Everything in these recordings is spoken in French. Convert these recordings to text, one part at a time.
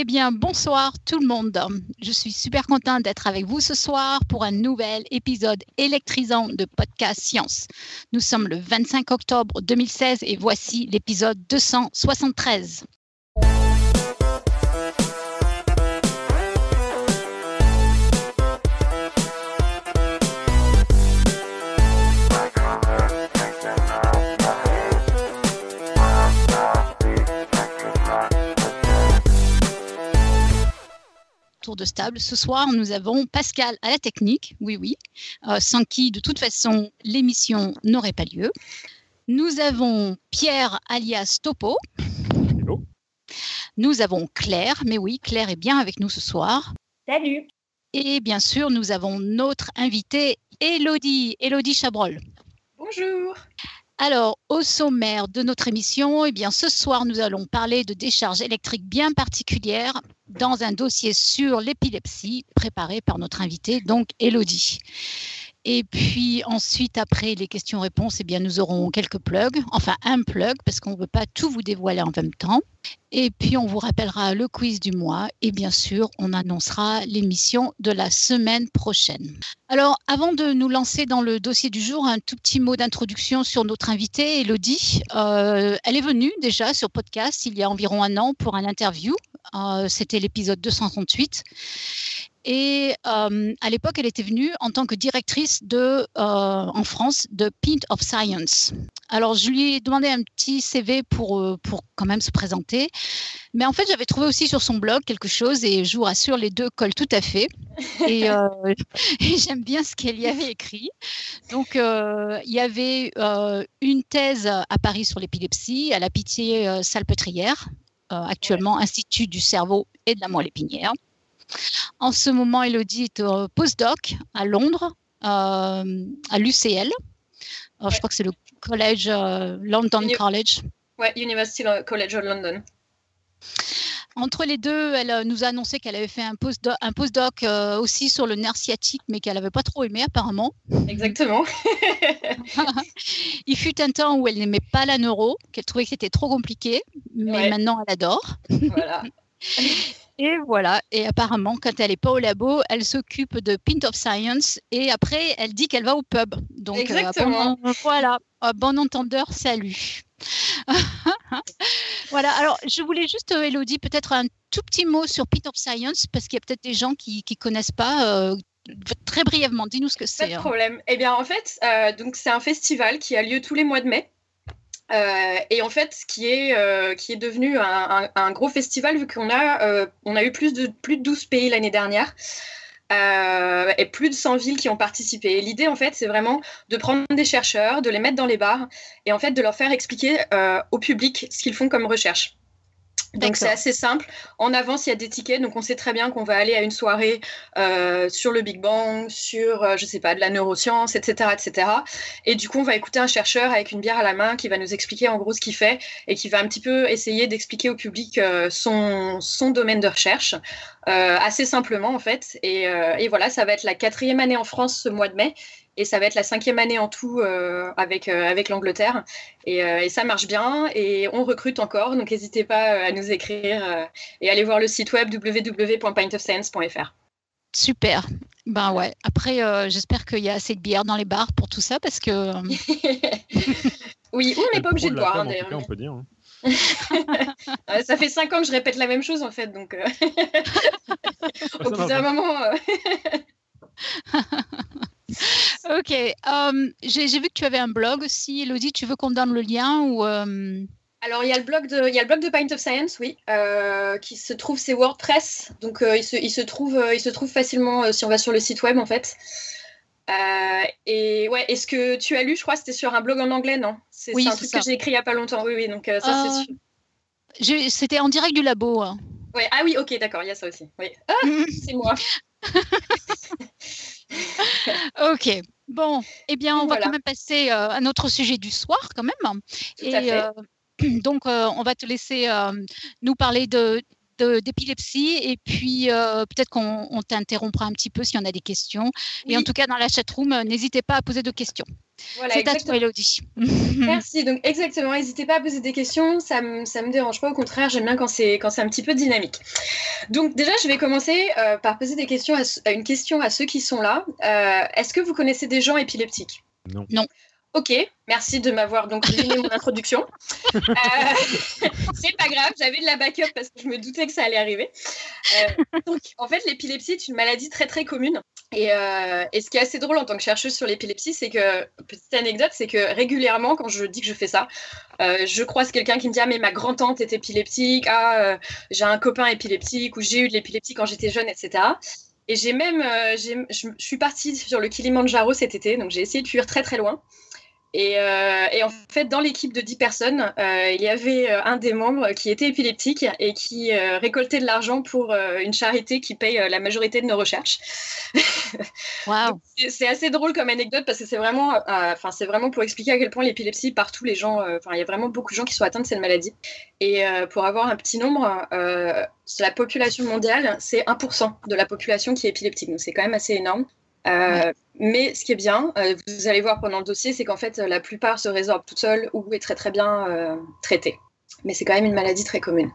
Eh bien, bonsoir tout le monde. Je suis super contente d'être avec vous ce soir pour un nouvel épisode électrisant de Podcast Science. Nous sommes le 25 octobre 2016 et voici l'épisode 273. De stable. Ce soir, nous avons Pascal à la technique, oui, oui, euh, sans qui, de toute façon, l'émission n'aurait pas lieu. Nous avons Pierre alias Topo. Hello. Nous avons Claire, mais oui, Claire est bien avec nous ce soir. Salut. Et bien sûr, nous avons notre invitée, Elodie, Elodie Chabrol. Bonjour. Alors, au sommaire de notre émission, eh bien, ce soir, nous allons parler de décharges électriques bien particulières dans un dossier sur l'épilepsie préparé par notre invitée, donc Elodie. Et puis ensuite, après les questions-réponses, eh bien, nous aurons quelques plugs, enfin un plug, parce qu'on ne veut pas tout vous dévoiler en même temps. Et puis, on vous rappellera le quiz du mois et bien sûr, on annoncera l'émission de la semaine prochaine. Alors, avant de nous lancer dans le dossier du jour, un tout petit mot d'introduction sur notre invitée, Elodie. Euh, elle est venue déjà sur podcast il y a environ un an pour un interview. Euh, c'était l'épisode 238. Et euh, à l'époque, elle était venue en tant que directrice de, euh, en France de Pint of Science. Alors, je lui ai demandé un petit CV pour, euh, pour quand même se présenter. Mais en fait, j'avais trouvé aussi sur son blog quelque chose et je vous rassure, les deux collent tout à fait. Et, j'aime bien ce qu'elle y avait écrit. Donc, il y avait une thèse à Paris sur l'épilepsie à la Pitié Salpêtrière, actuellement Institut du cerveau et de la moelle épinière. En ce moment, Elodie est au postdoc à Londres, euh, à l'UCL. Je crois que c'est le collège euh, London College. Ouais, University College of London. Entre les deux, elle euh, nous a annoncé qu'elle avait fait un postdoc, un postdoc aussi sur le nerf sciatique, mais qu'elle n'avait pas trop aimé apparemment. Exactement. Il fut un temps où elle n'aimait pas la neuro, qu'elle trouvait que c'était trop compliqué, mais maintenant elle adore. Voilà. Et voilà, et apparemment, quand elle n'est pas au labo, elle s'occupe de Pint of Science et après, elle dit qu'elle va au pub. Donc, euh, Exactement. voilà, bon entendeur, salut. voilà, alors je voulais juste, euh, Elodie, peut-être un tout petit mot sur Pint of Science parce qu'il y a peut-être des gens qui ne connaissent pas. Euh, très brièvement, dis-nous ce que c'est. Pas de hein. problème. Eh bien, en fait, donc c'est un festival qui a lieu tous les mois de mai. Euh, et en fait, ce qui est, euh, qui est devenu un, un, gros festival, vu qu'on a, euh, on a eu plus de, plus de 12 pays l'année dernière. et plus de 100 villes qui ont participé. L'idée, en fait, c'est vraiment de prendre des chercheurs, de les mettre dans les bars et en fait de leur faire expliquer au public ce qu'ils font comme recherche. Donc c'est assez simple. En avance, il y a des tickets, donc on sait très bien qu'on va aller à une soirée euh, sur le Big Bang, sur, euh, je sais pas, de la neuroscience, etc., etc. Et du coup, on va écouter un chercheur avec une bière à la main qui va nous expliquer en gros ce qu'il fait et qui va un petit peu essayer d'expliquer au public euh, son, son domaine de recherche, assez simplement en fait. Et, et voilà, ça va être la quatrième année en France ce mois de mai et ça va être la cinquième année en tout euh, avec, euh, avec l'Angleterre. Et, euh, et, ça marche bien et on recrute encore, donc n'hésitez pas à nous écrire et allez voir le site web www.pintofscience.fr. Super. Ben ouais. Après, j'espère qu'il y a assez de bière dans les bars pour tout ça parce que. oui, on n'est pas obligé de boire hein, d'ailleurs. On peut dire. Hein. ça fait cinq ans que je répète la même chose en fait, donc au bout d'un moment. ok. Euh, j'ai vu que tu avais un blog aussi, Elodie. Tu veux qu'on donne le lien ou euh? Alors, il y, a le blog de, il y a le blog de Pint of Science, oui, euh, qui se trouve, c'est WordPress. Donc, il, se, il, se trouve, il se trouve facilement si on va sur le site web, en fait. et ouais, est-ce que tu as lu, je crois, c'était sur un blog en anglais, non? C'est oui, un truc que j'ai écrit il n'y a pas longtemps, oui, oui, donc ça, c'est sûr. C'était en direct du labo. Hein. Ouais, ah oui, ok, d'accord, il y a ça aussi. Oui. Ah, c'est moi. ok. Bon, eh bien, on va quand même passer euh, à notre sujet du soir, quand même. Tout Et, à fait. Euh, donc, euh, on va te laisser nous parler de, d'épilepsie. Et puis, peut-être qu'on t'interrompra un petit peu si on a des questions. Et en tout cas, dans la chatroom, n'hésitez pas à poser de questions. Voilà, c'est à toi, Elodie. Merci. Donc, exactement. N'hésitez pas à poser des questions. Ça ne me, me dérange pas. Au contraire, j'aime bien quand c'est, quand c'est un petit peu dynamique. Donc, déjà, je vais commencer par poser des questions à, une question à ceux qui sont là. est-ce que vous connaissez des gens épileptiques? Non. Non. Ok, merci de m'avoir donc donné mon introduction. Euh, c'est pas grave, j'avais de la backup parce que je me doutais que ça allait arriver. Euh, donc, en fait, l'épilepsie est une maladie très très commune. Et, euh, et, ce qui est assez drôle en tant que chercheuse sur l'épilepsie, c'est que, petite anecdote, c'est que régulièrement, quand je dis que je fais ça, je croise quelqu'un qui me dit Ah, mais ma grand-tante est épileptique, ah, j'ai un copain épileptique, ou j'ai eu de l'épilepsie quand j'étais jeune, etc. Et j'ai même, je suis partie sur le Kilimanjaro cet été, donc j'ai essayé de fuir très très loin. Euh, et, en fait, dans l'équipe de 10 personnes, euh, il y avait euh, un des membres qui était épileptique et qui récoltait de l'argent pour une charité qui paye la majorité de nos recherches. Wow. c'est assez drôle comme anecdote parce que c'est vraiment, enfin c'est vraiment pour expliquer à quel point l'épilepsie partout les gens, enfin il y a vraiment beaucoup de gens qui sont atteints de cette maladie. Et pour avoir un petit nombre, la population mondiale, c'est 1% de la population qui est épileptique, donc c'est quand même assez énorme. Euh, mais ce qui est bien, euh, vous allez voir pendant le dossier, c'est qu'en fait, la plupart se résorbent toutes seules ou est très très bien euh, traitée. Mais c'est quand même une maladie très commune.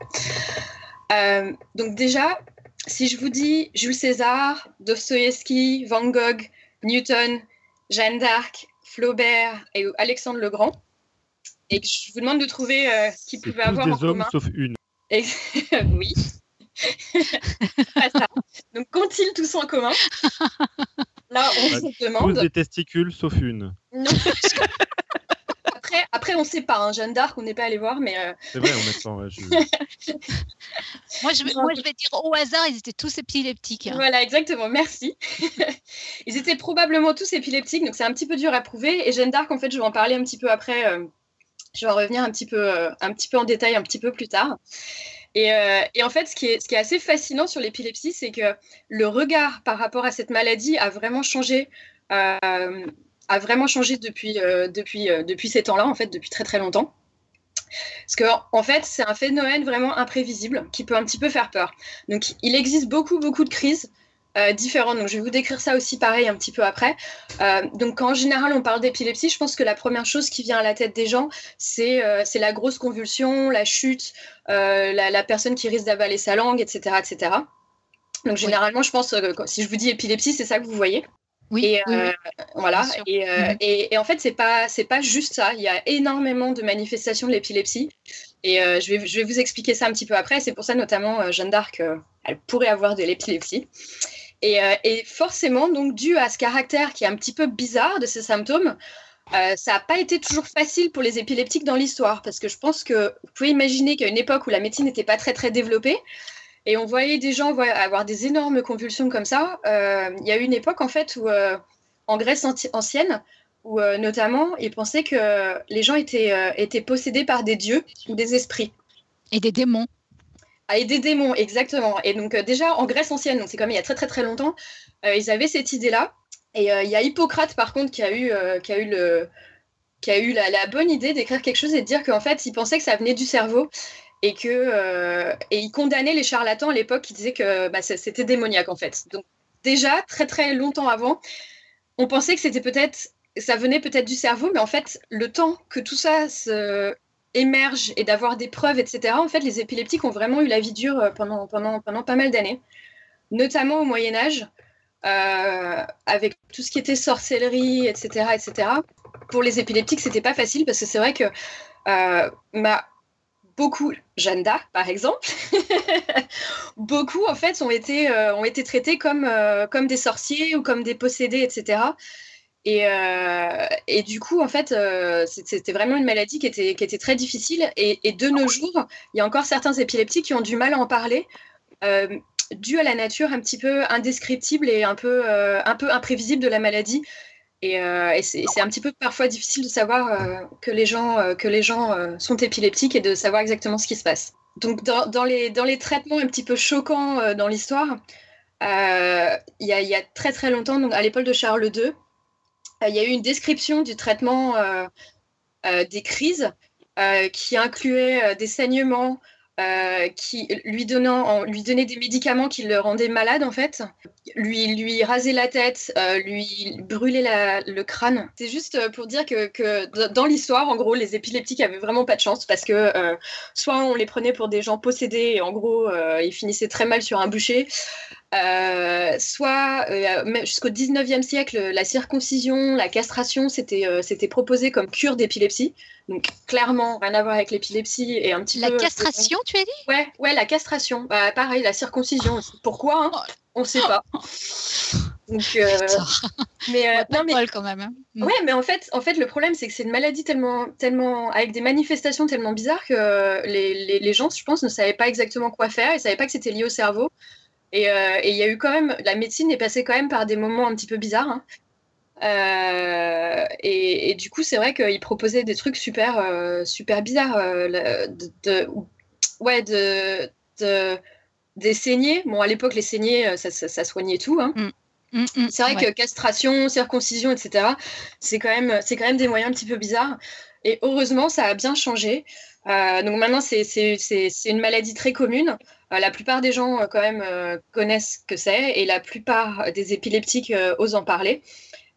donc déjà, si je vous dis Jules César, Dostoïevski, Van Gogh, Newton, Jeanne d'Arc, Flaubert et Alexandre le Grand, et que je vous demande de trouver ce qu'ils pouvaient avoir des en hommes, sauf une. oui. Donc, qu'ont-ils tous en commun? Là, on bah, se demande. Tous des testicules, sauf une. après, après, on sait pas. Hein. Jeanne d'Arc, on n'est pas allé voir, mais. Euh, C'est vrai, honnêtement. Ouais, je... moi, je, moi, je vais dire au hasard, ils étaient tous épileptiques. Hein. Voilà, exactement. Merci. ils étaient probablement tous épileptiques, donc c'est un petit peu dur à prouver. Et Jeanne d'Arc, en fait, je vais en parler un petit peu après. Euh, je vais en revenir un petit peu, euh, un petit peu en détail un petit peu plus tard. Euh, et, en fait, ce qui, est, assez fascinant sur l'épilepsie, c'est que le regard par rapport à cette maladie a vraiment changé, euh, a vraiment changé depuis, euh, depuis, depuis ces temps-là, en fait, depuis très très longtemps. Parce qu'en en fait, c'est un phénomène vraiment imprévisible qui peut un petit peu faire peur. Donc, il existe beaucoup, beaucoup de crises euh, différentes. Donc, je vais vous décrire ça aussi pareil un petit peu après. Euh, donc, quand en général on parle d'épilepsie, je pense que la première chose qui vient à la tête des gens, c'est euh, la grosse convulsion, la chute, la, la, personne qui risque d'avaler sa langue, etc., etc. Donc, généralement, je pense que si je vous dis épilepsie, c'est ça que vous voyez. Oui, et voilà. Et, mhm. et, et, en fait, c'est pas c'est pas juste ça. Il y a énormément de manifestations de l'épilepsie. Et je vais je vais vous expliquer ça un petit peu après. C'est pour ça notamment Jeanne d'Arc, elle pourrait avoir de l'épilepsie. Euh, et, forcément, donc, dû à ce caractère qui est un petit peu bizarre de ces symptômes, euh, ça n'a pas été toujours facile pour les épileptiques dans l'histoire, parce que je pense que vous pouvez imaginer qu'à une époque où la médecine n'était pas très très développée, et on voyait des gens avoir des énormes convulsions comme ça, euh, il y a eu une époque en fait où, en Grèce ancienne, où notamment ils pensaient que les gens étaient, étaient possédés par des dieux ou des esprits. Et des démons. Ah, des démons, exactement. Et donc, euh, déjà, en Grèce ancienne, donc c'est comme il y a très, très, très longtemps, euh, ils avaient cette idée-là. Et euh, il y a Hippocrate, par contre, qui a eu, qui a eu, le, qui a eu la, bonne idée d'écrire quelque chose et de dire qu'en fait, il pensait que ça venait du cerveau. Et, que, et il condamnait les charlatans à l'époque qui disaient que bah, c'était démoniaque, en fait. Donc, déjà, très, très longtemps avant, on pensait que c'était peut-être ça venait peut-être du cerveau, mais en fait, le temps que tout ça se, émerge et d'avoir des preuves, etc., en fait, les épileptiques ont vraiment eu la vie dure euh, pendant, pendant, pendant pas mal d'années, notamment au Moyen Âge, euh, avec tout ce qui était sorcellerie, etc., etc. Pour les épileptiques, c'était pas facile parce que c'est vrai que euh, beaucoup, Jeanne d'Arc par exemple, beaucoup en fait ont été, ont été traités comme, comme des sorciers ou comme des possédés, etc. Euh, et, du coup, en fait, euh, c'était vraiment une maladie qui était, qui était très difficile. Et, de nos jours, il y a encore certains épileptiques qui ont du mal à en parler, euh, dû à la nature un petit peu indescriptible et un peu, un peu imprévisible de la maladie. Et, c'est un petit peu parfois difficile de savoir que les gens, que les gens sont épileptiques et de savoir exactement ce qui se passe. Donc, dans, dans, les, dans les traitements un petit peu choquants dans l'histoire, il y, y, a très très longtemps, donc à l'époque de Charles II, euh, il y a eu une description du traitement euh, euh, des crises qui incluait des saignements, euh, qui lui, donnant, lui donnait des médicaments qui le rendaient malade en fait, lui, lui rasait la tête, euh, lui brûlait le crâne. C'est juste euh, pour dire que, que dans l'histoire, en gros, les épileptiques avaient vraiment pas de chance parce que soit on les prenait pour des gens possédés et en gros ils finissaient très mal sur un bûcher, soit jusqu'au 19e siècle, la circoncision, la castration, c'était c'était proposé comme cure d'épilepsie. Donc clairement, rien à voir avec l'épilepsie et un petit la peu. La castration, tu as dit? Ouais, ouais, la castration. Bah, pareil, la circoncision aussi. Pourquoi hein? On ne sait pas. Donc, euh... mais euh, non, mais quand même. Hein. Mm. Ouais, mais en fait, en fait, le problème c'est que c'est une maladie tellement, tellement avec des manifestations tellement bizarres que les, les, les, gens, je pense, ne savaient pas exactement quoi faire. Ils savaient pas que c'était lié au cerveau. Et euh, il y a eu quand même, la médecine est passée quand même par des moments un petit peu bizarres. Hein. Euh, et, du coup, c'est vrai qu'il proposait des trucs super, euh, super bizarres. Euh, de, ouais, de, de, des saignées. Bon, à l'époque, les saignées, ça, ça, soignait tout. Hein. Mm. Mm, mm, c'est vrai que castration, circoncision, etc., c'est quand, même, quand même des moyens un petit peu bizarres. Et heureusement, ça a bien changé. Donc maintenant, c'est une maladie très commune. la plupart des gens, quand même, connaissent ce que c'est et la plupart des épileptiques osent en parler.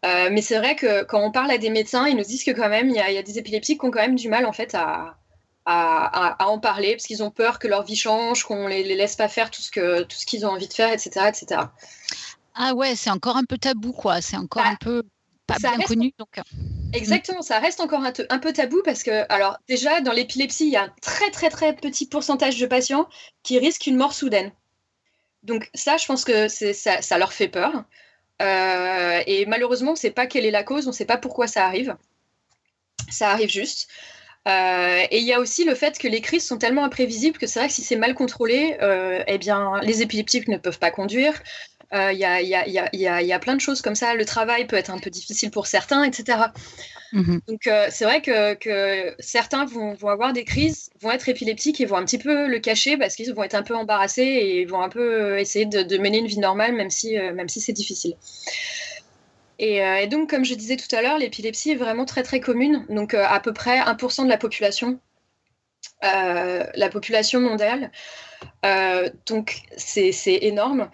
Euh, mais c'est vrai que quand on parle à des médecins, ils nous disent que quand même, il y, a des épileptiques qui ont quand même du mal en fait à, à, en parler parce qu'ils ont peur que leur vie change, qu'on les, les laisse pas faire tout ce que tout ce qu'ils ont envie de faire, etc., etc. Ah ouais, c'est encore un peu tabou quoi. C'est encore bah, un peu pas bien connu. Donc... Euh, Exactement, ça reste encore un, peu tabou parce que, alors déjà, dans l'épilepsie, il y a un très très très petit pourcentage de patients qui risquent une mort soudaine. Donc ça, je pense que ça, ça leur fait peur. Euh, et malheureusement, on ne sait pas quelle est la cause, on ne sait pas pourquoi ça arrive. Ça arrive juste. Euh, et il y a aussi le fait que les crises sont tellement imprévisibles que c'est vrai que si c'est mal contrôlé, euh, eh bien, les épileptiques ne peuvent pas conduire. Il y, y, a, plein de choses comme ça. Le travail peut être un peu difficile pour certains, etc. Mhm. Donc euh, c'est vrai que, certains vont, avoir des crises, vont être épileptiques et vont un petit peu le cacher parce qu'ils vont être un peu embarrassés et vont un peu essayer de, mener une vie normale même si, euh, même si c'est difficile. Et, euh, et, donc comme je disais tout à l'heure, l'épilepsie est vraiment très très commune. Donc à peu près 1% de la population, la population mondiale. donc c'est énorme.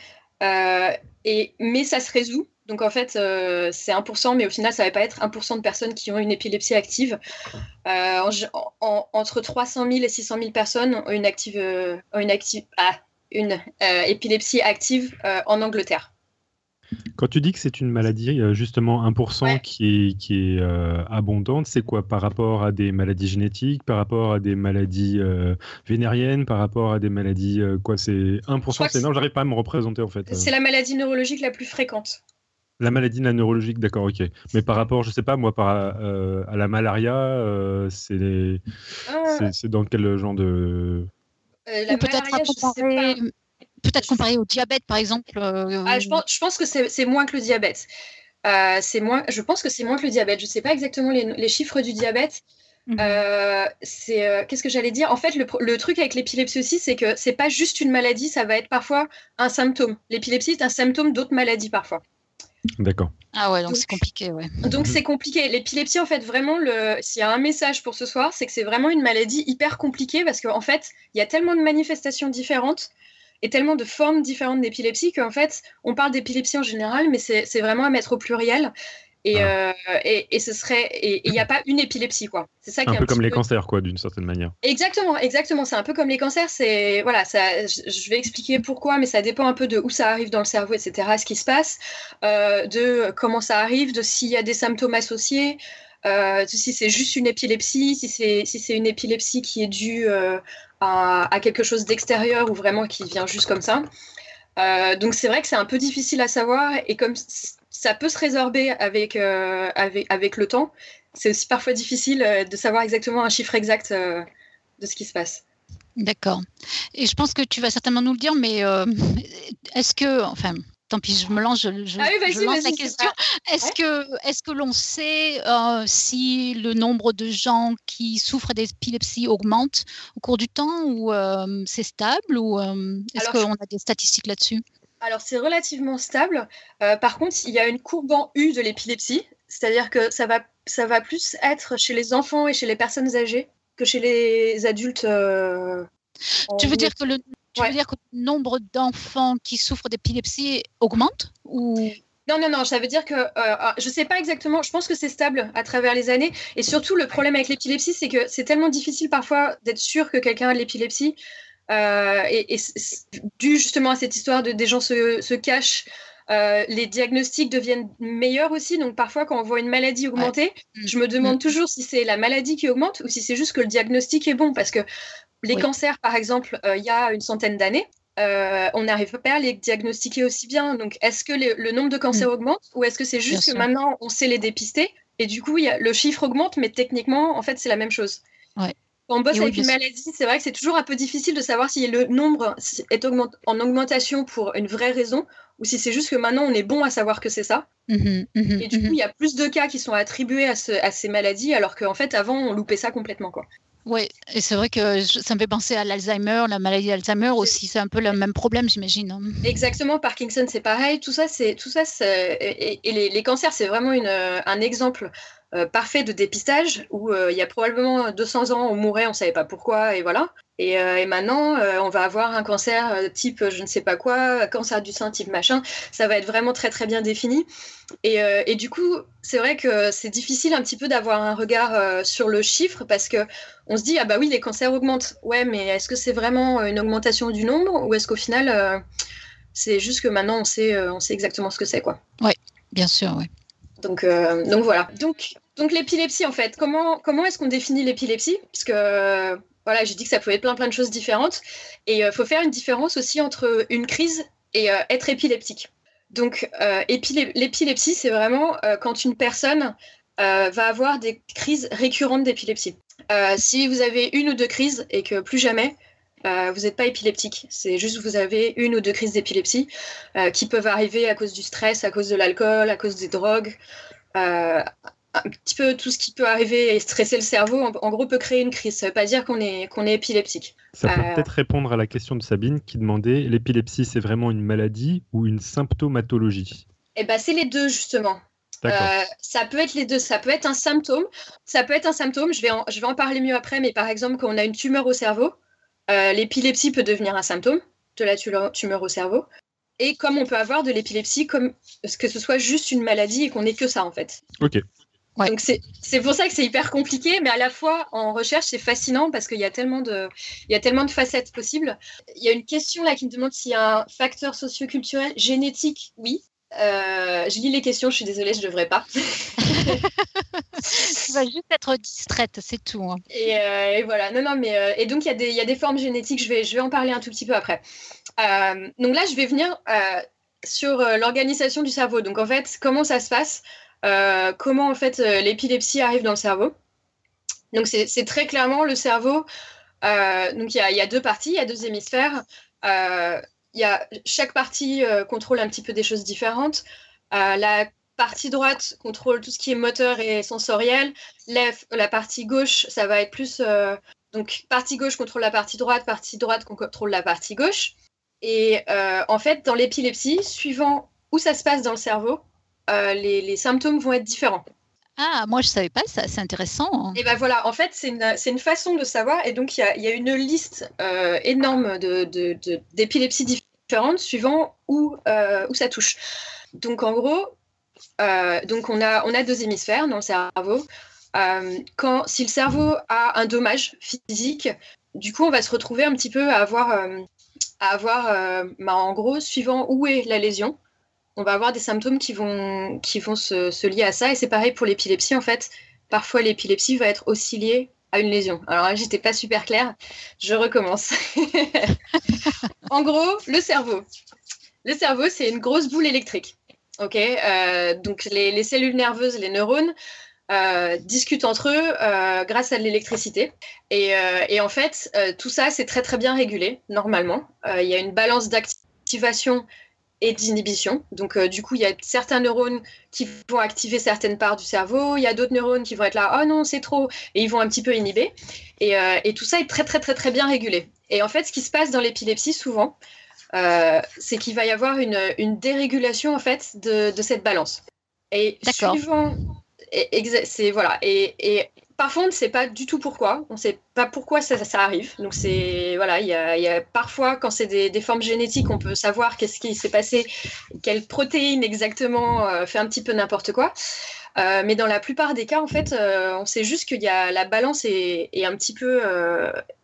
Et, mais ça se résout donc en fait, euh, c'est 1%, mais au final, ça ne va pas être 1% de personnes qui ont une épilepsie active. Euh, entre 300 000 et 600 000 personnes ont une, active, euh, une, ah, une épilepsie active en Angleterre. Quand tu dis que c'est une maladie, justement 1% qui est, qui est abondante, c'est quoi? Par rapport à des maladies génétiques, par rapport à des maladies vénériennes, par rapport à des maladies quoi? C'est 1%, c'est énorme, j'arrive pas à me représenter en fait. C'est la maladie neurologique la plus fréquente. La maladie neurologique, d'accord, ok. Mais par rapport, je sais pas, moi, par, euh, à la malaria, euh, ah. c'est dans quel genre de. Euh, peut-être comparé, au diabète, par exemple. Ah, je, pense, que c'est moins que le diabète. c'est moins, je pense que c'est moins que le diabète. Je ne sais pas exactement les, chiffres du diabète. Mhm. c'est qu'est-ce que j'allais dire? En fait, le, le truc avec l'épilepsie aussi, c'est que c'est pas juste une maladie, ça va être parfois un symptôme. L'épilepsie est un symptôme d'autres maladies parfois. D'accord. Ah ouais, donc c'est compliqué, ouais. Donc c'est compliqué. L'épilepsie, en fait, vraiment, le... s'il y a un message pour ce soir, c'est que c'est vraiment une maladie hyper compliquée parce qu'en fait, il y a tellement de manifestations différentes et tellement de formes différentes d'épilepsie qu'en fait, on parle d'épilepsie en général, mais c'est vraiment à mettre au pluriel. Ah. Euh, et, et, ce serait et il n'y a pas une épilepsie quoi. C'est ça qui un, peu comme les cancers quoi d'une certaine manière. Exactement, exactement. C'est un peu comme les cancers. C'est voilà, ça. Je vais expliquer pourquoi, mais ça dépend un peu de où ça arrive dans le cerveau, etc. Ce qui se passe, euh, de comment ça arrive, de s'il y a des symptômes associés. Euh, si c'est juste une épilepsie, si c'est si c'est une épilepsie qui est due à, quelque chose d'extérieur ou vraiment qui vient juste comme ça. donc c'est vrai que c'est un peu difficile à savoir et comme ça peut se résorber avec, euh, avec, avec, le temps. C'est aussi parfois difficile euh, de savoir exactement un chiffre exact euh, de ce qui se passe. D'accord. Et je pense que tu vas certainement nous le dire, mais est-ce que, enfin, tant pis, je me lance, je, ah lance la question. Est-ce que, est que l'on sait si le nombre de gens qui souffrent d'épilepsie augmente au cours du temps ou c'est stable ou est-ce qu'on a des statistiques là-dessus? Alors, c'est relativement stable. Euh, par contre, il y a une courbe en U de l'épilepsie, c'est-à-dire que ça va, ça va plus être chez les enfants et chez les personnes âgées que chez les adultes, euh, Tu veux dire que le tu veux dire que le nombre d'enfants qui souffrent d'épilepsie augmente ou non, non, non, ça veut dire que euh, ah, je ne sais pas exactement, je pense que c'est stable à travers les années. Et surtout, le problème avec l'épilepsie, c'est que c'est tellement difficile parfois d'être sûr que quelqu'un a de l'épilepsie. Euh, et, dû justement à cette histoire de des gens se, se cachent, euh, les diagnostics deviennent meilleurs aussi. Donc parfois, quand on voit une maladie augmenter, je me demande mm. toujours si c'est la maladie qui augmente ou si c'est juste que le diagnostic est bon. Parce que les cancers, par exemple, il y a une centaine d'années, euh, on n'arrive pas à les diagnostiquer aussi bien. Donc, est-ce que le nombre de cancers mm. augmente ou est-ce que c'est juste que maintenant on sait les dépister et du coup, y a, le chiffre augmente, mais techniquement, en fait, c'est la même chose. Ouais. Quand on bosse avec une maladie, c'est vrai que c'est toujours un peu difficile de savoir si le nombre est en augmentation pour une vraie raison ou si c'est juste que maintenant on est bon à savoir que c'est ça. Mm-hmm, mm-hmm, et du coup, mm-hmm. il y a plus de cas qui sont attribués à, à ces maladies alors qu'en fait, avant, on loupait ça complètement. Quoi. Oui, et c'est vrai que ça me fait penser à l'Alzheimer, la maladie d'Alzheimer aussi, c'est un peu le même problème, j'imagine. Hein. Exactement, Parkinson, c'est pareil. Tout ça, c'est tout ça, et, les, cancers, c'est vraiment une, un exemple euh, parfait de dépistage où euh, il y a probablement 200 ans, on mourait, on ne savait pas pourquoi, et voilà. Et, euh, maintenant, on va avoir un cancer type je ne sais pas quoi, cancer du sein type machin. Ça va être vraiment très très bien défini. Et, et du coup, c'est vrai que c'est difficile un petit peu d'avoir un regard sur le chiffre parce que on se dit ah bah oui les cancers augmentent. Ouais, mais est-ce que c'est vraiment une augmentation du nombre ou est-ce qu'au final c'est juste que maintenant on sait on sait exactement ce que c'est quoi. Oui, bien sûr, oui. Donc, donc voilà. Donc donc l'épilepsie, en fait, comment, comment est-ce qu'on définit l'épilepsie? Parce que voilà, j'ai dit que ça pouvait être plein plein de choses différentes. Et il euh, faut faire une différence aussi entre une crise et euh, être épileptique. Donc euh, l'épilepsie, c'est vraiment quand une personne va avoir des crises récurrentes d'épilepsie. si vous avez une ou deux crises et que plus jamais, vous n'êtes pas épileptique. C'est juste que vous avez une ou deux crises d'épilepsie qui peuvent arriver à cause du stress, à cause de l'alcool, à cause des drogues, un petit peu tout ce qui peut arriver et stresser le cerveau, en, gros, peut créer une crise. Ça ne veut pas dire qu'on est, qu'on est épileptique. Ça peut euh, peut-être répondre à la question de Sabine qui demandait l'épilepsie, c'est vraiment une maladie ou une symptomatologie? Eh ben, c'est les deux, justement. Euh, ça peut être les deux. Ça peut être un symptôme. Ça peut être un symptôme. Je vais en, je vais en parler mieux après. Mais par exemple, quand on a une tumeur au cerveau, euh, l'épilepsie peut devenir un symptôme de la tumeur au cerveau. Et comme on peut avoir de l'épilepsie, comme que ce soit juste une maladie et qu'on n'ait que ça en fait. Ok. Donc c'est pour ça que c'est hyper compliqué, mais à la fois en recherche c'est fascinant parce qu'il y a tellement de il y a tellement de facettes possibles. Il y a une question là qui me demande s'il y a un facteur socioculturel génétique. Oui. Euh, je lis les questions, je suis désolée, je devrais pas. tu vas juste être distraite, c'est tout. Hein. Euh, et, voilà, non, non, mais euh, et donc il y, a des, il y a des formes génétiques, je vais, je vais en parler un tout petit peu après. donc là, je vais venir sur l'organisation du cerveau. Donc en fait, comment ça se passe? Euh, comment en fait euh, l'épilepsie arrive dans le cerveau. Donc c'est très clairement le cerveau. Euh, donc il y, a deux parties, il y a deux hémisphères. Y a, chaque partie contrôle un petit peu des choses différentes. la partie droite contrôle tout ce qui est moteur et sensoriel. la partie gauche, ça va être plus. donc, partie gauche contrôle la partie droite, partie droite contrôle la partie gauche. Et en fait, dans l'épilepsie, suivant où ça se passe dans le cerveau, euh, les, symptômes vont être différents. Ah, moi je savais pas, ça, c'est intéressant. Hein. Et ben voilà, en fait, c'est une, façon de savoir. Et donc, il y a, une liste euh, énorme d'épilepsies de, différentes suivant où, euh, où ça touche. Donc, en gros, donc on, a, on a deux hémisphères dans le cerveau. quand, si le cerveau a un dommage physique, du coup, on va se retrouver un petit peu à avoir, à avoir bah, en gros, suivant où est la lésion, on va avoir des symptômes qui vont, qui vont se, lier à ça. Et c'est pareil pour l'épilepsie, en fait. Parfois, l'épilepsie va être aussi liée à une lésion. Alors là, j'étais pas super claire. Je recommence. en gros, le cerveau. Le cerveau, c'est une grosse boule électrique. Ok, euh, donc les, cellules nerveuses, les neurones, euh, discutent entre eux euh, grâce à l'électricité. Et, et, en fait, tout ça, c'est très très bien régulé normalement. Il y a une balance d'activation et d'inhibition. Donc, euh, du coup, il y a certains neurones qui vont activer certaines parts du cerveau, il y a d'autres neurones qui vont être là, oh non, c'est trop, et ils vont un petit peu inhiber. Et, euh, et, tout ça est très, très, très, très bien régulé. Et en fait, ce qui se passe dans l'épilepsie, souvent, euh, c'est qu'il va y avoir une, une, dérégulation, en fait, de, de cette balance. Et suivant. C'est voilà. Et, et parfois, on ne sait pas du tout pourquoi. On ne sait pas pourquoi ça, arrive. Donc, c'est voilà, il y a, parfois, quand c'est des, formes génétiques, on peut savoir qu'est-ce qui s'est passé, quelle protéine exactement euh, fait un petit peu n'importe quoi. Euh, mais dans la plupart des cas, en fait, euh, on sait juste qu'il y a la balance un peu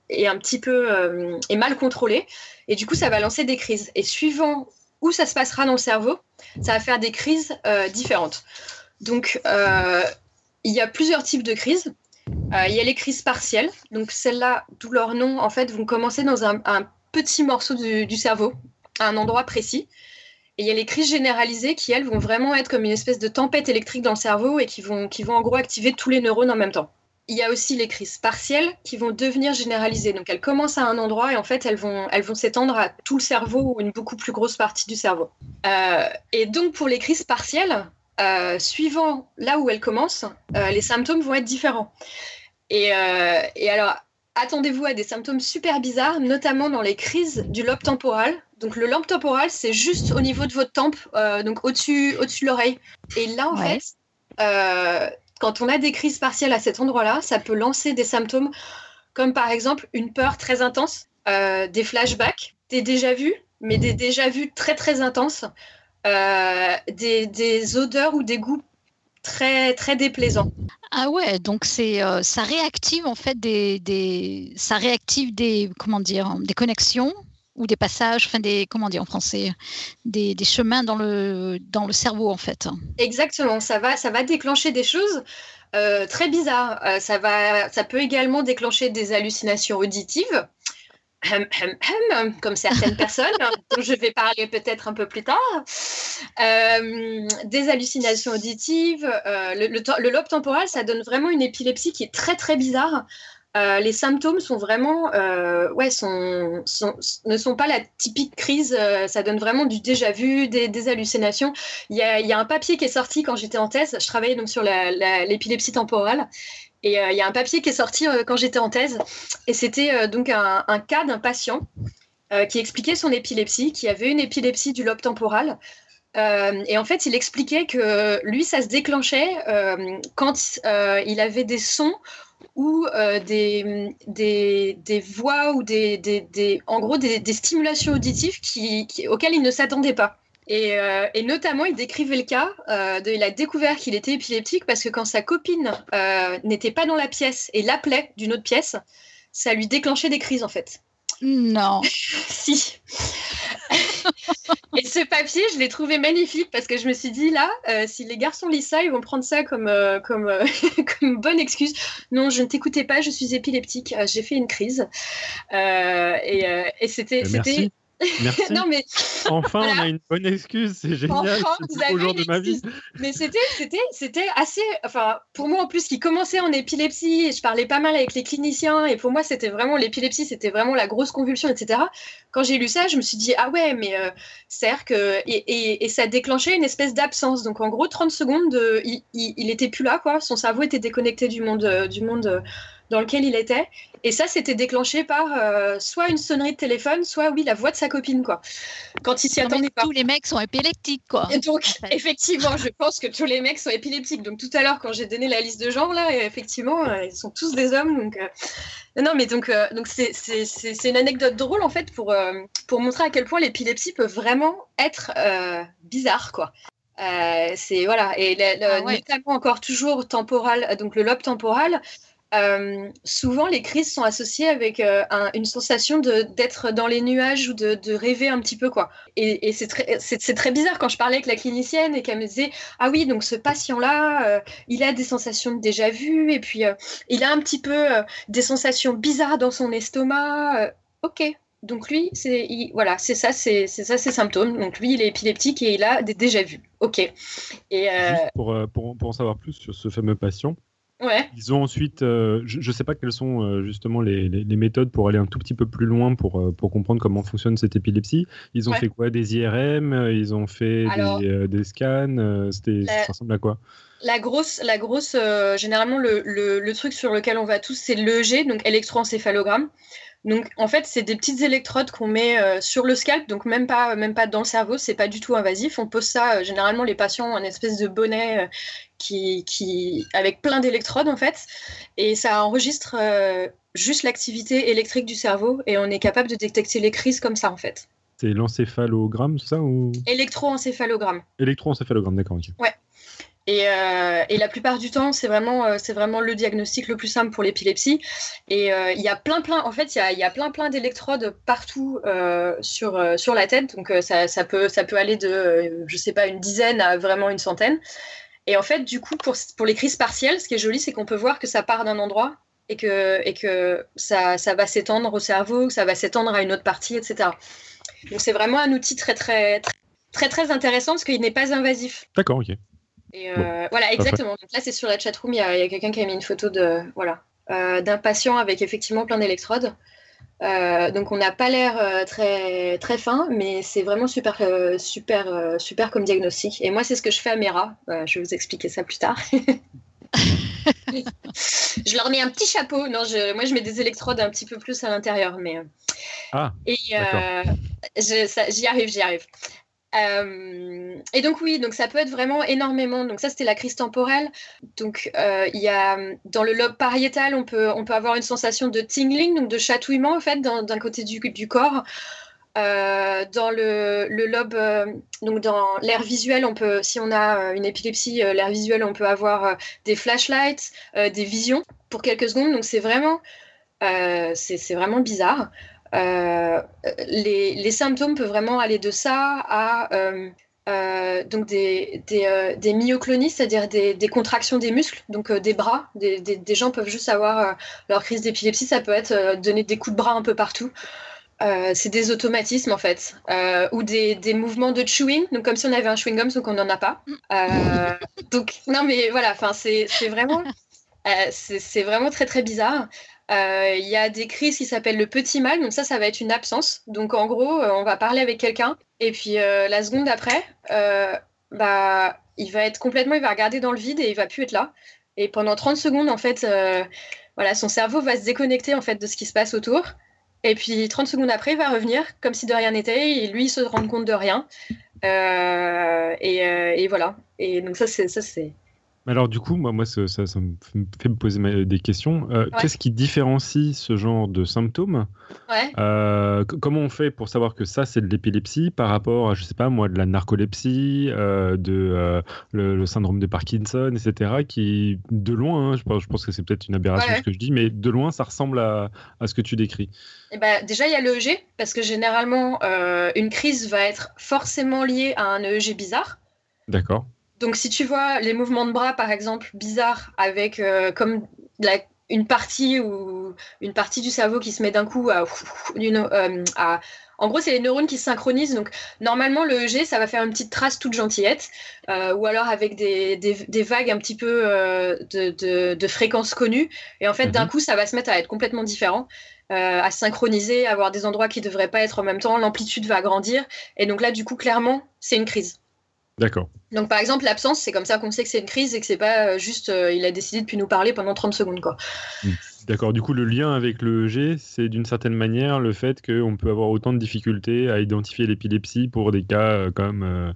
est un petit peu est mal contrôlée et du coup, ça va lancer des crises. Et suivant où ça se passera dans le cerveau, ça va faire des crises différentes. Donc, il y a plusieurs types de crises. Euh, il y a les crises partielles. Donc, celles-là, d'où leur nom, en fait, vont commencer dans un, petit morceau du, cerveau, à un endroit précis. Et il y a les crises généralisées qui, elles, vont vraiment être comme une espèce de tempête électrique dans le cerveau et qui vont, qui vont en gros activer tous les neurones en même temps. Il y a aussi les crises partielles qui vont devenir généralisées. Donc elles commencent à un endroit et en fait elles vont, elles vont s'étendre à tout le cerveau ou une beaucoup plus grosse partie du cerveau. Euh, et donc pour les crises partielles, euh, suivant là où elle commence, euh, les symptômes vont être différents. Euh, et, alors, attendez-vous à des symptômes super bizarres, notamment dans les crises du lobe temporal. Donc, le lobe temporal, c'est juste au niveau de votre tempe, donc au-dessus au de l'oreille. Et là, en fait, quand on a des crises partielles à cet endroit-là, ça peut lancer des symptômes comme par exemple une peur très intense, des flashbacks, des déjà-vus, mais des déjà-vus très très intenses. Euh, des, odeurs ou des goûts très très déplaisants. Ah ouais, donc c'est euh, ça réactive en fait des, ça réactive des comment dire des connexions ou des passages, enfin des comment dire en français, des, chemins dans le dans le cerveau en fait. Exactement, ça va ça va déclencher des choses. Euh, très bizarres. ça, va, ça peut également déclencher des hallucinations auditives comme certaines personnes, dont je vais parler peut-être un peu plus tard, euh, des hallucinations auditives. Euh, le, lobe temporal, ça donne vraiment une épilepsie qui est très très bizarre. Euh, les symptômes sont vraiment, ouais, sont, ne sont pas la typique crise. ça donne vraiment du déjà vu, des, hallucinations. Il y, a, y, a, un papier qui est sorti quand j'étais en thèse. Je travaillais donc sur l'épilepsie temporale. Et euh, il y a un papier qui est sorti euh, quand j'étais en thèse, et c'était euh, donc un, cas d'un patient qui expliquait son épilepsie, qui avait une épilepsie du lobe temporal. et en fait, il expliquait que lui, ça se déclenchait quand il avait des sons ou des, voix ou des, des en gros des, stimulations auditives auxquelles il ne s'attendait pas. Euh, et, notamment, il décrivait le cas euh, de, il a découvert qu'il était épileptique parce que quand sa copine euh, n'était pas dans la pièce et l'appelait d'une autre pièce, ça lui déclenchait des crises en fait. Non. si. et ce papier, je l'ai trouvé magnifique parce que je me suis dit là, si les garçons lisent ça, ils vont prendre ça comme, comme, comme bonne excuse. Non, je ne t'écoutais pas, je suis épileptique, j'ai fait une crise. et, et c'était. Merci. non, mais enfin, on a une bonne excuse, c'est génial. Enfin, vous jour de ma vie. Mais c'était, c'était, c'était assez. Enfin, pour moi en plus, qui commençait en épilepsie, et je parlais pas mal avec les cliniciens, et pour moi, c'était vraiment l'épilepsie, c'était vraiment la grosse convulsion, etc. Quand j'ai lu ça, je me suis dit ah ouais, mais euh, que et, et, ça déclenchait une espèce d'absence. Donc en gros, 30 secondes, il, il, était plus là, quoi. Son cerveau était déconnecté du monde, euh, du monde. Dans lequel il était. Et ça, c'était déclenché par euh, soit une sonnerie de téléphone, soit, oui, la voix de sa copine, quoi. Quand il s'y attendait pas. Tous les mecs sont épileptiques, quoi. Et donc, effectivement, je pense que tous les mecs sont épileptiques. Donc, tout à l'heure, quand j'ai donné la liste de gens, là, effectivement, euh, ils sont tous des hommes. Donc, euh, non, mais donc, donc c'est, une anecdote drôle, en fait, pour, pour montrer à quel point l'épilepsie peut vraiment être bizarre, quoi. c'est voilà et ah notamment encore toujours temporal donc le lobe temporal euh, souvent, les crises sont associées avec euh, une sensation d'être dans les nuages ou de, rêver un petit peu. quoi. Et, c'est très, bizarre quand je parlais avec la clinicienne et qu'elle me disait Ah oui, donc ce patient-là, euh, il a des sensations de déjà-vu et puis il a un petit peu des sensations bizarres dans son estomac. ok. Donc lui, c'est voilà, c'est ça, c'est ça ses symptômes. Donc lui, il est épileptique et il a des déjà-vus. Ok. Et pour, pour, pour en savoir plus sur ce fameux patient, ils ont ensuite, euh, je ne sais pas quelles sont euh, justement les, méthodes pour aller un tout petit peu plus loin pour, euh, pour comprendre comment fonctionne cette épilepsie. Ils ont fait quoi? Des IRM Ils ont fait des, scans C'était, Ça ressemble à quoi? La grosse, la grosse généralement, le, le, truc sur lequel on va tous, c'est l'EEG, donc électroencéphalogramme. Donc en fait, c'est des petites électrodes qu'on met euh, sur le scalp, donc même pas, même pas dans le cerveau, c'est pas du tout invasif. On pose ça, euh, généralement les patients ont une espèce de bonnet euh, qui, qui, avec plein d'électrodes en fait, et ça enregistre juste l'activité électrique du cerveau et on est capable de détecter les crises comme ça en fait. C'est l'encéphalogramme, ça ou Électroencéphalogramme. Électroencéphalogramme, d'accord. ok. Ouais. Euh, et, la plupart du temps, c'est vraiment, euh, c'est vraiment le diagnostic le plus simple pour l'épilepsie. Et euh, il y a plein, plein, en fait, il y a, plein, plein d'électrodes partout sur, sur la tête. Donc ça, peut, ça peut aller de, je sais pas, une dizaine à vraiment une centaine. Et en fait, du coup, pour, pour les crises partielles, ce qui est joli, c'est qu'on peut voir que ça part d'un endroit et que, et que ça, ça va s'étendre au cerveau, ça va s'étendre à une autre partie, etc. Donc c'est vraiment un outil très, très, très, très intéressant parce qu'il n'est pas invasif. D'accord, ok. Et euh, voilà, exactement. Donc là, c'est sur la chatroom, il y a, quelqu'un qui a mis une photo de voilà euh, d'un patient avec effectivement plein d'électrodes. Euh, donc on n'a pas l'air très très fin, mais c'est vraiment super super super comme diagnostic. Et moi, c'est ce que je fais à mes rats. je vais vous expliquer ça plus tard. je leur mets un petit chapeau. Non, je, moi, je mets des électrodes un petit peu plus à l'intérieur, mais. Ah. Et j'y arrive, j'y arrive. Euh, et donc oui, donc ça peut être vraiment énormément. Donc ça c'était la crise temporelle. Donc euh, il y a dans le lobe pariétal, on peut on peut avoir une sensation de tingling, donc de chatouillement en fait d'un côté du, du corps. Euh, dans le, le lobe, donc dans l'air visuel, on peut, si on a une épilepsie, l'air visuel, on peut avoir des flashlights, des visions pour quelques secondes. Donc c'est vraiment, c'est vraiment bizarre. Euh, les, symptômes peuvent vraiment aller de ça à euh, euh, donc des, des, myoclonies, c'est-à-dire des, contractions des muscles, donc des bras. Des, gens peuvent juste avoir leur crise d'épilepsie, ça peut être donner des coups de bras un peu partout. c'est des automatismes en fait, ou des, mouvements de chewing, donc comme si on avait un chewing gum sauf qu'on n'en a pas. donc non mais voilà, c'est vraiment, c'est vraiment très très bizarre. Euh, il y a des crises qui s'appellent le petit mal, donc ça, ça va être une absence. Donc en gros, euh, on va parler avec quelqu'un, et puis euh, la seconde après, bah, il va être complètement, il va regarder dans le vide et il va plus être là. Et pendant 30 secondes, en fait, voilà, son cerveau va se déconnecter en fait de ce qui se passe autour. Et puis 30 secondes après, il va revenir comme si de rien n'était, et lui, il se rend compte de rien. Et, et, voilà. Et donc ça, c'est ça, c'est alors du coup, moi, moi ça, me fait me poser des questions. Euh, qu'est-ce qui différencie ce genre de symptômes? Euh, Comment on fait pour savoir que ça, c'est de l'épilepsie par rapport à, je sais pas moi, de la narcolepsie, euh, de le, syndrome de Parkinson, etc. Qui, de loin, hein, je, pense, que c'est peut-être une aberration ce que je dis, mais de loin, ça ressemble à, ce que tu décris. Eh ben, déjà, il y a l'EEG, parce que généralement, une crise va être forcément liée à un EEG bizarre. D'accord. Donc, si tu vois les mouvements de bras, par exemple, bizarres, avec euh, comme une partie ou une partie du cerveau qui se met d'un coup à, euh, en gros, c'est les neurones qui se synchronisent. Donc, normalement, le EG, ça va faire une petite trace toute gentillette, euh, ou alors avec des, des, vagues un petit peu de, de, fréquences connues. Et en fait, d'un mhm. coup, ça va se mettre à être complètement différent. à synchroniser, avoir des endroits qui ne devraient pas être en même temps, l'amplitude va grandir. Et donc là, du coup, clairement, c'est une crise. D'accord. Donc par exemple l'absence, c'est comme ça qu'on sait que c'est une crise et que c'est pas euh, juste euh, il a décidé de plus nous parler pendant 30 secondes quoi. Hmm. D'accord. Du coup le lien avec le EG, c'est d'une certaine manière le fait qu'on peut avoir autant de difficultés à identifier l'épilepsie pour des cas euh, comme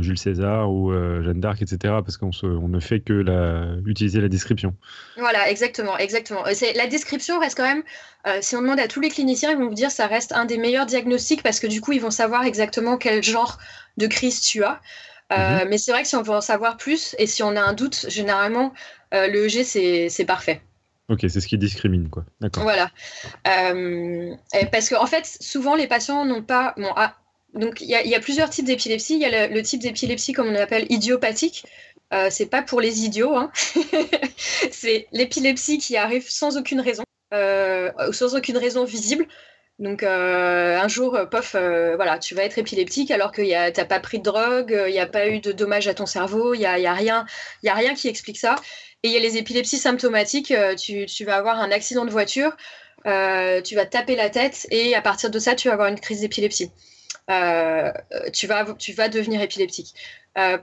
Jules César ou Jeanne d'Arc, etc. Parce qu'on on ne fait que la, utiliser la description. Voilà, exactement, exactement. C'est la description reste quand même. si on demande à tous les cliniciens, ils vont vous dire ça reste un des meilleurs diagnostics parce que du coup ils vont savoir exactement quel genre de crise tu as. Euh, mhm. Mais c'est vrai que si on veut en savoir plus et si on a un doute, généralement, euh, le EG, c'est parfait. Ok, c'est ce qui discrimine, quoi. D'accord. Voilà. Euh, parce qu'en en fait, souvent, les patients n'ont pas. Bon, ah, donc, il y, a plusieurs types d'épilepsie. Il y a le, type d'épilepsie, comme on appelle idiopathique. Euh, c'est pas pour les idiots. Hein. c'est l'épilepsie qui arrive sans aucune raison, sans aucune raison visible. Donc euh, un jour, euh, pof, euh, voilà, tu vas être épileptique alors que tu n'as pas pris de drogue, il n'y a pas eu de dommages à ton cerveau, il n'y a, y a, rien, a rien qui explique ça. Et il y a les épilepsies symptomatiques, tu, vas avoir un accident de voiture, tu vas taper la tête et à partir de ça, tu vas avoir une crise d'épilepsie. tu, vas, devenir épileptique.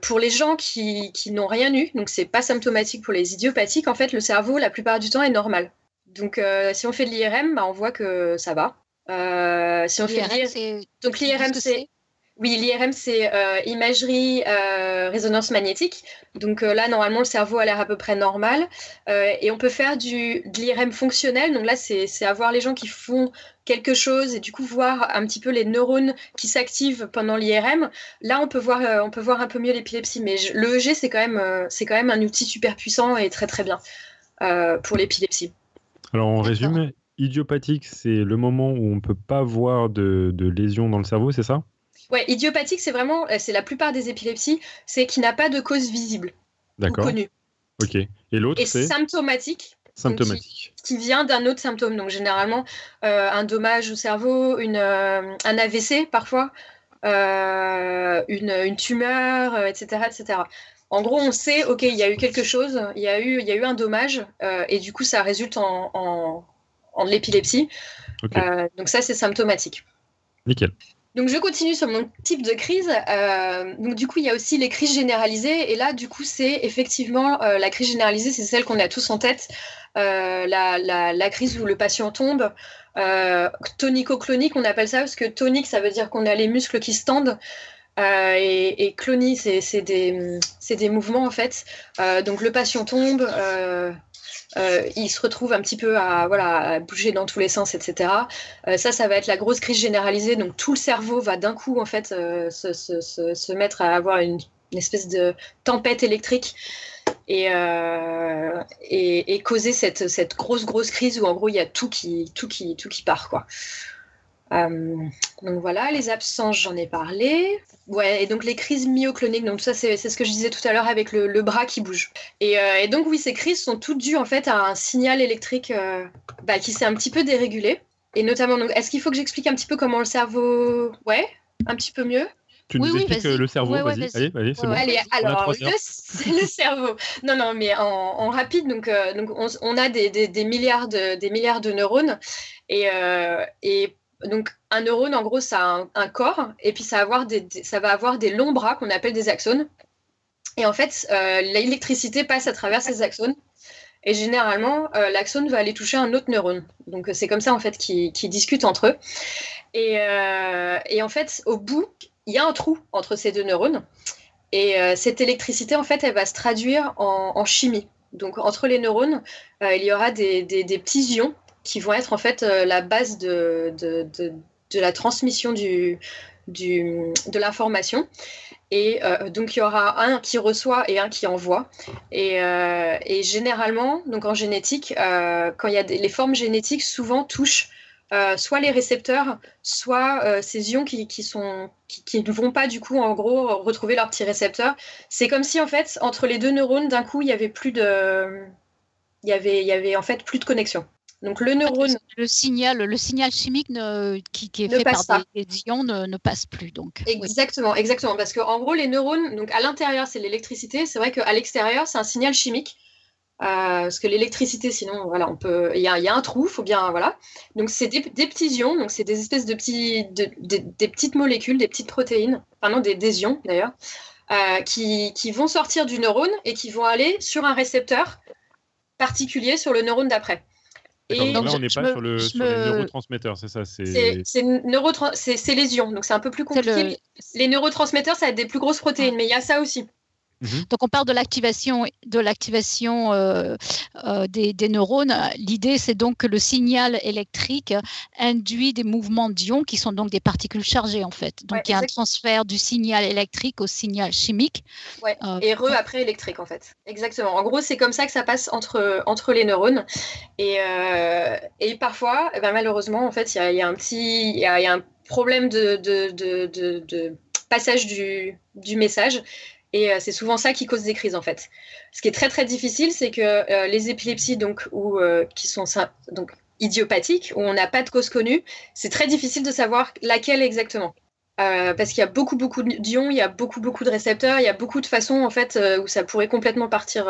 pour les gens qui, qui n'ont rien eu, donc c'est pas symptomatique pour les idiopathiques, en fait, le cerveau, la plupart du temps, est normal. Donc, si on fait de l'IRM, bah, on voit que ça va. Si on fait donc l'IRM, c'est oui, l'IRM, c'est euh, imagerie, euh, résonance magnétique. Donc euh, là, normalement, le cerveau a l'air à peu près normal. et on peut faire du, de l'IRM fonctionnel. Donc là, c'est avoir les gens qui font quelque chose et du coup voir un petit peu les neurones qui s'activent pendant l'IRM. Là, on peut, voir, on peut voir un peu mieux l'épilepsie. Mais l'EEG, c'est quand, même, c'est quand même un outil super puissant et très très bien pour l'épilepsie. Alors, on résume, idiopathique, c'est le moment où on ne peut pas voir de, de lésions dans le cerveau, c'est ça? Ouais, idiopathique, c'est vraiment, euh, c'est la plupart des épilepsies, c'est qui n'a pas de cause visible ou connue. Ok. Et l'autre, c'est? symptomatique. Symptomatique. Qui, vient d'un autre symptôme. Donc généralement, euh, un dommage au cerveau, une, euh, un AVC parfois, une, une, tumeur, etc., etc. En gros, on sait, ok, il y a eu quelque chose, il y a eu, il y a eu un dommage, et du coup, ça résulte en, en, en l'épilepsie. donc ça, c'est symptomatique. Nickel. Donc je continue sur mon type de crise. Euh, donc du coup, il y a aussi les crises généralisées. Et là, du coup, c'est effectivement euh, la crise généralisée, c'est celle qu'on a tous en tête. Euh, la, crise où le patient tombe. tonico-clonique, on appelle ça parce que tonique, ça veut dire qu'on a les muscles qui se tendent. et, et clonie, c'est des, des, mouvements en fait. donc le patient tombe, euh, il se retrouve un petit peu à, voilà, bouger dans tous les sens, etc. Euh, ça, ça va être la grosse crise généralisée. Donc tout le cerveau va d'un coup en fait euh, se, mettre à avoir une, espèce de tempête électrique et, et, causer cette, cette, grosse grosse crise où en gros il y a tout qui, tout qui, tout qui part quoi. Donc voilà, les absences, j'en ai parlé. Ouais, et donc les crises myocloniques, donc ça c'est ce que je disais tout à l'heure avec le, bras qui bouge. Euh, et, donc oui, ces crises sont toutes dues en fait à un signal électrique euh, bah, qui s'est un petit peu dérégulé. Et notamment, est-ce qu'il faut que j'explique un petit peu comment le cerveau... Ouais, un petit peu mieux? Tu nous expliques euh, le cerveau, vas-y, allez, allez c'est bon. Allez, alors, le, cerveau. Non, non, mais en, rapide, donc, donc on, a des, des, milliards de, des milliards de neurones. Et, et donc, un neurone, en gros, ça a un, corps, et puis ça va avoir des, des longs bras qu'on appelle des axones. Et en fait, euh, l'électricité passe à travers ces axones. Et généralement, euh, l'axone va aller toucher un autre neurone. Donc, c'est comme ça, en fait, qu'ils discutent entre eux. Euh, et, en fait, au bout, il y a un trou entre ces deux neurones. Et cette électricité, en fait, elle va se traduire en, chimie. Donc, entre les neurones, il y aura des, des petits ions qui vont être en fait euh, la base de, de, de, la transmission du, du, de l'information. Et euh, donc, il y aura un qui reçoit et un qui envoie. Et, euh, et généralement, donc en génétique, quand il y a les formes génétiques, souvent touchent soit les récepteurs, soit ces ions qui, qui sont, qui, qui, ne vont pas, du coup, en gros, retrouver leurs petits récepteurs. C'est comme si, en fait, entre les deux neurones, d'un coup, il y avait plus de. Il y avait, il y avait en fait plus de connexion. Donc le neurone. Le signal, le signal chimique qui, est fait par des, ions ne, passe plus. Donc. Exactement, exactement. Parce qu'en gros, les neurones, donc à l'intérieur, c'est l'électricité. C'est vrai qu'à l'extérieur, c'est un signal chimique. Euh, parce que l'électricité, sinon, voilà, on peut, il y, a un trou, faut bien, voilà. Donc c'est des, petits ions, donc c'est des espèces de petits, des petites molécules, des petites protéines, pardon, des, des ions d'ailleurs, euh, qui, qui, vont sortir du neurone et qui vont aller sur un récepteur particulier sur le neurone d'après. Et donc, là, on n'est pas sur, le, sur les neurotransmetteurs, c'est ça C'est les ions, donc c'est un peu plus compliqué. Les neurotransmetteurs, ça a des plus grosses protéines, mais il y a ça aussi. Mhm. Donc on parle de l'activation de l'activation euh, euh, des, neurones. L'idée c'est donc que le signal électrique induit des mouvements d'ions qui sont donc des particules chargées en fait. Donc il y a un transfert du signal électrique au signal chimique. Ouais. Euh, et re après électrique en fait. Exactement. En gros c'est comme ça que ça passe entre entre les neurones. Et, et parfois, eh ben, malheureusement en fait il y, a un petit il y, a un problème de, de, de, de passage du, du message et euh, c'est souvent ça qui cause des crises en fait. Ce qui est très très difficile, c'est que euh, les épilepsies donc, euh, qui sont donc, idiopathiques, où on n'a pas de cause connue, c'est très difficile de savoir laquelle exactement. parce qu'il y a beaucoup beaucoup d'ions, il y a beaucoup beaucoup de récepteurs, il y a beaucoup de façons en fait où ça pourrait complètement partir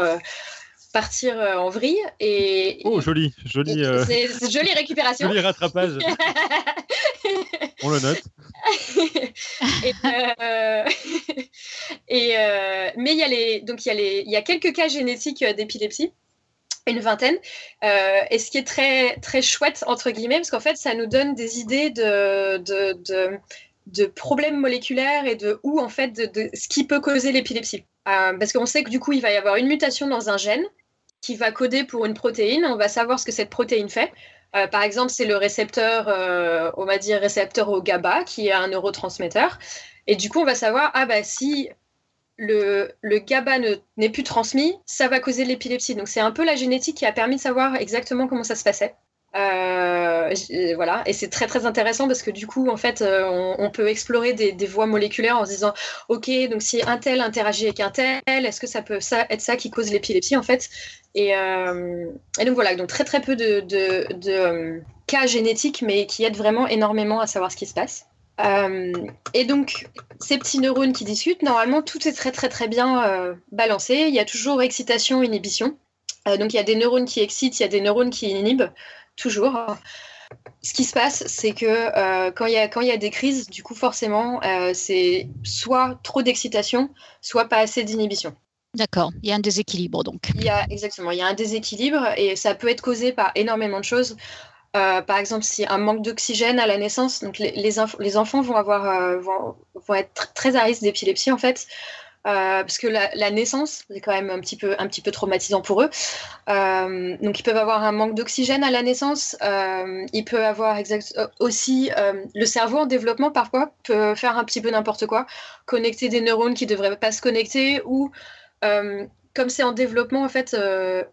partir en vrille et oh joli joli c'est joli récupération joli rattrapage on le note et, mais il y a les, donc il y a les, il y a quelques cas génétiques d'épilepsie une vingtaine. et ce qui est très, très chouette, entre guillemets, parce qu'en fait, ça nous donne des idées de, de, de, de problèmes moléculaires et de où, en fait, de, ce qui peut causer l'épilepsie. parce qu'on sait que du coup, il va y avoir une mutation dans un gène qui va coder pour une protéine. On va savoir ce que cette protéine fait. Euh, par exemple, c'est le récepteur, euh, on va dire récepteur au GABA, qui est un neurotransmetteur. Et du coup, on va savoir, ah bah si le, le GABA n'est plus transmis, ça va causer l'épilepsie. Donc c'est un peu la génétique qui a permis de savoir exactement comment ça se passait. Euh, voilà, et c'est très très intéressant parce que du coup, en fait, on, peut explorer des, voies moléculaires en se disant, ok, donc si un tel interagit avec un tel, est-ce que ça peut être ça qui cause l'épilepsie en fait? Euh, et, donc voilà, donc très très peu de, euh, cas génétiques, mais qui aident vraiment énormément à savoir ce qui se passe. Euh, et donc, ces petits neurones qui discutent, normalement, tout est très très très bien balancé. Il y a toujours excitation, inhibition. donc, il y a des neurones qui excitent, il y a des neurones qui inhibent, toujours. Ce qui se passe, c'est que quand il y, y, a des crises, du coup, forcément, c'est soit trop d'excitation, soit pas assez d'inhibition. D'accord, il y a un déséquilibre donc. Il y a, exactement, il y a un déséquilibre et ça peut être causé par énormément de choses. Euh, par exemple, si un manque d'oxygène à la naissance, donc les, les, enfants vont, avoir, euh, vont, être très à risque d'épilepsie en fait. Euh, parce que la, naissance, c'est quand même un petit peu, un petit peu traumatisant pour eux. donc, ils peuvent avoir un manque d'oxygène à la naissance. ils peuvent avoir aussi le cerveau en développement, parfois, peut faire un petit peu n'importe quoi, connecter des neurones qui ne devraient pas se connecter ou euh, comme c'est en développement, en fait, euh,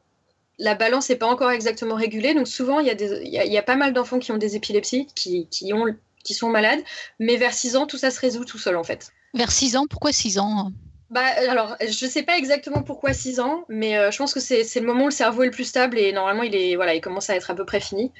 la balance n'est pas encore exactement régulée. Donc souvent, il y, a pas mal d'enfants qui ont des épilepsies, qui, ont, qui sont malades. Mais vers 6 ans, tout ça se résout tout seul, en fait. Vers 6 ans Pourquoi 6 ans? Bah, alors, je ne sais pas exactement pourquoi 6 ans, mais euh, je pense que c'est le moment où le cerveau est le plus stable et normalement, il, est, voilà, il commence à être à peu près fini.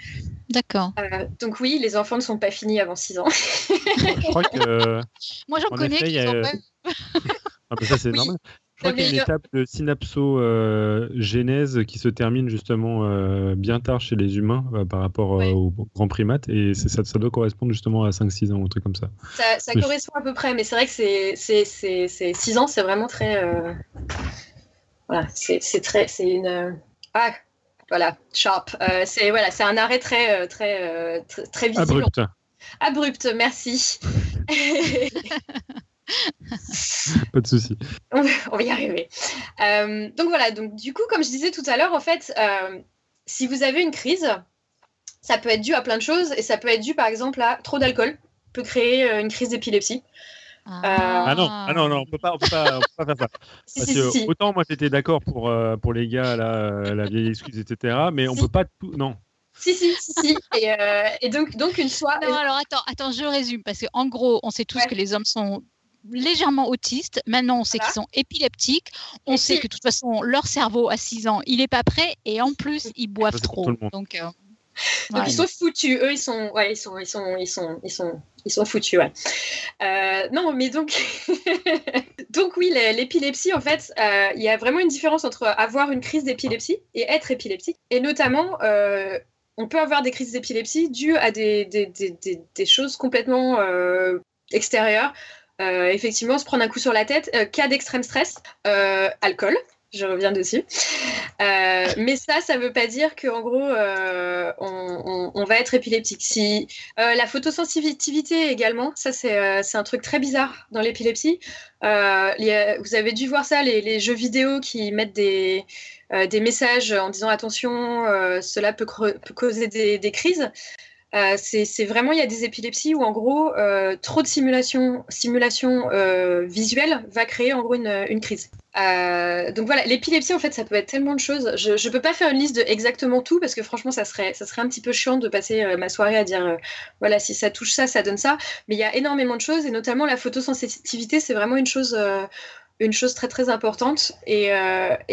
D'accord. donc oui, les enfants ne sont pas finis avant 6 ans. je crois que... Moi, j'en connais qui sont pas... Ah, ça, c'est normal. Je crois qu'il y a une étape de synapso-genèse qui se termine justement euh, bien tard chez les humains euh, par rapport euh, aux grands primates et ça, ça doit correspondre justement à 5-6 ans ou un truc comme ça. Ça, correspond à peu près, mais c'est vrai que c'est 6 ans, c'est vraiment très. Voilà, c'est très. C'est une. Ah, voilà, sharp. c'est voilà, un arrêt très, très, très, très visible. Abrupt. Abrupt, merci. Pas de souci. On, va y arriver. Euh, donc voilà, donc du coup, comme je disais tout à l'heure, en fait, euh, si vous avez une crise, ça peut être dû à plein de choses et ça peut être dû par exemple à trop d'alcool, peut créer euh, une crise d'épilepsie. Ah. ah. non, ah non, non, on peut pas, on peut pas, on peut pas faire ça. autant moi j'étais d'accord pour pour les gars là, la vieille excuse etc. Mais on peut pas tout, non. Si, si, si, si. Et, et, donc, donc une. Non, alors attends, attends, je résume parce qu'en gros, on sait tous que les hommes sont légèrement autistes. Maintenant, on sait qu'ils sont épileptiques. On sait que de toute façon, leur cerveau à 6 ans, il n'est pas prêt. Et en plus, ils boivent trop. Donc, euh, ils sont foutus. Eux, ils sont, ouais, ils sont, ils sont, ils sont, ils sont, ils sont foutus. Ouais. Euh, non, mais donc, donc oui, l'épilepsie, en fait, euh, il y a vraiment une différence entre avoir une crise d'épilepsie et être épileptique. Et notamment, on peut avoir des crises d'épilepsie dues à des, des, des, des choses complètement extérieures. Euh, effectivement, se prendre un coup sur la tête. Euh, cas d'extrême stress, euh, alcool. Je reviens dessus. mais ça, ça ne veut pas dire qu'en gros, on, va être épileptique. Si, la photosensitivité également, ça c'est un truc très bizarre dans l'épilepsie. vous avez dû voir ça, les, jeux vidéo qui mettent des messages en disant attention, cela peut, causer des crises. Euh, c'est vraiment, il y a des épilepsies où en gros, euh, trop de simulation, simulation euh, visuelle va créer en gros une, crise. donc voilà, l'épilepsie en fait, ça peut être tellement de choses. Je ne peux pas faire une liste de exactement tout parce que franchement, ça serait, ça serait un petit peu chiant de passer ma soirée à dire voilà, si ça touche ça, ça donne ça. Mais il y a énormément de choses et notamment la photosensitivité, c'est vraiment une chose une chose très très importante. Et,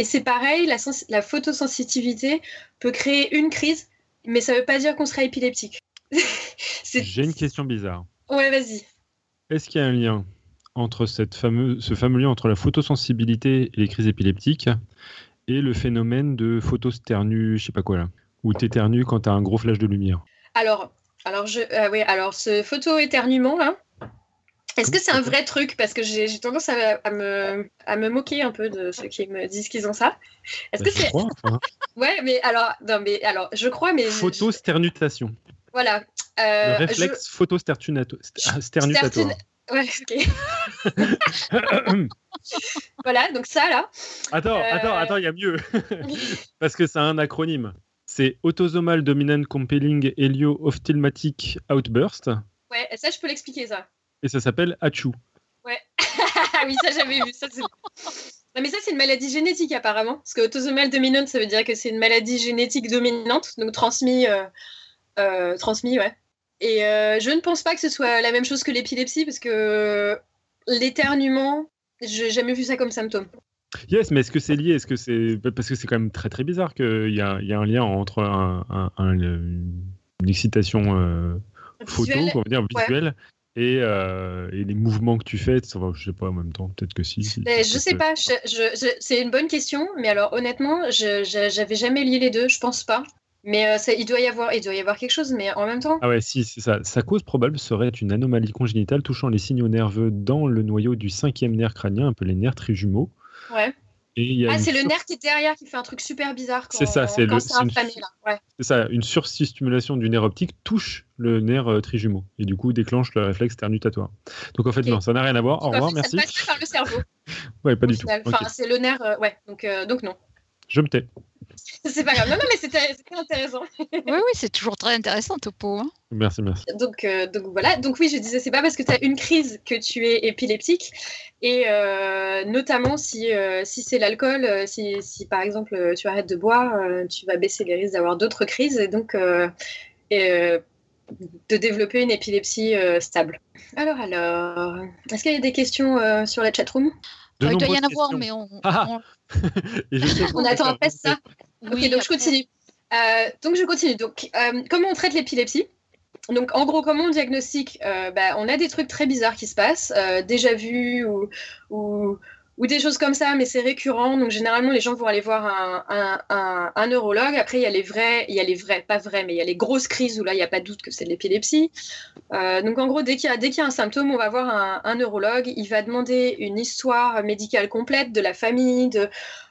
c'est pareil, la, la, photosensitivité peut créer une crise, mais ça ne veut pas dire qu'on sera épileptique. J'ai une question bizarre. Ouais, vas-y. Est-ce qu'il y a un lien entre cette ce fameux lien entre la photosensibilité et les crises épileptiques et le phénomène de photosternu, je sais pas quoi là, où tu éternues quand tu as un gros flash de lumière? Alors, alors, je, euh, oui, alors ce photoéternuement là, Est-ce que c'est un vrai truc? Parce que j'ai tendance à, me, à me moquer un peu de ceux qui me disent qu'ils ont ça. Est-ce Bah, que c'est. enfin. Ouais, mais alors, non, mais alors, je crois, mais. Photosternutation. Voilà. Le Euh, réflexe je- sternutation. Ouais, ok. Voilà, donc ça, là. attends, Euh, attends, attends, il y a mieux. Parce que c'est un acronyme. C'est Autosomal Dominant Compelling Helio Ophthalmatic Outburst. Ouais, ça, je peux l'expliquer, ça. Et ça s'appelle ACHU. Ah oui, ça, j'avais vu. Ça, non, mais ça, c'est une maladie génétique, apparemment. Parce que autosomal dominant, ça veut dire que c'est une maladie génétique dominante, donc transmise. euh, euh, transmis, ouais. Et euh, je ne pense pas que ce soit la même chose que l'épilepsie, parce que l'éternuement, j'ai jamais vu ça comme symptôme. Yes, mais est-ce que c'est lié? Est-ce que c'est parce que c'est quand même très très bizarre qu'il y y a un lien entre un, un- un- une excitation euh, photo, Visuel, on va dire visuelle, et, euh, et les mouvements que tu fais. Ça va, je sais pas en même temps. Peut-être que si. si, Mais si, je sais pas, je- je- je- c'est une bonne question, mais alors honnêtement, j'avais jamais lié les deux, je pense pas. Mais euh, ça, il doit y avoir, il doit y avoir quelque chose, mais en même temps, Ah ouais, si, c'est ça. Sa cause probable serait une anomalie congénitale touchant les signaux nerveux dans le noyau du cinquième nerf crânien, un peu les nerfs trijumeaux. ouais. Ah, c'est le nerf qui est derrière qui fait un truc super bizarre quand C'est ça, c'est le-. Ouais. Ça, une surstimulation du nerf optique touche le nerf euh, trijumeau et du coup déclenche le réflexe sternutatoire. Donc en fait, non, ça n'a rien à voir. Au revoir, merci. Ça passe par le cerveau. Ouais, pas au du tout. final. Enfin, c'est le nerf, euh, ouais. Donc, euh, donc non. Je me tais. C'est pas grave. Non, non, mais c'était intéressant. Oui, oui, c'est toujours très intéressant, Topo. hein. Merci, merci. Donc, euh, donc voilà. Donc oui, je disais, c'est pas parce que tu as une crise que tu es épileptique. Et euh, notamment si, euh, si c'est l'alcool, si, si par exemple tu arrêtes de boire, euh, tu vas baisser les risques d'avoir d'autres crises et donc euh, et, euh, de développer une épilepsie euh, stable. Alors, alors, est-ce qu'il y a des questions euh, sur la chatroom? De Euh, il doit y en avoir, mais on. Ah. on- Et je sais On attend après ça. Ok, oui, donc je continue. Euh, donc je continue. Donc, euh, comment on traite l'épilepsie? Donc, en gros, comment on diagnostique? Euh, bah, On a des trucs très bizarres qui se passent, euh, déjà vus ou, ou, ou des choses comme ça, mais c'est récurrent. Donc, généralement, les gens vont aller voir un, neurologue. Après, il y a les vrais, il y a les vrais, pas vrais, mais il y a les grosses crises où là, il n'y a pas de doute que c'est de l'épilepsie. Euh, donc, en gros, dès qu'il y, a- un symptôme, on va voir un, neurologue. Il va demander une histoire médicale complète de la famille,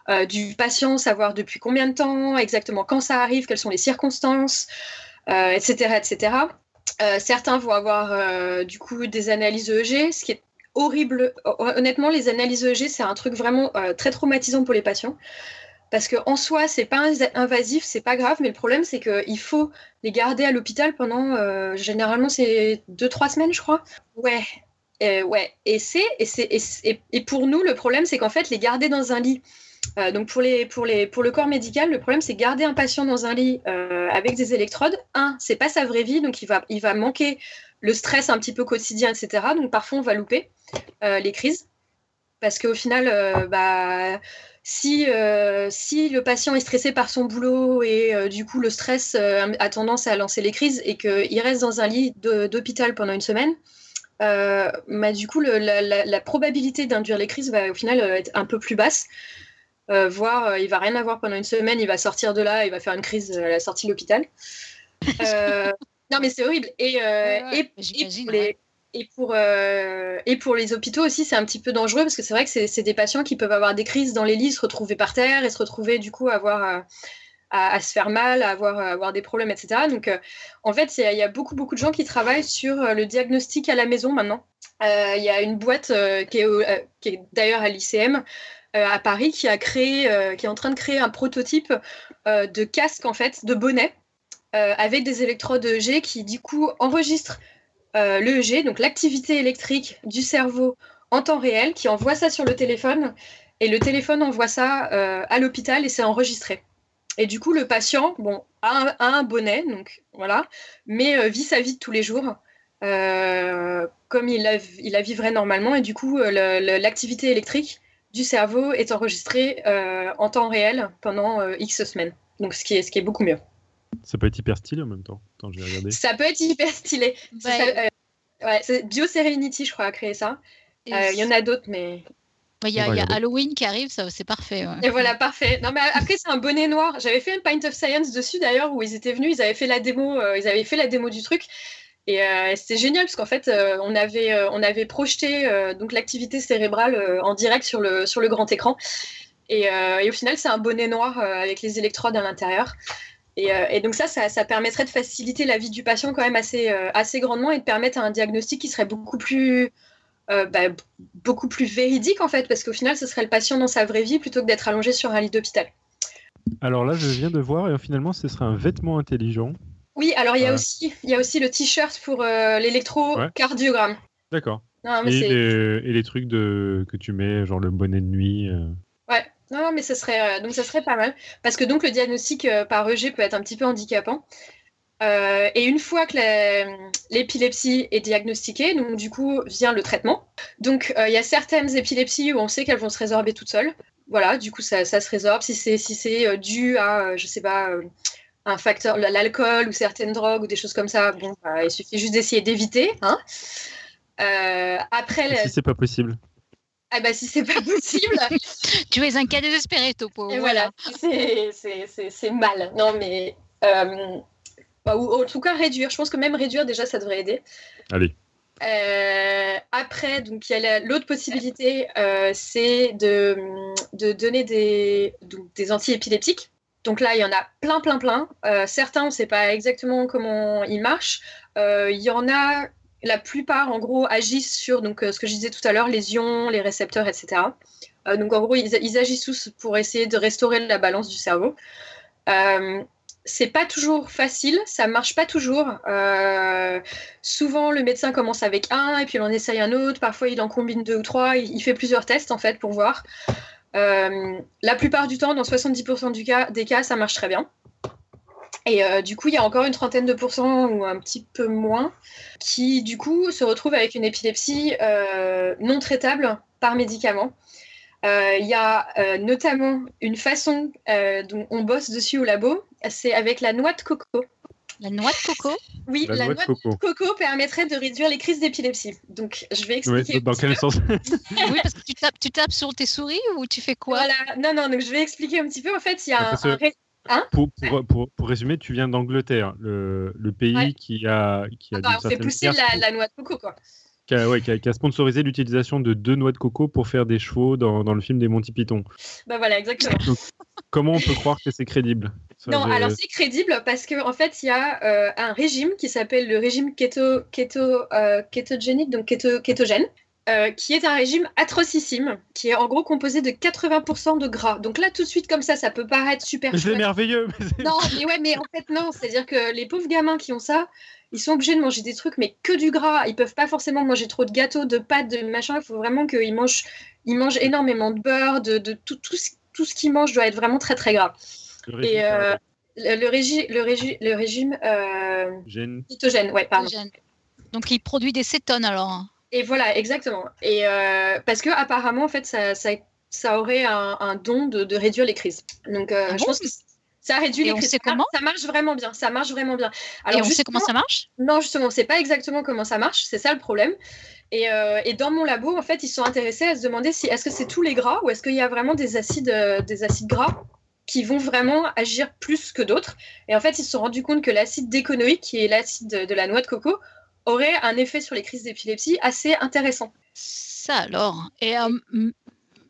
euh, du patient, savoir depuis combien de temps, exactement quand ça arrive, quelles sont les circonstances, etc., etc. Euh, certains vont avoir du coup des analyses EEG, ce qui est horrible. Honnêtement, les analyses EEG, c'est un truc vraiment euh, très traumatisant pour les patients. Parce que en soi, c'est pas invasif, c'est pas grave, mais le problème, c'est qu'il faut les garder à l'hôpital pendant, euh, généralement, c'est deux, trois semaines, je crois. Ouais, euh, ouais. Et et et, et pour nous, le problème, c'est qu'en fait, les garder dans un lit. donc pour, les, pour, les, pour le corps médical, le problème c'est garder un patient dans un lit avec des électrodes. Un, c'est pas sa vraie vie, donc il va, il va manquer le stress un petit peu quotidien, etc. Donc parfois on va louper euh, les crises. Parce qu'au final, euh, bah, si, euh, si le patient est stressé par son boulot et du coup le stress a tendance à lancer les crises et qu'il reste dans un lit d'hôpital pendant une semaine, bah, du coup la, la- probabilité d'induire les crises va au final être un peu plus basse. Voire il va rien avoir pendant une semaine, il va sortir de là, il va faire une crise à la sortie de l'hôpital. Euh, non mais c'est horrible. Et, euh, Ouais, ouais, et- pour les, ouais. et pour, euh, et pour les hôpitaux aussi, c'est un petit peu dangereux parce que c'est vrai que c'est des patients qui peuvent avoir des crises dans les lits, se retrouver par terre et se retrouver du coup à avoir euh, à, à se faire mal, à avoir, à avoir des problèmes, etc. Donc euh, en fait, il y a beaucoup, beaucoup de gens qui travaillent sur euh, le diagnostic à la maison maintenant. Euh, Il y a une boîte euh, qui est, au- euh, qui est d'ailleurs à l'ICM euh, à Paris qui a créé, euh, qui est en train de créer un prototype euh, de casque en fait, de bonnet euh, avec des électrodes EEG qui du coup enregistrent euh, l'EEG, donc l'activité électrique du cerveau en temps réel, qui envoie ça sur le téléphone et le téléphone envoie ça euh, à l'hôpital et c'est enregistré. Et du coup, le patient, bon, a un, a un bonnet, donc voilà, mais euh, vit sa vie de tous les jours comme il la, vivrait normalement. Et du coup, l'activité électrique du cerveau est enregistrée en temps réel pendant X semaines. Donc, ce qui est, ce qui est beaucoup mieux. Ça peut être hyper stylé en même temps. Attends, je vais regarder. Ça peut être hyper stylé. Ça, euh, ouais, c'est BioSerenity, je crois, a créé ça. Euh, Il y en a d'autres, mais. Il y a, y. Halloween qui arrive, ça c'est parfait. ouais. Et voilà, parfait. Non, mais après, c'est un bonnet noir. J'avais fait une Pint of Science dessus, d'ailleurs, où ils étaient venus, ils avaient fait la démo, euh, ils avaient fait la démo du truc. Et c'était génial parce qu'en fait, on, avait, on avait projeté donc l'activité cérébrale en direct sur le, sur le grand écran. Et, au final, c'est un bonnet noir avec les électrodes à l'intérieur. Et, donc ça, ça, permettrait de faciliter la vie du patient quand même assez, assez grandement et de permettre un diagnostic qui serait beaucoup plus euh, bah, beaucoup plus véridique en fait, parce qu'au final, ce serait le patient dans sa vraie vie plutôt que d'être allongé sur un lit d'hôpital. Alors là, je viens de voir, et finalement, ce serait un vêtement intelligent. Oui, alors il y, a aussi, il y a aussi le t-shirt pour euh, l'électrocardiogramme. D'accord. Et, les trucs de, que tu mets, genre le bonnet de nuit. Euh. Non, mais ça serait, donc ça serait pas mal. Parce que donc le diagnostic par EG peut être un petit peu handicapant. Euh, et une fois que l'épilepsie est diagnostiquée, donc du coup vient le traitement. Donc euh, il y a certaines épilepsies où on sait qu'elles vont se résorber toutes seules. Voilà, du coup ça, se résorbe. Si c'est si c'est euh, dû à, je sais pas, un facteur, l'alcool ou certaines drogues ou des choses comme ça, bon, bah, il suffit juste d'essayer d'éviter. Hein. après, si c'est pas possible? Ah bah si c'est pas possible. tu es un cas désespéré, Topo. Et voilà, c'est mal. Non mais bah, ou en tout cas réduire. Je pense que même réduire, déjà, ça devrait aider. Allez. Euh, après, donc il y a l'autre possibilité, euh, c'est de, de, donner des, des antiépileptiques. Donc là, il y en a plein, plein, plein. Euh, certains, on ne sait pas exactement comment ils marchent. il y en a, la plupart, en gros, agissent sur donc, ce que je disais tout à l'heure, les ions, les récepteurs, etc. donc en gros, ils, agissent tous pour essayer de restaurer la balance du cerveau c'est pas toujours facile, ça marche pas toujours. Euh, souvent, le médecin commence avec un et puis il en essaye un autre. Parfois, il en combine deux ou trois. Il, fait plusieurs tests en fait pour voir. Euh, la plupart du temps, dans 70% du cas, des cas, ça marche très bien. Et euh, du coup, il y a encore une trentaine de pourcents ou un petit peu moins qui, du coup, se retrouvent avec une épilepsie non traitable par médicament. Euh, il y a euh, notamment une façon euh, dont on bosse dessus au labo, c'est avec la noix de coco. La noix de coco Oui, la, noix, de, coco. permettrait de réduire les crises d'épilepsie. Donc, je vais expliquer. dans quel sens Oui, parce que tu tapes, tu tapes, sur tes souris ou tu fais quoi? Voilà. Non, non, donc je vais expliquer un petit peu. En fait, il y a un. Hein pour, pour, pour, pour, résumer, tu viens d'Angleterre, le, le, pays qui a. Qui a ah bah, on fait pousser la, la, noix de coco, quoi qui a, sponsorisé l'utilisation de deux noix de coco pour faire des chevaux dans, dans le film des Monty Python. Bah voilà, exactement. comment on peut croire que c'est crédible? Non, alors c'est crédible parce qu'en en fait, il y a euh, un régime qui s'appelle le régime keto, keto, euh, kétogénique, donc keto, kétogène. Euh, qui est un régime atrocissime, qui est en gros composé de 80% de gras. Donc là, tout de suite, comme ça, ça peut paraître super. C'est merveilleux. non, mais ouais, mais en fait, non. C'est-à-dire que les pauvres gamins qui ont ça, ils sont obligés de manger des trucs, mais que du gras. Ils peuvent pas forcément manger trop de gâteaux, de pâtes, de machin. Il faut vraiment qu'ils mangent, ils mangent énormément de beurre, de, de tout, tout, tout ce qu'ils mangent doit être vraiment très très gras. Le Et euh, le, régime, le, régime, le régime euh, Ketogène, ouais, pardon. Donc il produit des cétones alors. Et voilà, exactement. Et euh, parce que apparemment, en fait, ça, ça, ça aurait un, un don de, de, réduire les crises. Donc, euh, ah je pense que ça réduit les crises. comment? ça marche vraiment bien. Ça marche vraiment bien. Alors, et on sait comment ça marche? Non, justement, c'est pas exactement comment ça marche. C'est ça le problème. Et, euh, et, dans mon labo, en fait, ils sont intéressés à se demander si est-ce que c'est tous les gras ou est-ce qu'il y a vraiment des acides, euh, des acides gras qui vont vraiment agir plus que d'autres? Et en fait, ils se sont rendus compte que l'acide déconoïque, qui est l'acide de la noix de coco, aurait un effet sur les crises d'épilepsie assez intéressant. Ça alors. Et euh,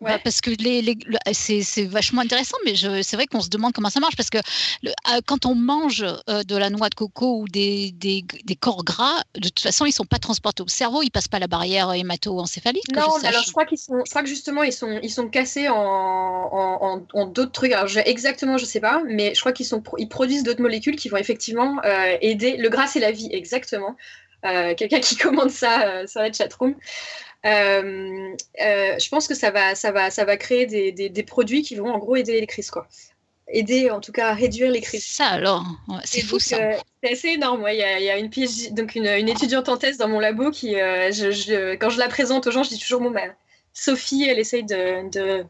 bah, parce que les, c'est vachement intéressant, mais c'est vrai qu'on se demande comment ça marche. Parce que euh, quand on mange euh, de la noix de coco ou des, des, des, corps gras, de toute façon, ils ne sont pas transportés au cerveau, ils ne passent pas la barrière hémato-encéphalique. Non, alors je crois, qu'ils sont, je crois que justement, ils sont, ils sont cassés en, en, en, d'autres trucs. Alors exactement, je ne sais pas, mais je crois qu'ils ils produisent d'autres molécules qui vont effectivement aider. Le gras, c'est la vie, exactement. Euh, quelqu'un qui commande ça euh, sur la chatroom. Euh, je pense que ça va, ça va, ça va créer des, des, produits qui vont en gros aider les crises, quoi. Aider en tout cas à réduire les crises. Ça alors, c'est fou ça. c'est assez énorme. Il y, a, y, a une donc une, une, étudiante en thèse dans mon labo qui, je, quand je la présente aux gens, je dis toujours bon ben, Sophie, elle essaye de, de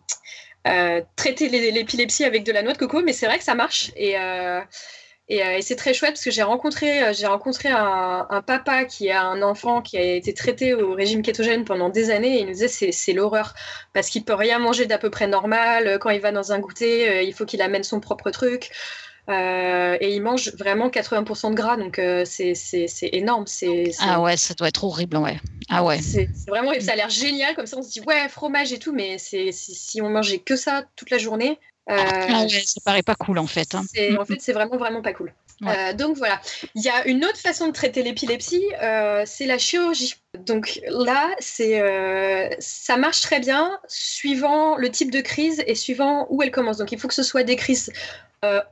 traiter l'épilepsie avec de la noix de coco, mais c'est vrai que ça marche et euh, et, c'est très chouette parce que j'ai rencontré, euh, j'ai rencontré un, papa qui a un enfant qui a été traité au régime kétogène pendant des années et il nous disait c'est, l'horreur parce qu'il peut rien manger d'à peu près normal. Quand il va dans un goûter, euh, il faut qu'il amène son propre truc. et il mange vraiment 80% de gras, donc c'est énorme. c'est Ah ouais, ça doit être horrible, ouais. Ah ouais. C'est vraiment, ça a l'air génial, comme ça on se dit ouais, fromage et tout, mais si on mangeait que ça toute la journée, ah ça paraît pas cool en fait. Hein. En fait, c'est vraiment vraiment pas cool. Euh, donc voilà, il y a une autre façon de traiter l'épilepsie, euh, c'est la chirurgie. Donc là, c'est euh, ça marche très bien suivant le type de crise et suivant où elle commence. Donc il faut que ce soit des crises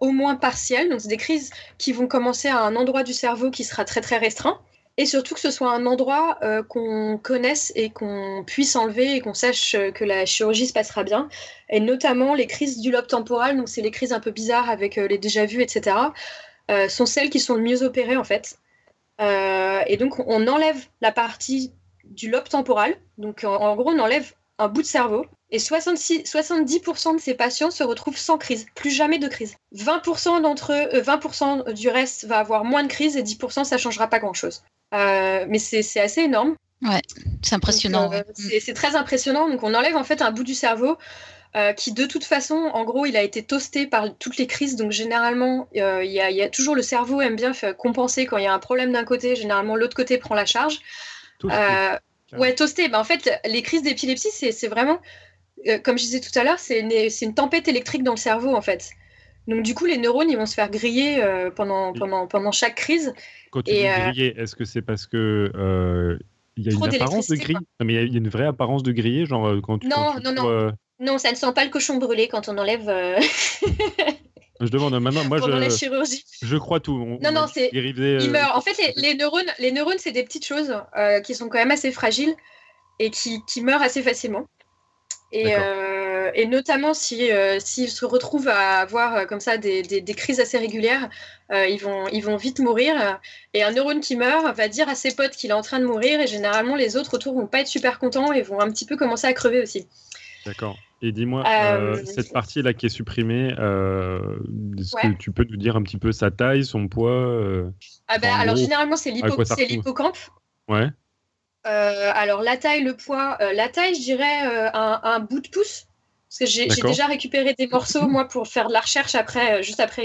au moins partielles, donc des crises qui vont commencer à un endroit du cerveau qui sera très très restreint. Et surtout que ce soit un endroit qu'on connaisse et qu'on puisse enlever et qu'on sache que la chirurgie se passera bien. Et notamment les crises du lobe temporal, donc c'est les crises un peu bizarres avec les déjà-vus, etc. Euh, sont celles qui sont le mieux opérées en fait. Euh, et donc on enlève la partie du lobe temporal. Donc en, gros on enlève un bout de cerveau. Et 66, 70% de ces patients se retrouvent sans crise, plus jamais de crise. 20% d'entre eux, 20% euh, du reste va avoir moins de crise et 10% ça changera pas grand-chose. mais c'est assez énorme. Ouais, c'est impressionnant. c'est très impressionnant. Donc on enlève en fait un bout du cerveau. Euh, qui de toute façon, en gros, il a été toasté par toutes les crises. Donc généralement, euh, il y, a toujours le cerveau aime bien compenser quand il y a un problème d'un côté. Généralement, l'autre côté prend la charge. Euh, ouais, toasté. Ben, en fait, les crises d'épilepsie, c'est vraiment, comme je disais tout à l'heure, c'est une, une, tempête électrique dans le cerveau, en fait. Donc du coup, les neurones, ils vont se faire griller pendant, pendant, pendant chaque crise. Quand tu dis griller, est-ce que c'est parce que il y a une apparence de grille? mais il y, a une vraie apparence de griller, genre quand tu. Non, non, non. Non, ça ne sent pas le cochon brûlé quand on enlève. Euh, je demande maintenant, moi je, la chirurgie. je crois tout. non, non, c'est. Il meurt. En fait, les, neurones, les neurones, c'est des petites choses euh, qui sont quand même assez fragiles et qui, qui meurent assez facilement. Et, euh, et notamment s'ils si, se retrouvent à avoir comme ça des, des, des crises assez régulières, ils, vont, ils vont vite mourir. Et un neurone qui meurt va dire à ses potes qu'il est en train de mourir et généralement les autres autour vont pas être super contents et vont un petit peu commencer à crever aussi. D'accord. Et dis-moi, euh, euh, cette partie-là qui est supprimée, euh, est-ce que tu peux nous dire un petit peu sa taille, son poids ah ben, Alors, généralement, c'est l'hippocampe. Ouais. alors, la taille, le poids, la taille, je dirais un, bout de pouce. Parce que j'ai déjà récupéré des morceaux, moi, pour faire de la recherche après, juste après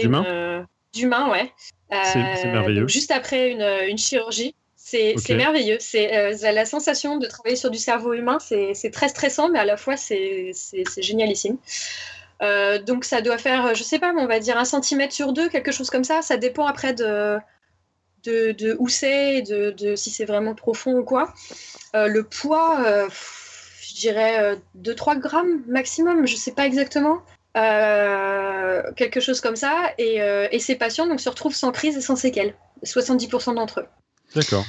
D'humain, ouais. c'est merveilleux. Juste après une, une chirurgie. C'est merveilleux. C'est euh, la sensation de travailler sur du cerveau humain, c'est très stressant, mais à la fois c'est génialissime. Euh, donc ça doit faire, je sais pas, on va dire un centimètre sur deux, quelque chose comme ça. Ça dépend après de, de, où c'est, de, de, si c'est vraiment profond ou quoi. Euh, le poids, je dirais 2-3 grammes maximum, je sais pas exactement. quelque chose comme ça. Et, et ces patients donc, se retrouvent sans crise et sans séquelles. 70% d'entre eux. D'accord.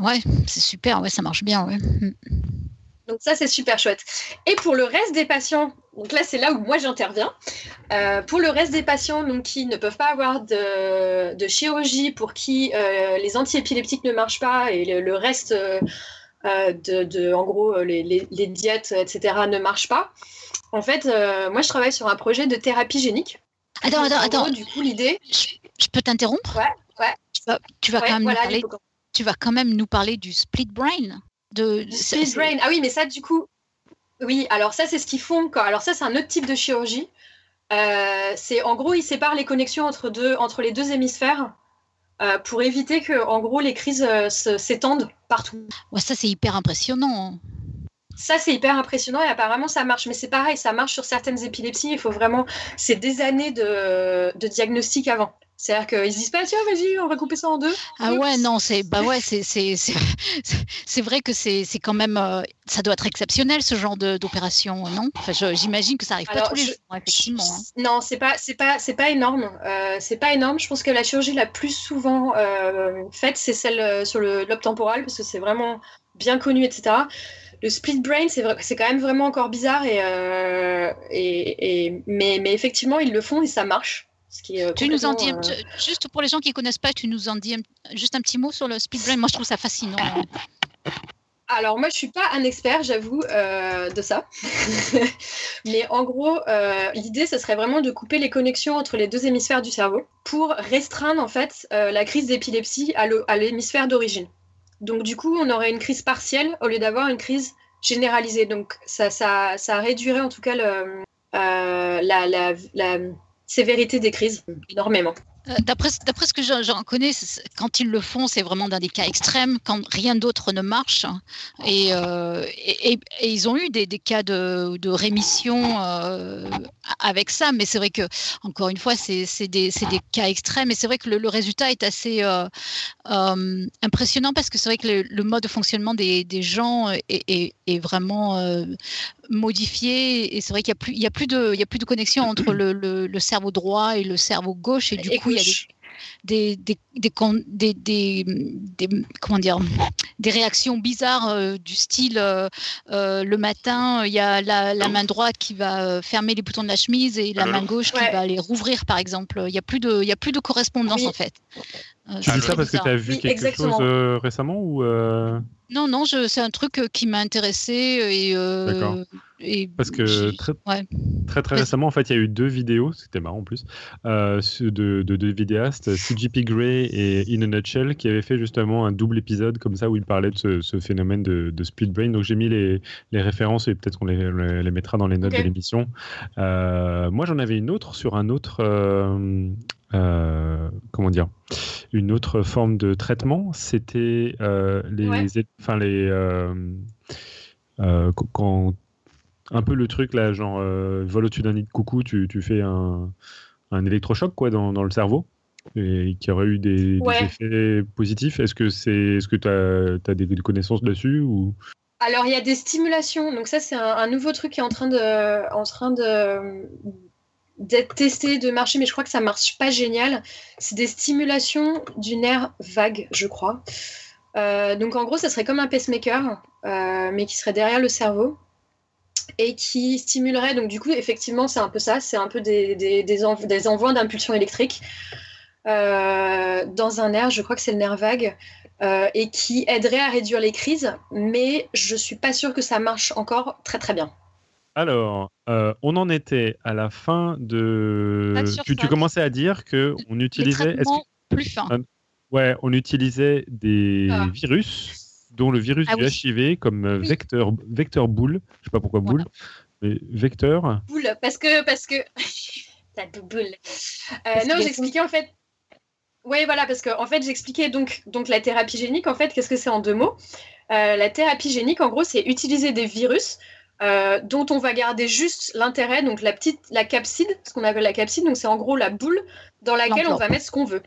Ouais, c'est super, ouais, ça marche bien, ouais. Mm. Donc ça, c'est super chouette. Et pour le reste des patients, donc là, c'est là où moi j'interviens. Euh, pour le reste des patients donc, qui ne peuvent pas avoir de, de chirurgie, pour qui euh, les antiépileptiques ne marchent pas et le, reste, euh, de, de, en gros, les, les, les, diètes, etc., ne marchent pas, en fait, moi, je travaille sur un projet de thérapie génique. Attends, attends, attends. Du coup, l'idée... Je, peux t'interrompre? Ouais, ouais. Tu vas, quand même parler tu vas quand même nous parler du split brain. De, split brain, ah oui, mais ça, du coup, oui, alors ça, c'est ce qu'ils font. Alors ça, c'est un autre type de chirurgie. Euh, c'est en gros, ils séparent les connexions entre, deux, entre les deux hémisphères euh, pour éviter que, en gros, les crises euh, s'étendent partout. Ouais, ça, c'est hyper impressionnant. Hein. Ça, c'est hyper impressionnant et apparemment, ça marche. Mais c'est pareil, ça marche sur certaines épilepsies. Il faut vraiment. C'est des années de, de diagnostic avant. C'est-à-dire qu'ils se disent pas, tiens, vas-y, on va couper ça en deux. Ah ouais, non, c'est bah ouais, c'est vrai que c'est quand même, euh, ça doit être exceptionnel ce genre d'opération, non? Enfin, J'imagine que ça arrive pas tous les jours, effectivement. Hein. Non, c'est pas pas pas énorme. Euh, c'est pas énorme. Je pense que la chirurgie la plus souvent euh, faite, c'est celle sur le lobe temporal parce que c'est vraiment bien connu, etc. Le split brain, c'est quand même vraiment encore bizarre et, et, et mais, mais effectivement ils le font et ça marche. Euh, tu nous en dis, euh, juste pour les gens qui ne connaissent pas, tu nous en dis juste un petit mot sur le speed brain. Moi, je trouve ça fascinant. Alors moi, je suis pas un expert, j'avoue, euh, de ça. Mais en gros, l'idée, ce serait vraiment de couper les connexions entre les deux hémisphères du cerveau pour restreindre en fait la crise d'épilepsie à l'hémisphère d'origine. Donc du coup, on aurait une crise partielle au lieu d'avoir une crise généralisée. Donc ça, ça, ça réduirait en tout cas le, la, la sévérité des crises énormément. Euh, d'après, ce que j'en connais, quand ils le font, c'est vraiment dans des cas extrêmes, quand rien d'autre ne marche. Et, euh, ils ont eu des, cas de, rémission euh, avec ça, mais c'est vrai que, encore une fois, c'est des, cas extrêmes. Et c'est vrai que le, résultat est assez impressionnant parce que c'est vrai que le, mode de fonctionnement des, gens est, vraiment modifié. Et c'est vrai qu'il n'y a, a, plus de connexion entre le, cerveau droit et le cerveau gauche. Et du coup, il y a des, des, des, des, comment dire, des réactions bizarres euh, du style euh, euh, le matin, il y a la, la, main droite qui va fermer les boutons de la chemise et la main gauche qui va les rouvrir, par exemple. Il n'y a, plus de, il a plus de correspondance, en fait. Tu dis ça parce que tu as vu quelque chose récemment ou Non, non, c'est un truc qui m'a intéressé et parce que très, très, très récemment, en fait, il y a eu deux vidéos, c'était marrant en plus, euh, de, deux vidéastes, CGP Grey et In a Nutshell, qui avaient fait justement un double épisode comme ça où ils parlaient de ce, phénomène de, split brain. Donc j'ai mis les, références et peut-être qu'on les, les, mettra dans les notes de l'émission. Euh, moi, j'en avais une autre sur un autre. Euh, comment dire? Une autre forme de traitement c'était les enfin les quand un peu le truc là, genre euh, vol au-dessus d'un nid de coucou, tu, tu fais un, un, électrochoc quoi dans, dans, le cerveau et qui aurait eu des, effets positifs. Est-ce que c'est, est-ce que tu as, as, des, connaissances dessus ou? Alors il y a des stimulations. Donc ça c'est un, nouveau truc qui est en train de, en train de d'être testé, de marcher, mais je crois que ça marche pas génial. C'est des stimulations du nerf vague, je crois. Euh, donc en gros, ça serait comme un pacemaker, euh, mais qui serait derrière le cerveau et qui stimulerait, donc du coup, effectivement, c'est un peu ça, c'est un peu des, envois d'impulsion électrique euh, dans un nerf, je crois que c'est le nerf vague, euh, et qui aiderait à réduire les crises, mais je suis pas sûre que ça marche encore très très bien. Alors, euh, on en était à la fin de. Tu, tu, commençais à dire que on utilisait. plus fin. Ouais, on utilisait des ah. virus dont le virus ah du HIV comme euh, vecteur, vecteur boule. Je sais pas pourquoi boule, mais vecteur. Boule, parce que. Parce que... T'as boule. Euh, non, j'expliquais en fait. Oui, voilà, parce que en fait, j'expliquais donc, donc la thérapie génique. En fait, qu'est-ce que c'est en deux mots? Euh, La thérapie génique, en gros, c'est utiliser des virus euh, dont on va garder juste l'intérêt, donc la petite, la capside, ce qu'on appelle la capside, donc c'est en gros la boule dans laquelle on va mettre ce qu'on veut.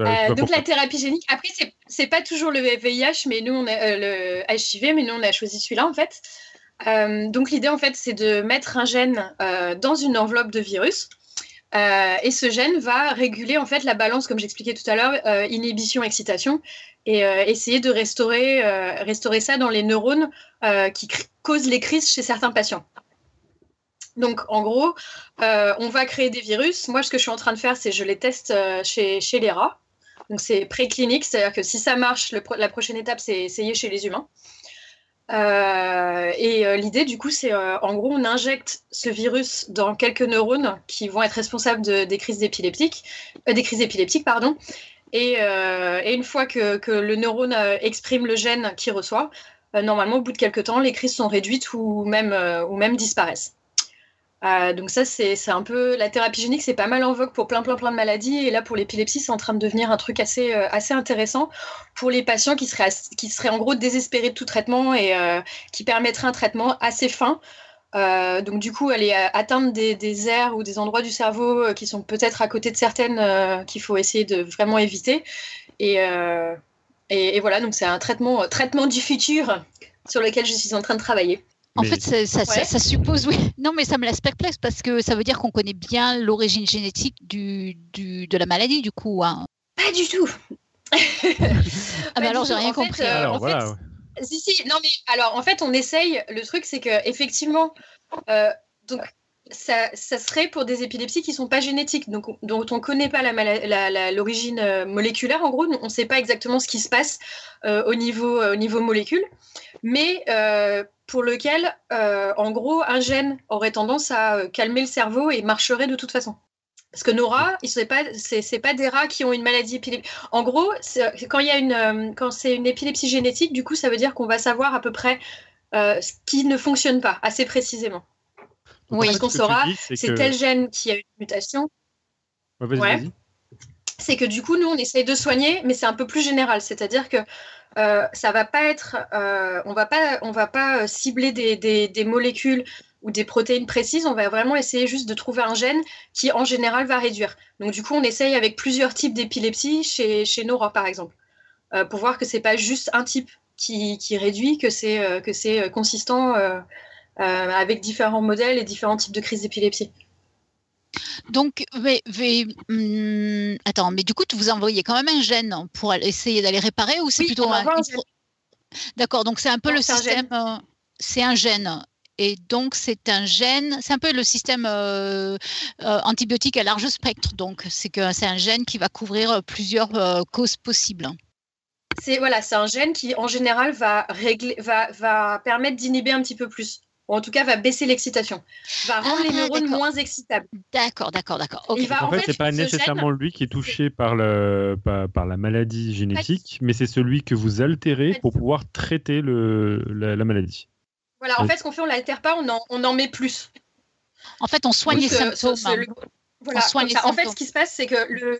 Euh, donc la thérapie génique, après c'est pas toujours le VIH, mais nous on a euh, le HIV, mais nous on a choisi celui-là en fait. donc l'idée en fait c'est de mettre un gène dans une enveloppe de virus. et ce gène va réguler en fait la balance, comme j'expliquais tout à l'heure, inhibition-excitation, et euh, essayer de restaurer, euh, restaurer ça dans les neurones euh, qui causent les crises chez certains patients. Donc, en gros, on va créer des virus. Moi, ce que je suis en train de faire, c'est je les teste chez, chez les rats. Donc, c'est préclinique, c'est-à-dire que si ça marche, la prochaine étape, c'est essayer chez les humains. et l'idée, du coup, c'est en gros, on injecte ce virus dans quelques neurones qui vont être responsables de, des crises épileptiques, des crises épileptiques, pardon. Euh, et, une fois que, le neurone euh, exprime le gène qu'il reçoit, euh, normalement, au bout de quelques temps, les crises sont réduites ou même, ou même disparaissent. donc ça, c'est un peu la thérapie génique, c'est pas mal en vogue pour plein plein plein de maladies. Et là, pour l'épilepsie, c'est en train de devenir un truc assez assez intéressant pour les patients qui seraient qui seraient en gros désespérés de tout traitement et qui permettraient un traitement assez fin euh, donc du coup, aller atteindre des, des, aires ou des endroits du cerveau euh, qui sont peut-être à côté de certaines euh, qu'il faut essayer de vraiment éviter. Et, et, voilà, donc c'est un traitement, traitement du futur sur lequel je suis en train de travailler. En fait, ça, ça, suppose, oui. Non, mais ça me laisse perplexe parce que ça veut dire qu'on connaît bien l'origine génétique du, du, de la maladie, du coup. Hein. Pas du tout. ah, mais alors, j'ai rien compris. alors, voilà. Si, si, non, mais alors en fait, on essaye. Le truc, c'est que effectivement, euh, donc ça, serait pour des épilepsies qui sont pas génétiques, donc dont on connaît pas l'origine euh, moléculaire. En gros, on ne sait pas exactement ce qui se passe euh, au niveau au niveau molécule, mais pour lequel, en gros, un gène aurait tendance à calmer le cerveau et marcherait de toute façon. Parce que nos rats, ce n'est pas, pas des rats qui ont une maladie épileptique. En gros, quand y a euh, quand c'est une épilepsie génétique, du coup, ça veut dire qu'on va savoir à peu près euh, ce qui ne fonctionne pas assez précisément. Oui. Parce qu'on saura, c'est tel gène qui a une mutation. c'est que du coup, nous, on essaye de soigner, mais c'est un peu plus général. C'est-à-dire que euh, ça va pas être, euh, on va pas, on va pas cibler des, des, molécules ou des protéines précises. On va vraiment essayer juste de trouver un gène qui, en général, va réduire. Donc, du coup, on essaye avec plusieurs types d'épilepsie chez, chez Nora, par exemple, euh, pour voir que c'est pas juste un type qui, qui réduit, que c'est que c'est consistant avec différents modèles et différents types de crises d'épilepsie. Donc, mais, hum, attends, mais du coup, vous envoyez quand même un gène pour essayer d'aller réparer ou c'est plutôt un. D'accord, donc c'est un peu le système. Euh, c'est un gène. Et donc, c'est un gène, c'est un peu le système euh, euh, antibiotique à large spectre. Donc, c'est que c'est un gène qui va couvrir plusieurs causes possibles. C'est voilà, c'est un gène qui, en général, va régler, va, va permettre d'inhiber un petit peu plus ou en tout cas va baisser l'excitation, va rendre les ah, neurones moins excitables. D'accord, d'accord, d'accord. En fait, c'est pas nécessairement lui qui est touché par, le, par, la maladie génétique, mais c'est celui que vous altérez pour pouvoir traiter le, la, maladie. Voilà, en fait, ce qu'on fait, on l'altère pas, on en, on en met plus. En fait, on soigne les symptômes. voilà, en fait, ce qui se passe, c'est que le,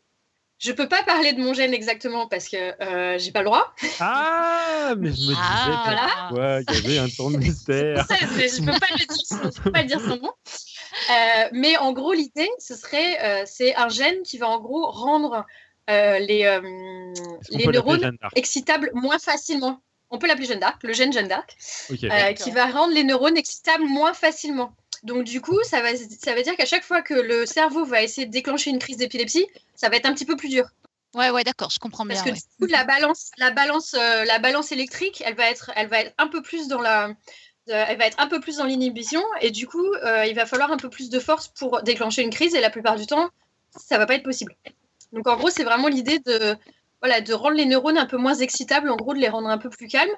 je peux pas parler de mon gène exactement parce que euh, j'ai pas le droit. Ah, mais je me disais ah, voilà. il y avait un temps de mystère. je peux pas le dire, je peux pas dire son nom. Euh, mais en gros, l'idée, ce serait, euh, c'est un gène qui va en gros rendre euh, les, les neurones excitables moins facilement. On peut l'appeler Jeanne d'Arc, le gène Jeanne d'Arc, qui va rendre les neurones excitables moins facilement. Donc du coup, ça, va, ça veut dire qu'à chaque fois que le cerveau va essayer de déclencher une crise d'épilepsie, ça va être un petit peu plus dur. Ouais, ouais, d'accord, je comprends bien. Parce que du coup, la balance, la balance, euh, la balance électrique, elle va être, elle va être un peu plus dans la, euh, elle va être un peu plus dans l'inhibition, et du coup, euh, il va falloir un peu plus de force pour déclencher une crise, et la plupart du temps, ça va pas être possible. Donc en gros, c'est vraiment l'idée de voilà, de rendre les neurones un peu moins excitables, en gros, de les rendre un peu plus calmes.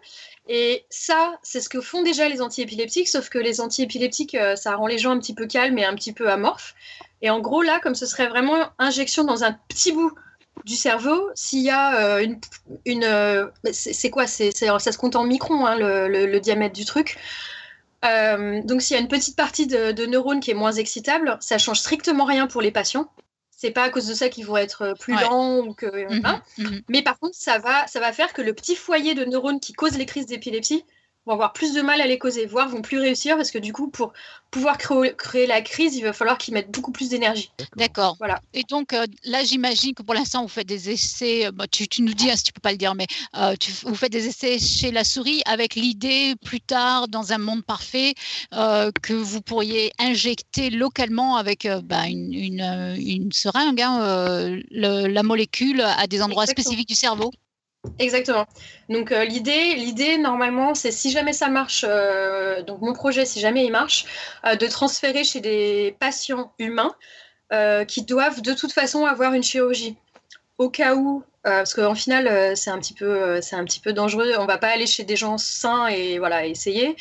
Et ça, c'est ce que font déjà les antiépileptiques, sauf que les antiépileptiques, euh, ça rend les gens un petit peu calmes et un petit peu amorphes. Et en gros, là, comme ce serait vraiment injection dans un petit bout du cerveau, s'il y a euh, une, euh, c'est quoi Ça se compte en microns, hein, le, diamètre du truc. donc, s'il y a une petite partie de, de neurones qui est moins excitable, ça change strictement rien pour les patients c'est pas à cause de ça qu'ils vont être euh, plus lents ou que mhm, mhm. mais par contre ça va ça va faire que le petit foyer de neurones qui cause les crises d'épilepsie vont avoir plus de mal à les causer, voire vont plus réussir parce que du coup, pour pouvoir créer, la crise, il va falloir qu'ils mettent beaucoup plus d'énergie. D'accord. Voilà. Et donc euh, là, j'imagine que pour l'instant, vous faites des essais. Euh, bah, tu, nous dis hein, si tu peux pas le dire, mais euh, tu, vous faites des essais chez la souris avec l'idée plus tard, dans un monde parfait, que vous pourriez injecter localement avec bah, une, une, seringue hein, la molécule à des endroits spécifiques du cerveau. Exactement. Donc euh, l'idée, l'idée normalement, c'est si jamais ça marche, euh, donc mon projet, si jamais il marche, euh, de transférer chez des patients humains qui doivent de toute façon avoir une chirurgie. Au cas où, parce qu'en final, c'est un petit peu, c'est un petit peu dangereux. On va pas aller chez des gens sains et voilà essayer.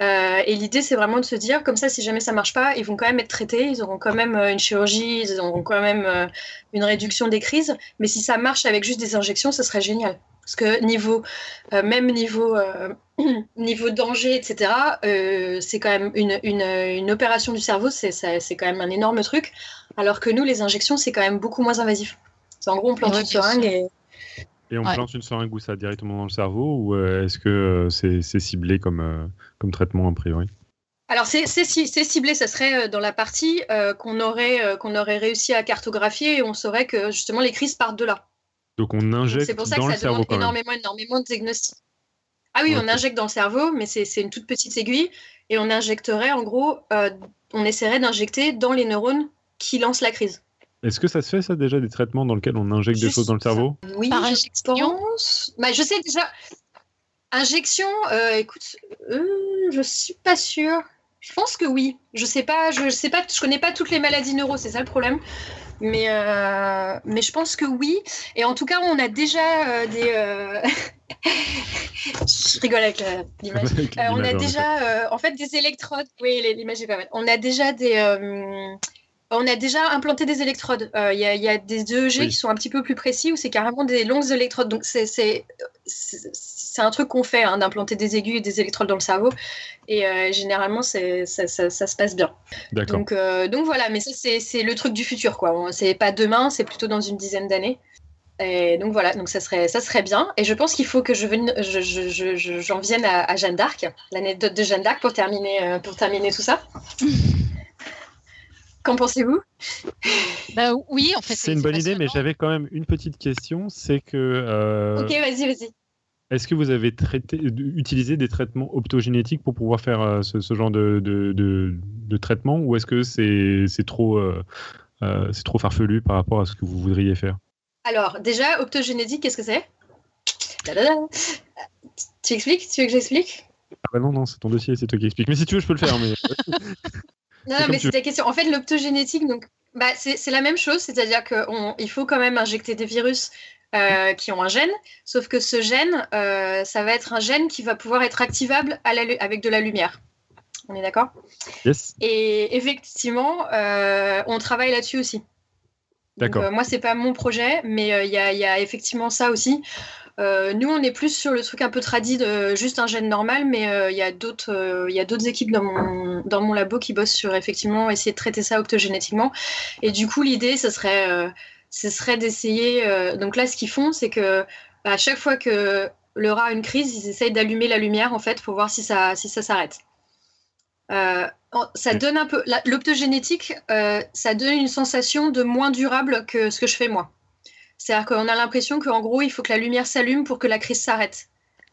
et l'idée, c'est vraiment de se dire, comme ça, si jamais ça marche pas, ils vont quand même être traités, ils auront quand même une chirurgie, ils auront quand même une réduction des crises. Mais si ça marche avec juste des injections, ce serait génial. Parce que niveau, euh, même niveau, euh, niveau danger, etc., euh, c'est quand même une, opération du cerveau, c'est quand même un énorme truc. Alors que nous, les injections, c'est quand même beaucoup moins invasif. En gros, on plante une seringue et. Et on plante une seringue où ça directement dans le cerveau ou est-ce que c'est ciblé comme, comme traitement a priori? Alors c'est ciblé, ça serait dans la partie qu'on aurait, qu'on aurait réussi à cartographier et on saurait que justement les crises partent de là. Donc on injecte C'est pour ça que ça demande énormément, énormément de diagnostics. Ah oui, on injecte dans le cerveau, mais c'est une toute petite aiguille. Et on injecterait, en gros, euh, on essaierait d'injecter dans les neurones qui lancent la crise. Est-ce que ça se fait, ça, déjà, des traitements dans lesquels on injecte des choses dans le cerveau? Oui, Par injection bah, Je sais déjà. Injection, euh, écoute, euh, je suis pas sûre. Je pense que oui. Je sais pas, je sais pas, je connais pas toutes les maladies neuro, c'est ça le problème. Mais, euh, mais je pense que oui. Et en tout cas, on a déjà euh, des. Euh, je rigole avec l'image. on a déjà, en fait, des électrodes. Oui, l'image est pas mal. On a déjà des. On a déjà implanté des électrodes. Il y, y, a des EEG qui sont un petit peu plus précis où c'est carrément des longues électrodes. Donc, c'est un truc qu'on fait, hein, d'implanter des aiguilles et des électrodes dans le cerveau. Et généralement, c'est, ça, ça, ça, se passe bien. Donc, donc voilà, mais ça, c'est, le truc du futur, quoi. C'est pas demain, c'est plutôt dans une dizaine d'années. Et donc voilà, donc ça serait, ça serait bien. Et je pense qu'il faut que je, je, je, j'en vienne à, Jeanne d'Arc, l'anecdote de Jeanne d'Arc pour terminer, euh, pour terminer tout ça. Qu'en pensez-vous? Bah, Oui, en fait. C'est une bonne idée, mais j'avais quand même une petite question. C'est que. Euh, ok, vas-y, vas-y. Est-ce que vous avez traité, utilisé des traitements optogénétiques pour pouvoir faire euh, ce, ce, genre de, de, de, traitement ou est-ce que c'est trop, c'est trop farfelu par rapport à ce que vous voudriez faire? Alors, déjà, optogénétique, qu'est-ce que c'est? Tu expliques? Tu veux que j'explique? Ah bah non, non, c'est ton dossier, c'est toi qui expliques. Mais si tu veux, je peux le faire. Mais... non, non mais c'est ta question. En fait, l'optogénétique, donc, bah, c'est la même chose, c'est-à-dire qu'il faut quand même injecter des virus euh, qui ont un gène, sauf que ce gène, euh, ça va être un gène qui va pouvoir être activable avec de la lumière. On est d'accord? Yes. Et effectivement, euh, on travaille là-dessus aussi. D'accord. Moi, c'est pas mon projet, mais il y, a effectivement ça aussi. Euh, nous, on est plus sur le truc un peu tradit de juste un gène normal, mais il y a d'autres, équipes dans mon, dans mon labo qui bossent sur effectivement essayer de traiter ça optogénétiquement. Et du coup, l'idée, ce serait, ce serait d'essayer. donc là, ce qu'ils font, c'est que bah, à chaque fois que le rat a une crise, ils essayent d'allumer la lumière en fait pour voir si ça, si ça s'arrête. Euh, ça donne un peu l'optogénétique, euh, ça donne une sensation de moins durable que ce que je fais moi. C'est-à-dire qu'on a l'impression qu'en gros, il faut que la lumière s'allume pour que la crise s'arrête.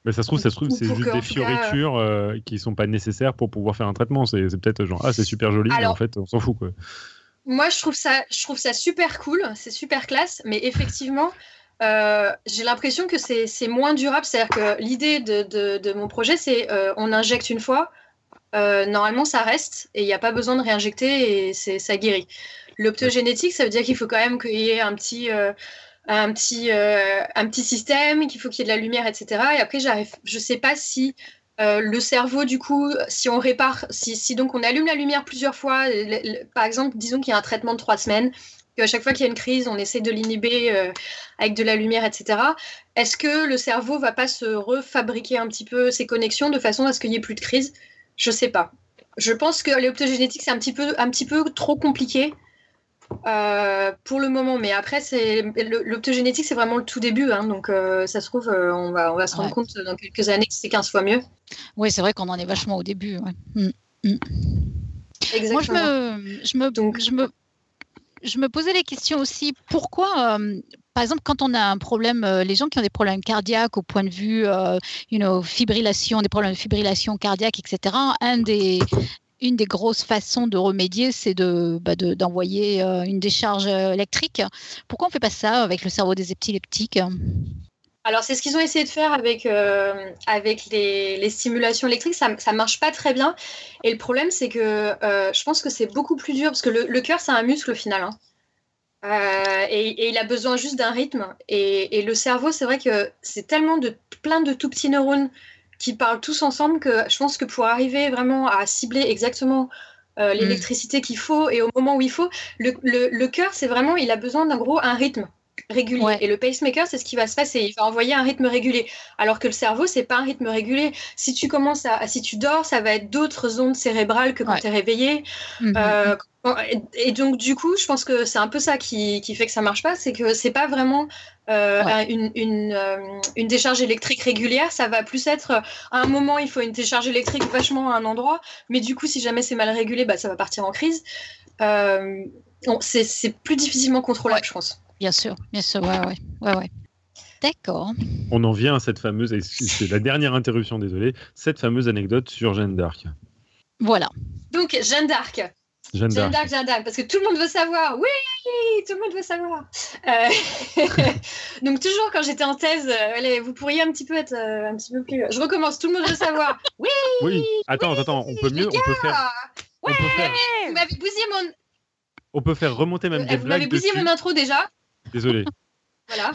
Mais ça se trouve, ça se trouve, c'est juste des fioritures euh, qui sont pas nécessaires pour pouvoir faire un traitement. C'est peut-être genre ah c'est super joli, mais en fait on s'en fout quoi. Moi je trouve ça, je trouve ça super cool, c'est super classe, mais effectivement. j'ai l'impression que c'est moins durable. C'est-à-dire que l'idée de, de, de, mon projet, c'est on injecte une fois, euh, normalement ça reste et il n'y a pas besoin de réinjecter et ça guérit. L'optogénétique, ça veut dire qu'il faut quand même qu'il y ait un petit, euh, un petit, euh, un petit système, qu'il faut qu'il y ait de la lumière, etc. Et après, j'arrive, je ne sais pas si le cerveau, du coup, si on répare, si, si, donc on allume la lumière plusieurs fois, par exemple, disons qu'il y a un traitement de trois semaines, qu'à chaque fois qu'il y a une crise, on essaie de l'inhiber avec de la lumière, etc. Est-ce que le cerveau va pas se refabriquer un petit peu ses connexions de façon à ce qu'il n'y ait plus de crise? Je sais pas. Je pense que l'optogénétique, c'est un un petit peu trop compliqué euh, pour le moment. Mais après, c'est l'optogénétique, c'est vraiment le tout début. Hein, donc, euh, ça se trouve, euh, on, va, on va se rendre compte dans quelques années que c'est 15 fois mieux. Oui, c'est vrai qu'on en est vachement au début. Mm, mm. Moi, je me, je me, donc, je me, je me posais les questions aussi. Pourquoi, par exemple, quand on a un problème, euh, les gens qui ont des problèmes cardiaques au point de vue, euh, you know, fibrillation, des problèmes de fibrillation cardiaque, etc., un des, une des grosses façons de remédier, c'est de, bah, d'envoyer euh, une décharge électrique. Pourquoi on ne fait pas ça avec le cerveau des épileptiques? Alors, c'est ce qu'ils ont essayé de faire avec, avec les, stimulations électriques. Ça ne marche pas très bien. Et le problème, c'est que je pense que c'est beaucoup plus dur parce que le, cœur, c'est un muscle au final. Hein. Euh, et, il a besoin juste d'un rythme. Et, le cerveau, c'est vrai que c'est tellement de plein de tout petits neurones qui parlent tous ensemble que je pense que pour arriver vraiment à cibler exactement euh, mm. l'électricité qu'il faut et au moment où il faut, le, le cœur, c'est vraiment, il a besoin d'un gros un rythme régulier. Et le pacemaker, c'est ce qui va se passer. Il va envoyer un rythme régulier. Alors que le cerveau, c'est pas un rythme régulier. Si tu commences à, si tu dors, ça va être d'autres ondes cérébrales que quand tu es réveillé. Mhm. Euh, et donc, du coup, je pense que c'est un peu ça qui, qui, fait que ça marche pas. C'est que c'est pas vraiment euh, une, une, euh, une, décharge électrique régulière. Ça va plus être à un moment, il faut une décharge électrique vachement à un endroit. Mais du coup, si jamais c'est mal régulé, bah, ça va partir en crise. c'est plus difficilement contrôlable, je pense. Bien sûr, bien sûr, ouais, ouais, ouais, ouais. D'accord. On en vient à cette fameuse, c'est la dernière interruption, désolé, cette fameuse anecdote sur Jeanne d'Arc. Voilà. Donc, Jeanne d'Arc. Jeanne d'Arc, Jeanne d'Arc, parce que tout le monde veut savoir. Oui, tout le monde veut savoir. Euh, donc, toujours quand j'étais en thèse, allez, vous pourriez un petit peu être euh, un petit peu plus. Je recommence, tout le monde veut savoir. Oui Oui, attends, attends, on peut mieux. On peut faire. Ouais on peut faire... Vous m'avez bousillé mon. On peut faire remonter même des blagues. Vous m'avez bousillé mon intro déjà. Désolé.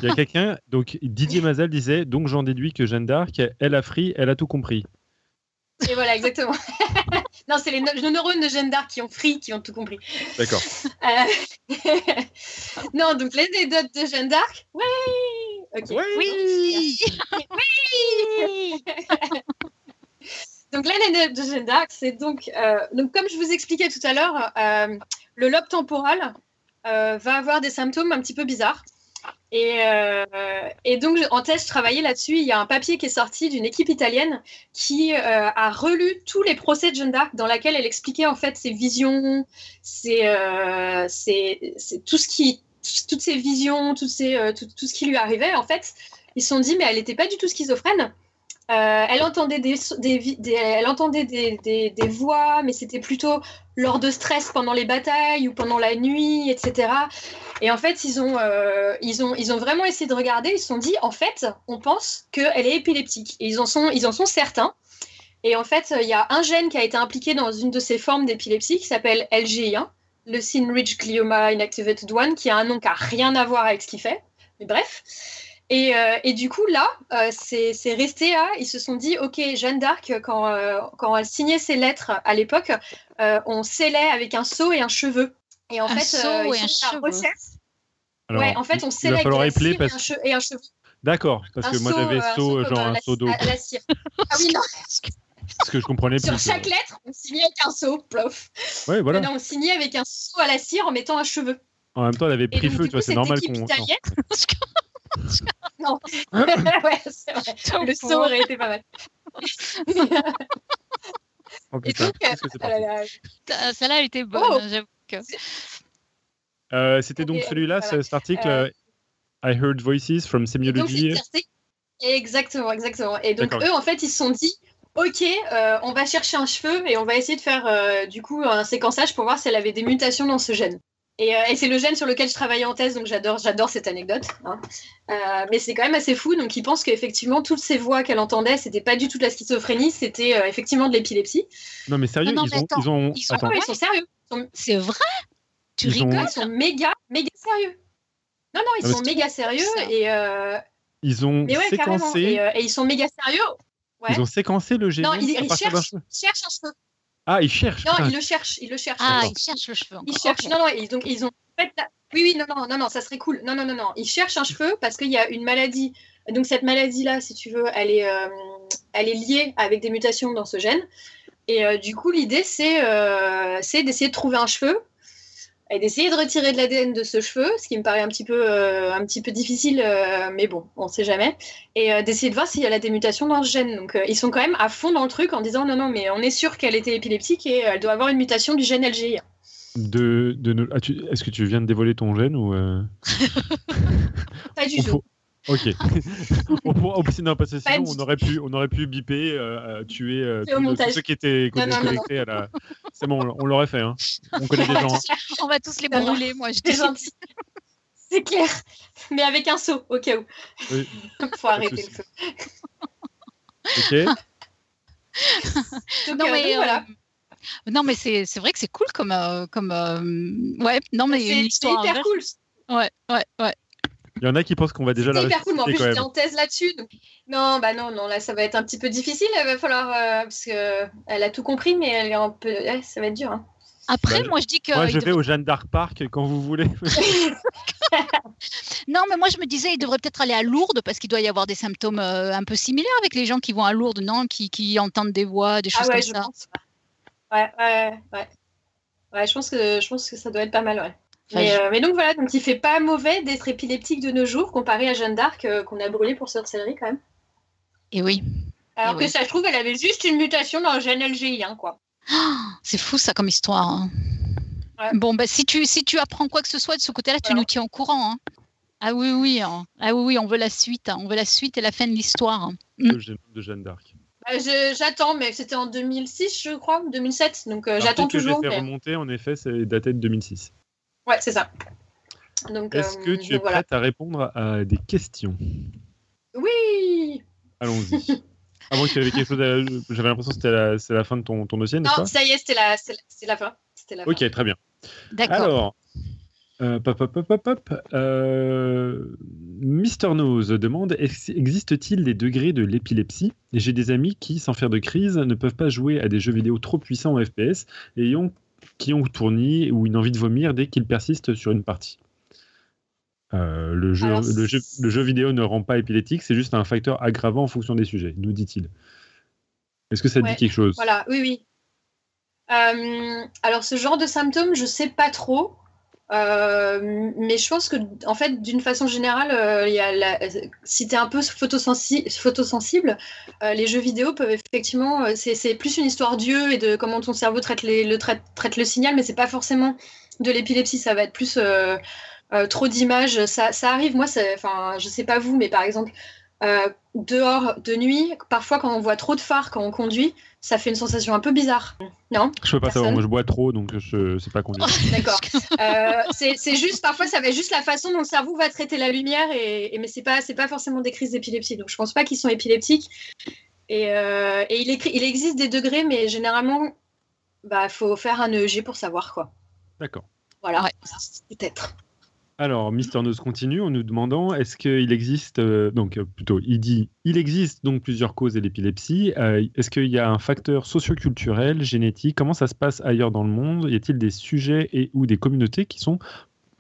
Il y a quelqu'un, donc Didier Mazal disait, donc j'en déduis que Jeanne d'Arc, elle a fri, elle a tout compris. Et voilà, exactement. non, c'est les, neurones de Jeanne d'Arc qui ont fri, qui ont tout compris. D'accord. Euh, non, donc l'anecdote de Jeanne d'Arc, oui oui. oui. Donc l'anecdote de Jeanne d'Arc, c'est donc, euh, donc comme je vous expliquais tout à l'heure, euh, le lobe temporal va avoir des symptômes un petit peu bizarres. Et, euh, et donc en thèse, je travaillais là-dessus. Il y a un papier qui est sorti d'une équipe italienne qui euh, a relu tous les procès de Jeanne d'Arc, dans laquelle elle expliquait en fait ses visions, ses, euh, tout ce qui, toutes ses visions, euh, tout, tout ce qui lui arrivait. En fait, ils se sont dit mais elle n'était pas du tout schizophrène. Euh, elle entendait des, voix, mais c'était plutôt lors de stress pendant les batailles ou pendant la nuit, etc. Et en fait, ils ont, euh, ils ont, vraiment essayé de regarder. Ils se sont dit, en fait, on pense qu'elle est épileptique. Et ils en sont, certains. Et en fait, il y a un gène qui a été impliqué dans une de ces formes d'épilepsie qui s'appelle LGI1, le Synrich Glioma Inactivated 1, qui a un nom qui n'a rien à voir avec ce qu'il fait. Mais bref. Et, euh, et du coup, là, euh, c'est resté à. Ils se sont dit, OK, Jeanne d'Arc, quand, euh, quand elle signait ses lettres à l'époque, euh, on scellait avec un seau et un cheveu. Et en Un fait, seau euh, et un cheveu. Alors, ouais, en fait, on il scellait avec cire et parce un, che- et un cheveu. D'accord, parce Un que moi seau, j'avais un seau, seau genre un la- seau d'eau, à- à la cire. Ah oui, non. parce que je comprenais plus. Sur chaque lettre, on signait avec un seau, plof. Ouais, voilà. Maintenant, on signait avec un seau à la cire en mettant un cheveu. En même temps, elle avait pris donc, feu, tu vois, c'est normal qu'on. non. ouais, c'est vrai. Le seau aurait été pas mal. Oh, putain, donc, que ah là là, Euh, Celle-là, elle était bonne, Oh. hein, j'avoue que. Euh, C'était donc celui-là, voilà. cet article. Euh, euh, I heard voices from donc, Semiology. Exactement, exactement. Et donc, eux, en fait, ils se sont dit Ok, euh, on va chercher un cheveu et on va essayer de faire euh, du coup un séquençage pour voir si elle avait des mutations dans ce gène. Et, euh, et c'est le gène sur lequel je travaillais en thèse, donc j'adore, j'adore cette anecdote. hein. Euh, mais c'est quand même assez fou. Donc, ils pensent qu'effectivement, toutes ces voix qu'elle entendait, c'était pas du tout de la schizophrénie, c'était euh, effectivement de l'épilepsie. Non, mais sérieux, Non, non, ils, mais ont, ils ont. ils ont- Attends, Ah ouais, ils sont sérieux. Sont, C'est vrai? Tu Ils ont- rigoles? Ils sont méga, méga sérieux. Non, non, ils Ah, sont méga sérieux et, euh, ils ont mais ouais, carrément. séquencé. Et, euh, et ils sont méga sérieux. Ouais. Ils ont séquencé le génome Non, cherchent, ils cherchent un cheveu. Ah, ils cherchent. Non, ils le cherchent, ils le cherchent. Ah, ils cherchent le cheveu encore. Ils cherchent. Non, non, ils, donc ils ont. en fait, là- Oui, oui, non, non, non, non, ça serait cool. Non, non, non, non. Ils cherchent un cheveu parce qu'il y a une maladie. Donc cette maladie-là, si tu veux, elle est, euh, elle est liée avec des mutations dans ce gène. Et euh, du coup, l'idée, c'est euh, c'est d'essayer de trouver un cheveu et d'essayer de retirer de l'ADN de ce cheveu, ce qui me paraît un petit peu, euh, un petit peu difficile, euh, mais bon, on sait jamais. Et euh, d'essayer de voir s'il y a des mutations dans ce gène. Donc ils sont quand même à fond dans le truc en disant non, non, mais on est sûr qu'elle était épileptique et elle doit avoir une mutation du gène LGI. De, de ah, Est-ce que tu viens de dévoiler ton gène ou euh, Pas du tout. Ok. on pour- oh, sinon, parce que sinon, on aurait pu, on aurait pu biper, euh, euh, tuer euh, tous- ceux qui étaient Non, non, non, connectés à la. C'est bon, on l'aurait fait. Hein. On connaît des gens. hein. On va tous les brûler, moi, je gentil. C'est clair. Mais avec un seau, au cas où. Oui. Faut arrêter le feu. Ok. Donc, Non, euh, mais, voilà. euh, non, mais c'est c'est vrai que c'est cool comme. euh, comme euh, ouais, non, mais C'est une c'est histoire. hyper cool. Ouais, ouais, ouais. Il y en a qui pensent qu'on va déjà la C'est hyper cool. Mais en plus, j'étais en thèse là-dessus. donc- Non, bah non, non, là, ça va être un petit peu difficile. Il va falloir. euh, parce que elle a tout compris, mais elle est un peu. ouais, ça va être dur. hein. Après, Bah, moi, je dis que. Moi, je vais devrait- au Jeanne d'Arc Park quand vous voulez. Non, mais moi, je me disais, il devrait peut-être aller à Lourdes parce qu'il doit y avoir des symptômes euh, un peu similaires avec les gens qui vont à Lourdes, non? Qui, qui entendent des voix, des Ah choses ouais, comme je ça. pense. Ouais, ouais, ouais. Ouais, je pense que je pense que ça doit être pas mal, ouais. Enfin, Mais, je- euh, mais donc voilà, donc il fait pas mauvais d'être épileptique de nos jours comparé à Jeanne d'Arc euh, qu'on a brûlé pour sorcellerie quand même. Et oui. Alors Et que oui. ça se trouve, elle avait juste une mutation dans le gène LGI1, quoi. C'est fou ça comme histoire. hein. Ouais. Bon, bah, si, tu, si tu apprends quoi que ce soit de ce côté-là, tu Voilà. nous tiens au courant. hein. Ah oui, oui. hein. Ah oui, oui, on veut la suite. hein. On veut la suite et la fin de l'histoire. hein. Génome de Jeanne d'Arc. Bah, je- J'attends, mais c'était en 2006, je crois, 2007. Donc euh, j'attends peut-être que toujours. j'ai fait mais- remonter, en effet, c'est daté de 2006. Ouais, c'est ça. Donc, Est-ce euh, que tu es voilà. prête à répondre à des questions? Oui Allons-y. Tu avais quelque chose à... J'avais l'impression que c'était la... c'est la fin de ton, ton dossier, n'est-ce Non, pas? ça y est, c'était la, c'est la, c'est la fin. C'était la fin. Ok, très bien. D'accord. Alors, euh, pop, pop, pop, pop, pop. Euh, Mister Nose demande ex- existe-t-il des degrés de l'épilepsie? J'ai des amis qui, sans faire de crise, ne peuvent pas jouer à des jeux vidéo trop puissants en FPS et ayant- qui ont tourni ou une envie de vomir dès qu'ils persistent sur une partie. Euh, le, jeu, Alors, le, jeu, le jeu vidéo ne rend pas épileptique, c'est juste un facteur aggravant en fonction des sujets, nous dit-il. Est-ce que ça dit quelque chose? Voilà, oui, oui. alors, ce genre de symptômes, je sais pas trop. Euh, mais je pense que, en fait, d'une façon générale, euh, y a si tu es un peu photosensi... photosensible, euh, les jeux vidéo peuvent effectivement. C'est plus une histoire d'yeux et de comment ton cerveau traite, le, traite... traite le signal, mais c'est pas forcément de l'épilepsie. Ça va être plus trop d'images. Ça... ça, arrive, moi, enfin, je sais pas vous, mais par exemple, dehors, de nuit, parfois quand on voit trop de phares quand on conduit, ça fait une sensation un peu bizarre. Non Je peux pas savoir, moi je bois trop, donc je sais pas conduire. D'accord. Euh, c'est juste, parfois, ça va être juste la façon dont le cerveau va traiter la lumière, et, mais c'est pas, pas forcément des crises d'épilepsie. Donc je pense pas qu'ils sont épileptiques. Et, euh, et il, il, existe des degrés, mais généralement, il bah, faut faire un EEG pour savoir quoi. D'accord. Voilà, peut-être. Alors, Mister Nose continue en nous demandant est-ce qu'il existe, euh, donc euh, plutôt, il dit il existe donc plusieurs causes de l'épilepsie. Euh, est-ce qu'il y a un facteur socioculturel, génétique? Comment ça se passe ailleurs dans le monde? Y a-t-il des sujets et ou des communautés qui, sont,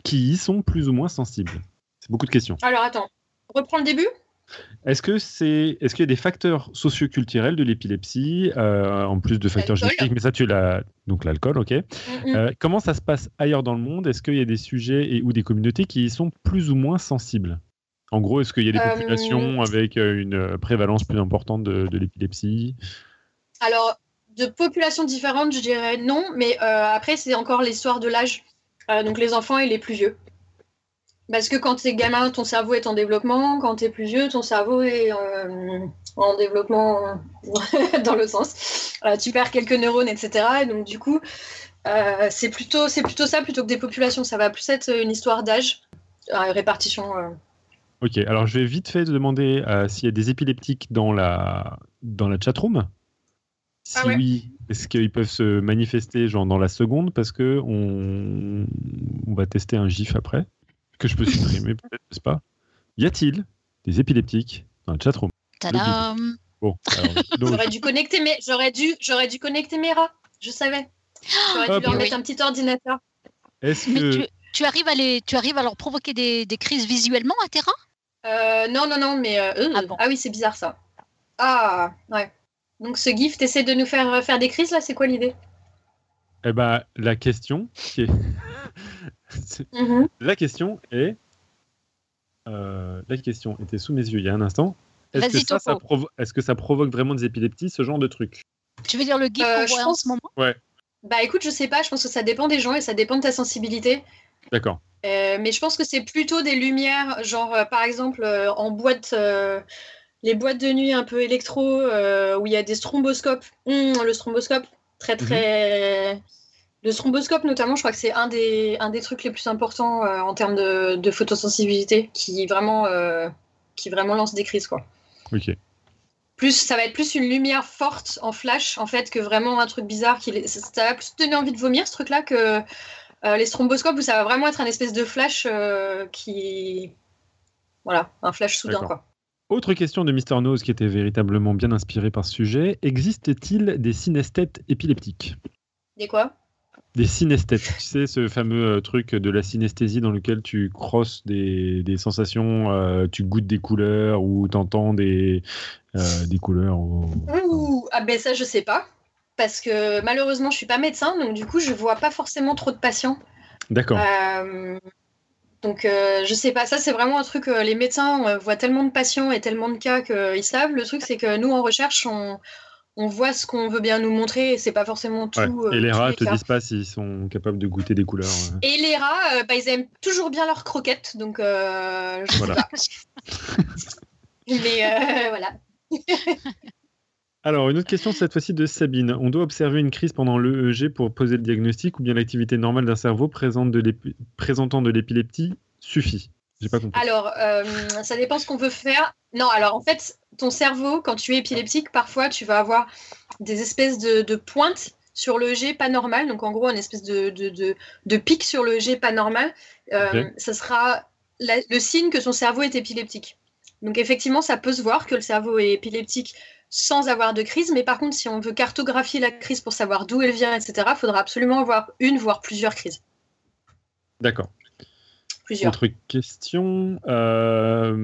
qui y sont plus ou moins sensibles? C'est beaucoup de questions. Alors, attends, reprends le début? Est-ce que c'est, est-ce qu'il y a des facteurs socioculturels de l'épilepsie euh, en plus de facteurs génétiques Mais ça, tu l'as donc l'alcool, ok. Euh, comment ça se passe ailleurs dans le monde? Est-ce qu'il y a des sujets et ou des communautés qui y sont plus ou moins sensibles? En gros, est-ce qu'il y a des euh, populations avec une prévalence plus importante de, de l'épilepsie? Alors, de populations différentes, je dirais non, mais après, c'est encore l'histoire de l'âge. donc les enfants et les plus vieux. Parce que quand tu es gamin, ton cerveau est en développement. Quand tu es plus vieux, ton cerveau est euh, en développement dans le sens. Euh, tu perds quelques neurones, etc. Et donc, du coup, euh, c'est plutôt, plutôt ça plutôt que des populations. Ça va plus être une histoire d'âge, répartition. Ok, alors je vais vite fait demander s'il y a des épileptiques dans la, dans la chatroom. Si ah oui, est-ce qu'ils peuvent se manifester genre dans la seconde Parce que on, on va tester un GIF après que je peux supprimer, peut-être, n'est-ce pas Y a-t-il des épileptiques dans le chatroom Tadam Bon, j'aurais dû connecter mes, j'aurais dû, j'aurais dû connecter mes rats. Je savais. J'aurais dû leur mettre un petit ordinateur. Est-ce que tu, arrives à les, tu arrives à leur provoquer des, des crises visuellement à tes rats euh, Non, non, non, mais euh, ah, ah, oui, c'est bizarre ça. Ah ouais. Donc ce GIF, t'essaies de nous faire faire des crises là C'est quoi l'idée? Eh ben, la question qui est Mhm. La question est. Euh, la question était sous mes yeux il y a un instant. Est-ce que, ça, ça est que ça provoque vraiment des épilepsies, ce genre de truc? Tu veux dire le GIF euh, en ce moment? Ouais. Bah écoute, je sais pas, je pense que ça dépend des gens et ça dépend de ta sensibilité. D'accord. Euh, mais je pense que c'est plutôt des lumières, genre par exemple en boîte, les boîtes de nuit un peu électro, où il y a des stromboscopes. Hum, le stromboscope, très mhm. très. Le thromboscope, notamment, je crois que c'est un des, un des trucs les plus importants euh, en termes de, de, photosensibilité qui vraiment, euh, qui vraiment lance des crises. Quoi. Ok. Plus, ça va être plus une lumière forte en flash, en fait, que vraiment un truc bizarre. Qui, ça va plus te donner envie de vomir, ce truc-là, que euh, les thromboscopes, où ça va vraiment être un espèce de flash qui. Voilà, un flash soudain, quoi. Autre question de Mister Nose qui était véritablement bien inspiré par ce sujet. Existe-t-il des synesthètes épileptiques? Des quoi? Des synesthètes, tu sais, ce fameux euh, truc de la synesthésie dans lequel tu crosses des, des sensations, euh, tu goûtes des couleurs ou t'entends des, euh, des couleurs. Ouh, ah ben ça, je sais pas. Parce que malheureusement, je suis pas médecin, donc du coup, je vois pas forcément trop de patients. D'accord. donc, je sais pas. Ça, c'est vraiment un truc. les médecins voient tellement de patients et tellement de cas qu'ils savent. Le truc, c'est que nous, en recherche, on on voit ce qu'on veut bien nous montrer et c'est pas forcément tout. et euh, les rats te disent pas s'ils sont capables de goûter des couleurs. Et les rats, euh, bah, ils aiment toujours bien leurs croquettes, donc euh, je voilà. sais pas. Mais voilà. Alors, une autre question, cette fois-ci de Sabine. On doit observer une crise pendant l'EEG pour poser le diagnostic ou bien l'activité normale d'un cerveau présentant de l'épilepsie suffit? Pas compris. Alors, ça dépend ce qu'on veut faire. Non, alors en fait, ton cerveau, quand tu es épileptique, parfois tu vas avoir des espèces de, pointes sur le G pas normal. Donc en gros, une espèce de, de, pic sur le G pas normal. Euh, ça sera le signe que son cerveau est épileptique. Donc effectivement, ça peut se voir que le cerveau est épileptique sans avoir de crise, mais par contre, si on veut cartographier la crise pour savoir d'où elle vient, etc., il faudra absolument avoir une, voire plusieurs crises. D'accord. Plusieurs. Autre question. Euh,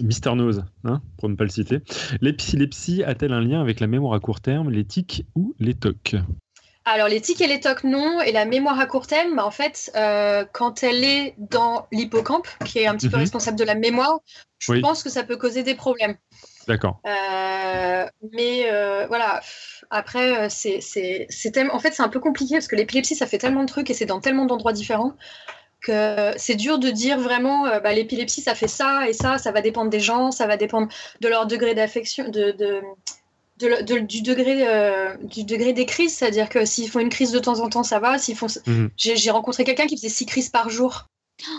Mister Nose, hein, pour ne pas le citer. L'épilepsie a-t-elle un lien avec la mémoire à court terme, les tics ou les tocs? Alors, les tics et les tocs, non. Et la mémoire à court terme, bah, en fait, euh, quand elle est dans l'hippocampe, qui est un petit peu Mhm. responsable de la mémoire, je Oui. pense que ça peut causer des problèmes. D'accord. Euh, mais euh, voilà, après, c'est, en fait, c'est un peu compliqué parce que l'épilepsie, ça fait tellement de trucs et c'est dans tellement d'endroits différents que c'est dur de dire vraiment, euh, bah, l'épilepsie, ça fait ça et ça, ça va dépendre des gens, ça va dépendre de leur degré d'affection, de, de, de le- de- du, degré, euh, du degré des crises. C'est-à-dire que s'ils font une crise de temps en temps, ça va. S'ils font... Mhm. j'ai, j'ai rencontré quelqu'un qui faisait six crises par jour.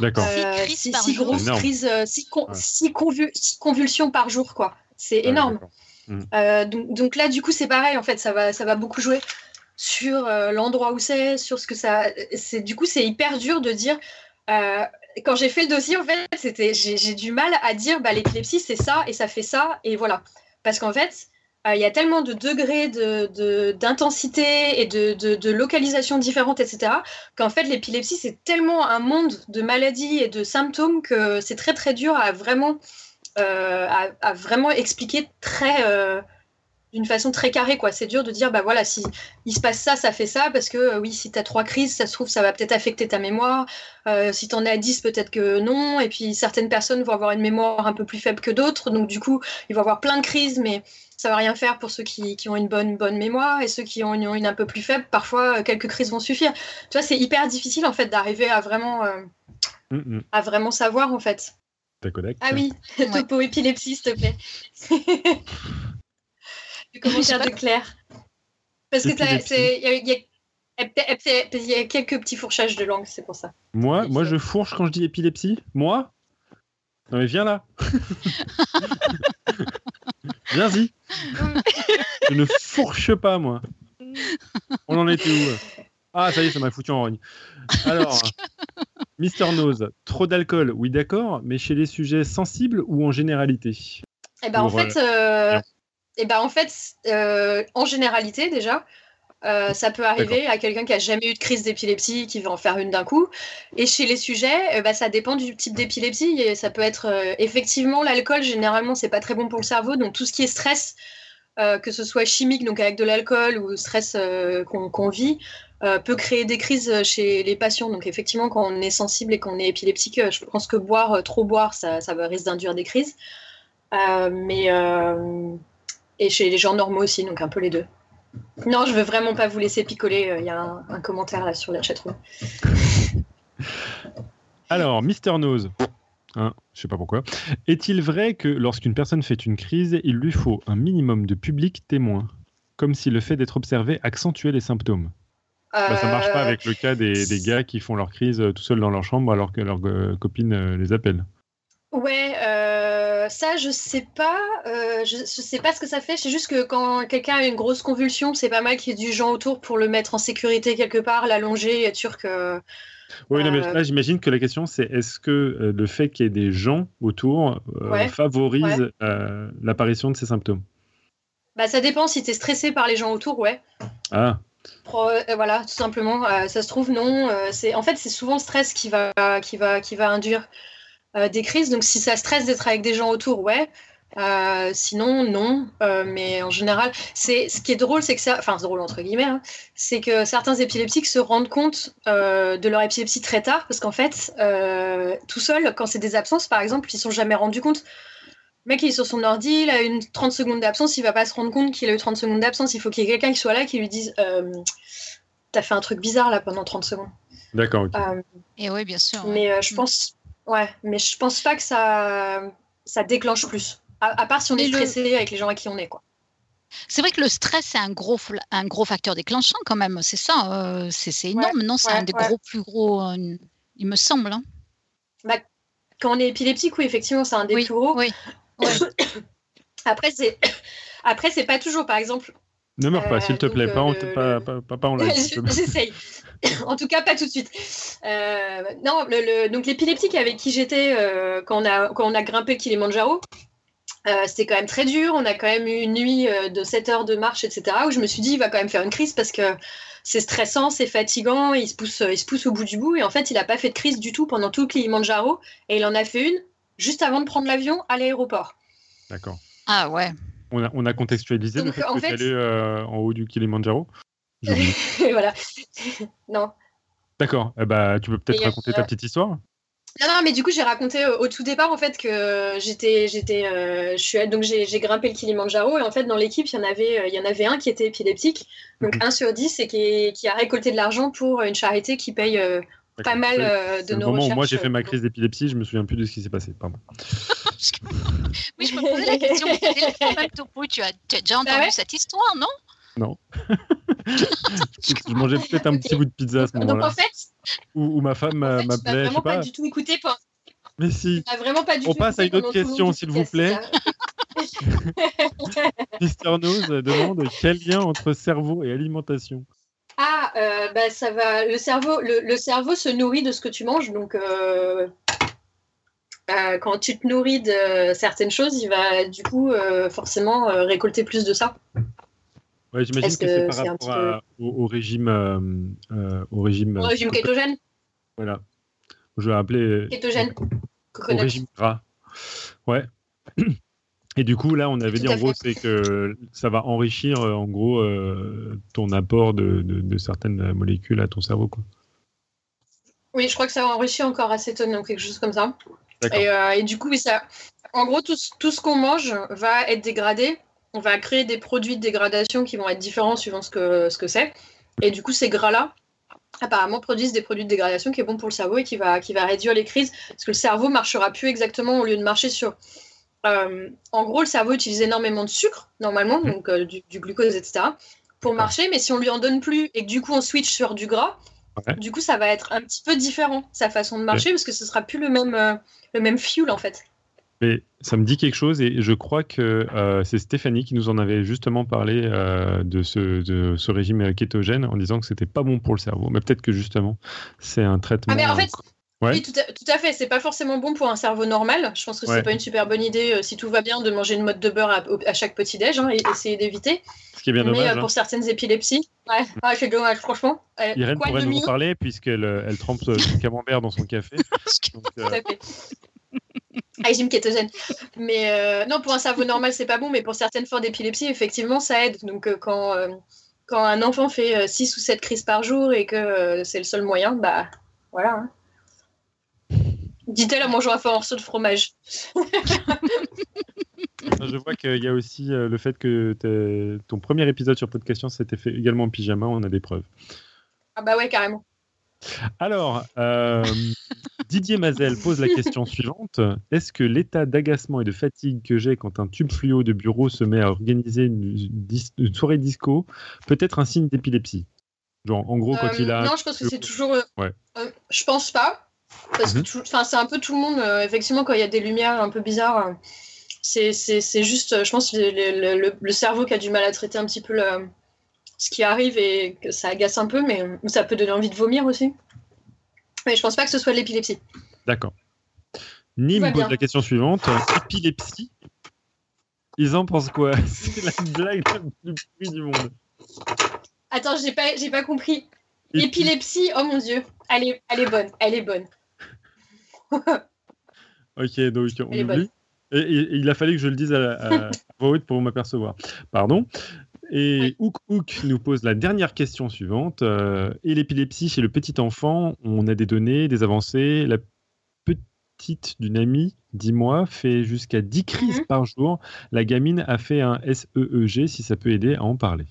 D'accord. Six Euh, crises six, jour. grosses Énorme. crises, euh, six, con- Ouais. six convul- six convulsions par jour, quoi. C'est énorme. Euh, donc, donc là, du coup, c'est pareil, en fait, ça va, ça va beaucoup jouer sur euh, l'endroit où c'est, sur ce que ça. C'est du coup, c'est hyper dur de dire. euh, quand j'ai fait le dossier, en fait, c'était, j'ai, du mal à dire, bah, l'épilepsie, c'est ça et ça fait ça et voilà, parce qu'en fait, euh, il y a tellement de degrés de, de- d'intensité et de, de, de localisation différentes, etc., qu'en fait, l'épilepsie, c'est tellement un monde de maladies et de symptômes que c'est très très dur à vraiment, à, vraiment expliquer très, d'une façon très carrée. quoi. C'est dur de dire, bah voilà, si il se passe ça, ça fait ça, parce que euh, oui, si tu as trois crises, ça se trouve, ça va peut-être affecter ta mémoire. Euh, si tu en as 10, peut-être que non. Et puis certaines personnes vont avoir une mémoire un peu plus faible que d'autres, donc du coup, il va y avoir plein de crises, mais ça va rien faire pour ceux qui, qui ont une bonne, bonne mémoire et ceux qui ont une, une un peu plus faible. Parfois, euh, quelques crises vont suffire. Tu vois, c'est hyper difficile en fait d'arriver à vraiment, euh, Hum, hum. à vraiment savoir en fait. Ah oui, Ouais. topo épilepsie, s'il te plaît. Le commentaire de Claire. Parce que il y a, quelques petits fourchages de langue, c'est pour ça. Moi, moi, je fourche quand je dis épilepsie. Moi? Non mais viens là. Viens-y. je ne fourche pas moi. On en était où? Ah ça y est, ça m'a foutu en rogne. Alors, Mister Nose, trop d'alcool, oui d'accord, mais chez les sujets sensibles ou en généralité? Et ben en fait, euh, eh ben, en, fait euh, en généralité déjà, euh, ça peut arriver à quelqu'un qui a jamais eu de crise d'épilepsie, qui va en faire une d'un coup. Et chez les sujets, eh ben, ça dépend du type d'épilepsie. Et ça peut être euh, effectivement l'alcool. Généralement, c'est pas très bon pour le cerveau. Donc tout ce qui est stress, euh, que ce soit chimique, donc avec de l'alcool ou stress euh, qu'on vit, euh, peut créer des crises chez les patients. Donc effectivement, quand on est sensible et qu'on est épileptique, euh, je pense que boire, euh, trop boire, ça, ça risque d'induire des crises. Euh, mais euh, et chez les gens normaux aussi, donc un peu les deux. Non, je veux vraiment pas vous laisser picoler. Il y a un, un commentaire là sur la chatroom. Alors, Mister Nose, hein, je sais pas pourquoi. Est-il vrai que lorsqu'une personne fait une crise, il lui faut un minimum de public témoin Comme si le fait d'être observé accentuait les symptômes? Bah, ça marche pas Euh, avec le cas des, des gars qui font leur crise euh, tout seuls dans leur chambre alors que leurs euh, copines euh, les appellent. Ouais, euh, ça je sais pas, euh, je, je sais pas ce que ça fait. C'est juste que quand quelqu'un a une grosse convulsion, c'est pas mal qu'il y ait du gens autour pour le mettre en sécurité quelque part, l'allonger, être sûr que. Oui, non, mais Euh, là, j'imagine que la question, c'est est-ce que euh, le fait qu'il y ait des gens autour euh, Ouais, favorise ouais. euh, l'apparition de ces symptômes? Bah ça dépend si t'es stressé par les gens autour, ouais. Ah, Pro- voilà, tout simplement. Ça se trouve non. c'est en fait c'est souvent le stress qui va qui va qui va induire des crises. Donc si ça stresse d'être avec des gens autour, ouais. Euh, sinon non. Euh, mais en général, c'est ce qui est drôle, c'est que ça, enfin drôle entre guillemets, hein, c'est que certains épileptiques se rendent compte euh, de leur épilepsie très tard, parce qu'en fait, euh, tout seul, quand c'est des absences, par exemple, ils sont jamais rendus compte. Le mec, il est sur son ordi, il a une 30 secondes d'absence, il va pas se rendre compte qu'il a eu 30 secondes d'absence. Il faut qu'il y ait quelqu'un qui soit là qui lui dise euh, T'as fait un truc bizarre là pendant 30 secondes. d'accord, ok. Euh, Et oui, bien sûr. mais euh, je Mm. pense, ouais, mais je pense pas que ça, ça déclenche plus. À, à part si on Et est le- stressé avec les gens à qui on est, quoi. C'est vrai que le stress, c'est un gros, un gros facteur déclenchant quand même. C'est ça. euh, c'est énorme. non, c'est ouais, un des ouais. gros, plus gros, euh, il me semble. hein. Quand on est épileptique, oui, effectivement, c'est un des Oui, plus gros. oui. Ouais. Après, c'est, après, c'est pas toujours, par exemple. Ne meurs pas, euh, s'il te donc, plaît, pas, euh, pas, le- pas, pas- pas en live. s'il te plaît. J'essaye. en tout cas, pas tout de suite. Euh, non, le, le- donc l'épileptique avec qui j'étais euh, quand, on a, quand on a grimpé le Kilimanjaro, c'était quand même très dur. On a quand même eu une nuit de 7 heures de marche, etc. où je me suis dit, il va quand même faire une crise parce que c'est stressant, c'est fatigant, il se, pousse, il se pousse au bout du bout. Et en fait, il n'a pas fait de crise du tout pendant tout le Kilimanjaro. Et il en a fait une juste avant de prendre l'avion à l'aéroport. D'accord. Ah ouais. On a, on a contextualisé le fait que tu allais en haut du Kilimanjaro Voilà. non. D'accord. Eh bah, tu peux peut-être raconter ta petite histoire? Non, non, mais du coup, j'ai raconté au, tout départ en fait que j'étais, j'étais, euh, je suis, donc j'ai, grimpé le Kilimanjaro et en fait dans l'équipe il y en avait, euh, il y en avait un qui était épileptique, donc un sur 10 et qui, qui, a récolté de l'argent pour une charité qui paye euh, pas mal de nos moment Où moi j'ai fait ma crise d'épilepsie, je me souviens plus de ce qui s'est passé. Pardon. oui, je me posais la question. tu as, tu as déjà bah entendu cette histoire, non? Non. je mangeais peut-être un petit bout de pizza à ce moment-là. Donc en fait, ou, ma femme m'appelait. Je vraiment pas, pas, du tout écouté. Pour... Mais si. Vraiment pas du On passe à une autre question, s'il vous plaît. Mister Nose demande quel lien entre cerveau et alimentation Ah, euh, bah ça va. Le cerveau, le, cerveau se nourrit de ce que tu manges, donc. Euh, euh, quand tu te nourris de certaines choses, il va du coup forcément récolter plus de ça. Ouais, j'imagine que, c'est par rapport au, régime, euh, euh, au régime. Au régime kétogène. Voilà. Je vais appeler. Euh, kétogène. Au régime gras. Ouais. Et du coup, là, on avait dit en gros, c'est que ça va enrichir en gros ton apport de, de, certaines molécules à ton cerveau, quoi. Oui, je crois que ça va enrichir encore acétone, ou quelque chose comme ça. Et, et, du coup, oui, ça. En gros, tout, tout ce qu'on mange va être dégradé on va créer des produits de dégradation qui vont être différents suivant ce que ce que c'est. Et du coup, ces gras-là, apparemment, produisent des produits de dégradation qui est bon pour le cerveau et qui va, qui va réduire les crises. Parce que le cerveau marchera plus exactement au lieu de marcher sur. Euh, en gros, le cerveau utilise énormément de sucre, normalement, donc euh, du, glucose, etc., pour marcher. Mais si on lui en donne plus et que du coup on switch sur du gras, du coup, ça va être un petit peu différent, sa façon de marcher, parce que ce sera plus le même, euh, le même fuel, en fait. Mais ça me dit quelque chose et je crois que euh, c'est Stéphanie qui nous en avait justement parlé euh, de, ce, de ce régime kétogène en disant que c'était pas bon pour le cerveau. Mais peut-être que justement c'est un traitement. Ah mais en fait, oui, tout à, fait. C'est pas forcément bon pour un cerveau normal. Je pense que c'est pas une super bonne idée euh, si tout va bien de manger une mode de beurre à, chaque petit déj hein, et essayer d'éviter. Ce qui est bien mais, dommage. Mais pour hein. certaines épilepsies, ouais, ah, c'est dommage, franchement. Irène pourrait nous en parler puisqu'elle elle trempe du camembert dans son café. Donc, tout à fait. régime kétogène. Mais euh, non, pour un cerveau normal, c'est pas bon, mais pour certaines formes d'épilepsie, effectivement, ça aide. Donc, euh, quand, euh, quand un enfant fait 6 ou 7 crises par jour et que c'est le seul moyen, bah voilà. Hein. Dit-elle en mangeant un fort morceau de fromage. Je vois qu'il y a aussi le fait que ton premier épisode sur Podcast s'était fait également en pyjama, on a des preuves. Ah bah ouais, carrément. Alors, euh, Didier Mazel pose la question suivante. Est-ce que l'état d'agacement et de fatigue que j'ai quand un tube fluo de bureau se met à organiser une, soirée disco peut être un signe d'épilepsie? Genre, en gros, quand il a... Euh, non, je pense que c'est toujours... Euh, ouais. je pense pas. Parce que mhm. c'est un peu tout le monde, effectivement, quand il y a des lumières un peu bizarres, c'est juste, je pense, le, le, cerveau qui a du mal à traiter un petit peu ce qui arrive et que ça agace un peu, mais ça peut donner envie de vomir aussi. Mais je pense pas que ce soit de l'épilepsie. D'accord. Nîmes pose la question suivante. Épilepsie Ils en pensent quoi? C'est la blague la plus pourrie du monde. Attends, j'ai pas, j'ai pas compris. Épilepsie, oh mon dieu, elle est, elle est bonne, elle est bonne. ok, donc on oublie. Et, il a fallu que je le dise à, à voix haute pour m'apercevoir. Pardon. Et Houk Houk nous pose la dernière question suivante. Euh, et l'épilepsie chez le petit enfant, on a des données, des avancées. La petite d'une amie, 10 mois, fait jusqu'à 10 crises mhm. par jour. La gamine a fait un SEEG, si ça peut aider à en parler.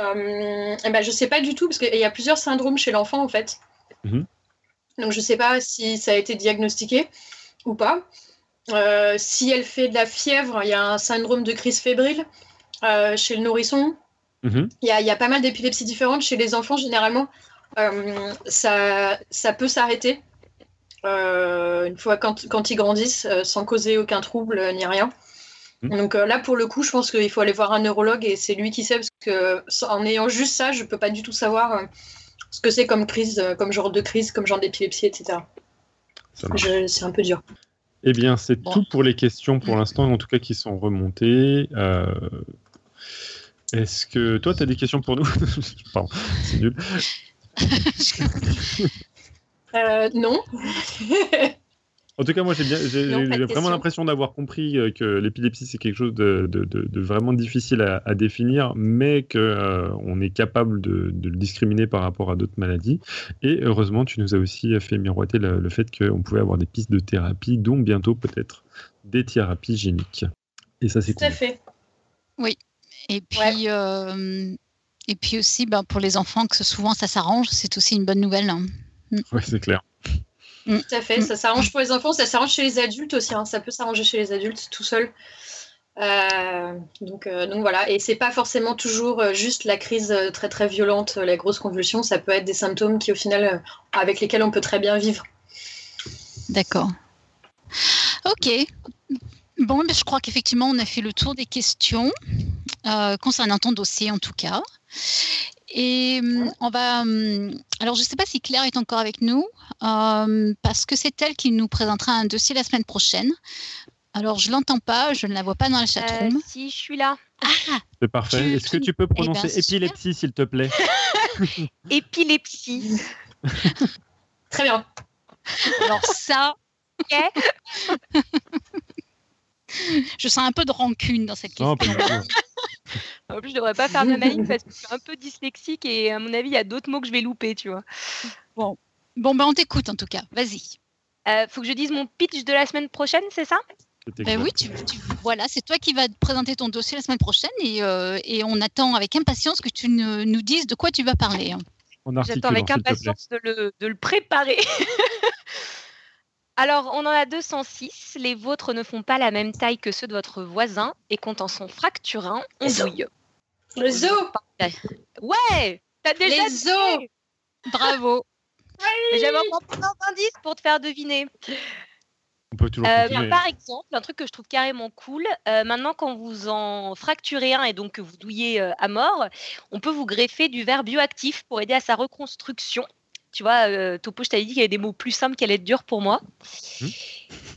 Euh, eh ben, je ne sais pas du tout, parce qu'il y a plusieurs syndromes chez l'enfant, en fait. Mhm. Donc je ne sais pas si ça a été diagnostiqué ou pas. Euh, si elle fait de la fièvre, il y a un syndrome de crise fébrile. Euh, chez le nourrisson. Mhm. Il y, a pas mal d'épilepsies différentes. Chez les enfants, généralement, euh, ça, ça peut s'arrêter euh, une fois quand, quand ils grandissent sans causer aucun trouble ni rien. Mhm. Donc là, pour le coup, je pense qu'il faut aller voir un neurologue et c'est lui qui sait parce que en ayant juste ça, je peux pas du tout savoir ce que c'est comme crise, comme genre de crise, comme genre d'épilepsie, etc. C'est un peu dur. Eh bien, c'est tout pour les questions pour mm. l'instant, en tout cas qui sont remontées. Euh, est-ce que toi, tu as des questions pour nous Pardon, c'est nul. Euh, non. En tout cas, moi, j'ai vraiment l'impression d'avoir compris euh, que l'épilepsie, c'est quelque chose de, vraiment difficile à, définir, mais qu'on euh, est capable de, le discriminer par rapport à d'autres maladies. Et heureusement, tu nous as aussi fait miroiter le, fait qu'on pouvait avoir des pistes de thérapie, dont bientôt peut-être des thérapies géniques. Et ça, c'est Tout à fait. Oui. Et puis, euh, et puis aussi, ben, pour les enfants, que souvent ça s'arrange, c'est aussi une bonne nouvelle. Hein. Mm. Oui, c'est clair. Mm. Tout à fait, ça s'arrange pour les enfants, ça s'arrange chez les adultes aussi, hein. ça peut s'arranger chez les adultes tout seul. Euh, donc, euh, donc voilà, et c'est pas forcément toujours euh, juste la crise très très violente, la grosse convulsion, ça peut être des symptômes qui au final avec lesquels on peut très bien vivre. D'accord. Ok. Bon, je crois qu'effectivement on a fait le tour des questions concernant ton dossier en tout cas. Et hum, on va. Hum, alors, je ne sais pas si Claire est encore avec nous, hum, parce que c'est elle qui nous présentera un dossier la semaine prochaine. Alors, je l'entends pas, je ne la vois pas dans la chatroom. Euh, si, je suis là. Ah, c'est parfait. Est-ce que tu peux eh ben, prononcer épilepsie, s'il te plaît? Épilepsie. Très bien. Alors ça, je sens un peu de rancune dans cette question. En plus, je devrais pas faire de maline parce que je suis un peu dyslexique et à mon avis, il y a d'autres mots que je vais louper, tu vois. Bon, bon ben on t'écoute en tout cas. Vas-y. Euh, faut que je dise mon pitch de la semaine prochaine, c'est ça? Ben oui, tu, voilà, c'est toi qui vas présenter ton dossier la semaine prochaine et, euh, et on attend avec impatience que tu nous dises de quoi tu vas parler. Hein. J'attends avec impatience de le, de le préparer. Alors, on en a 206. Les vôtres ne font pas la même taille que ceux de votre voisin et quand en sont fracturés, on douille. Le zoo. Ouais T'as déjà Les os Bravo. J'avais encore un indice pour te faire deviner. On peut toujours euh, par exemple, un truc que je trouve carrément cool, euh, maintenant quand vous en fracturez un et donc que vous douillez euh, à mort, on peut vous greffer du verre bioactif pour aider à sa reconstruction. Tu vois, euh, Topo, je t'avais dit qu'il y avait des mots plus simples qui allaient être durs pour moi. Mmh.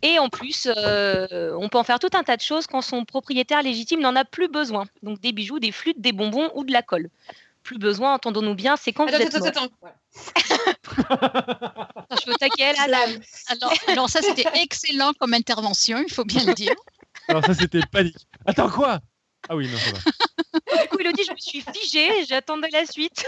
Et en plus, euh, on peut en faire tout un tas de choses quand son propriétaire légitime n'en a plus besoin. Donc des bijoux, des flûtes, des bonbons ou de la colle. Plus besoin, entendons-nous bien, c'est quand attends, vous êtes attends, attends, je taquet là. Alors, alors ça, c'était excellent comme intervention, il faut bien le dire. Alors ça, c'était panique. Attends, quoi? Ah oui, non, ça va. Du coup, Elodie, je me suis figée, j'attendais la suite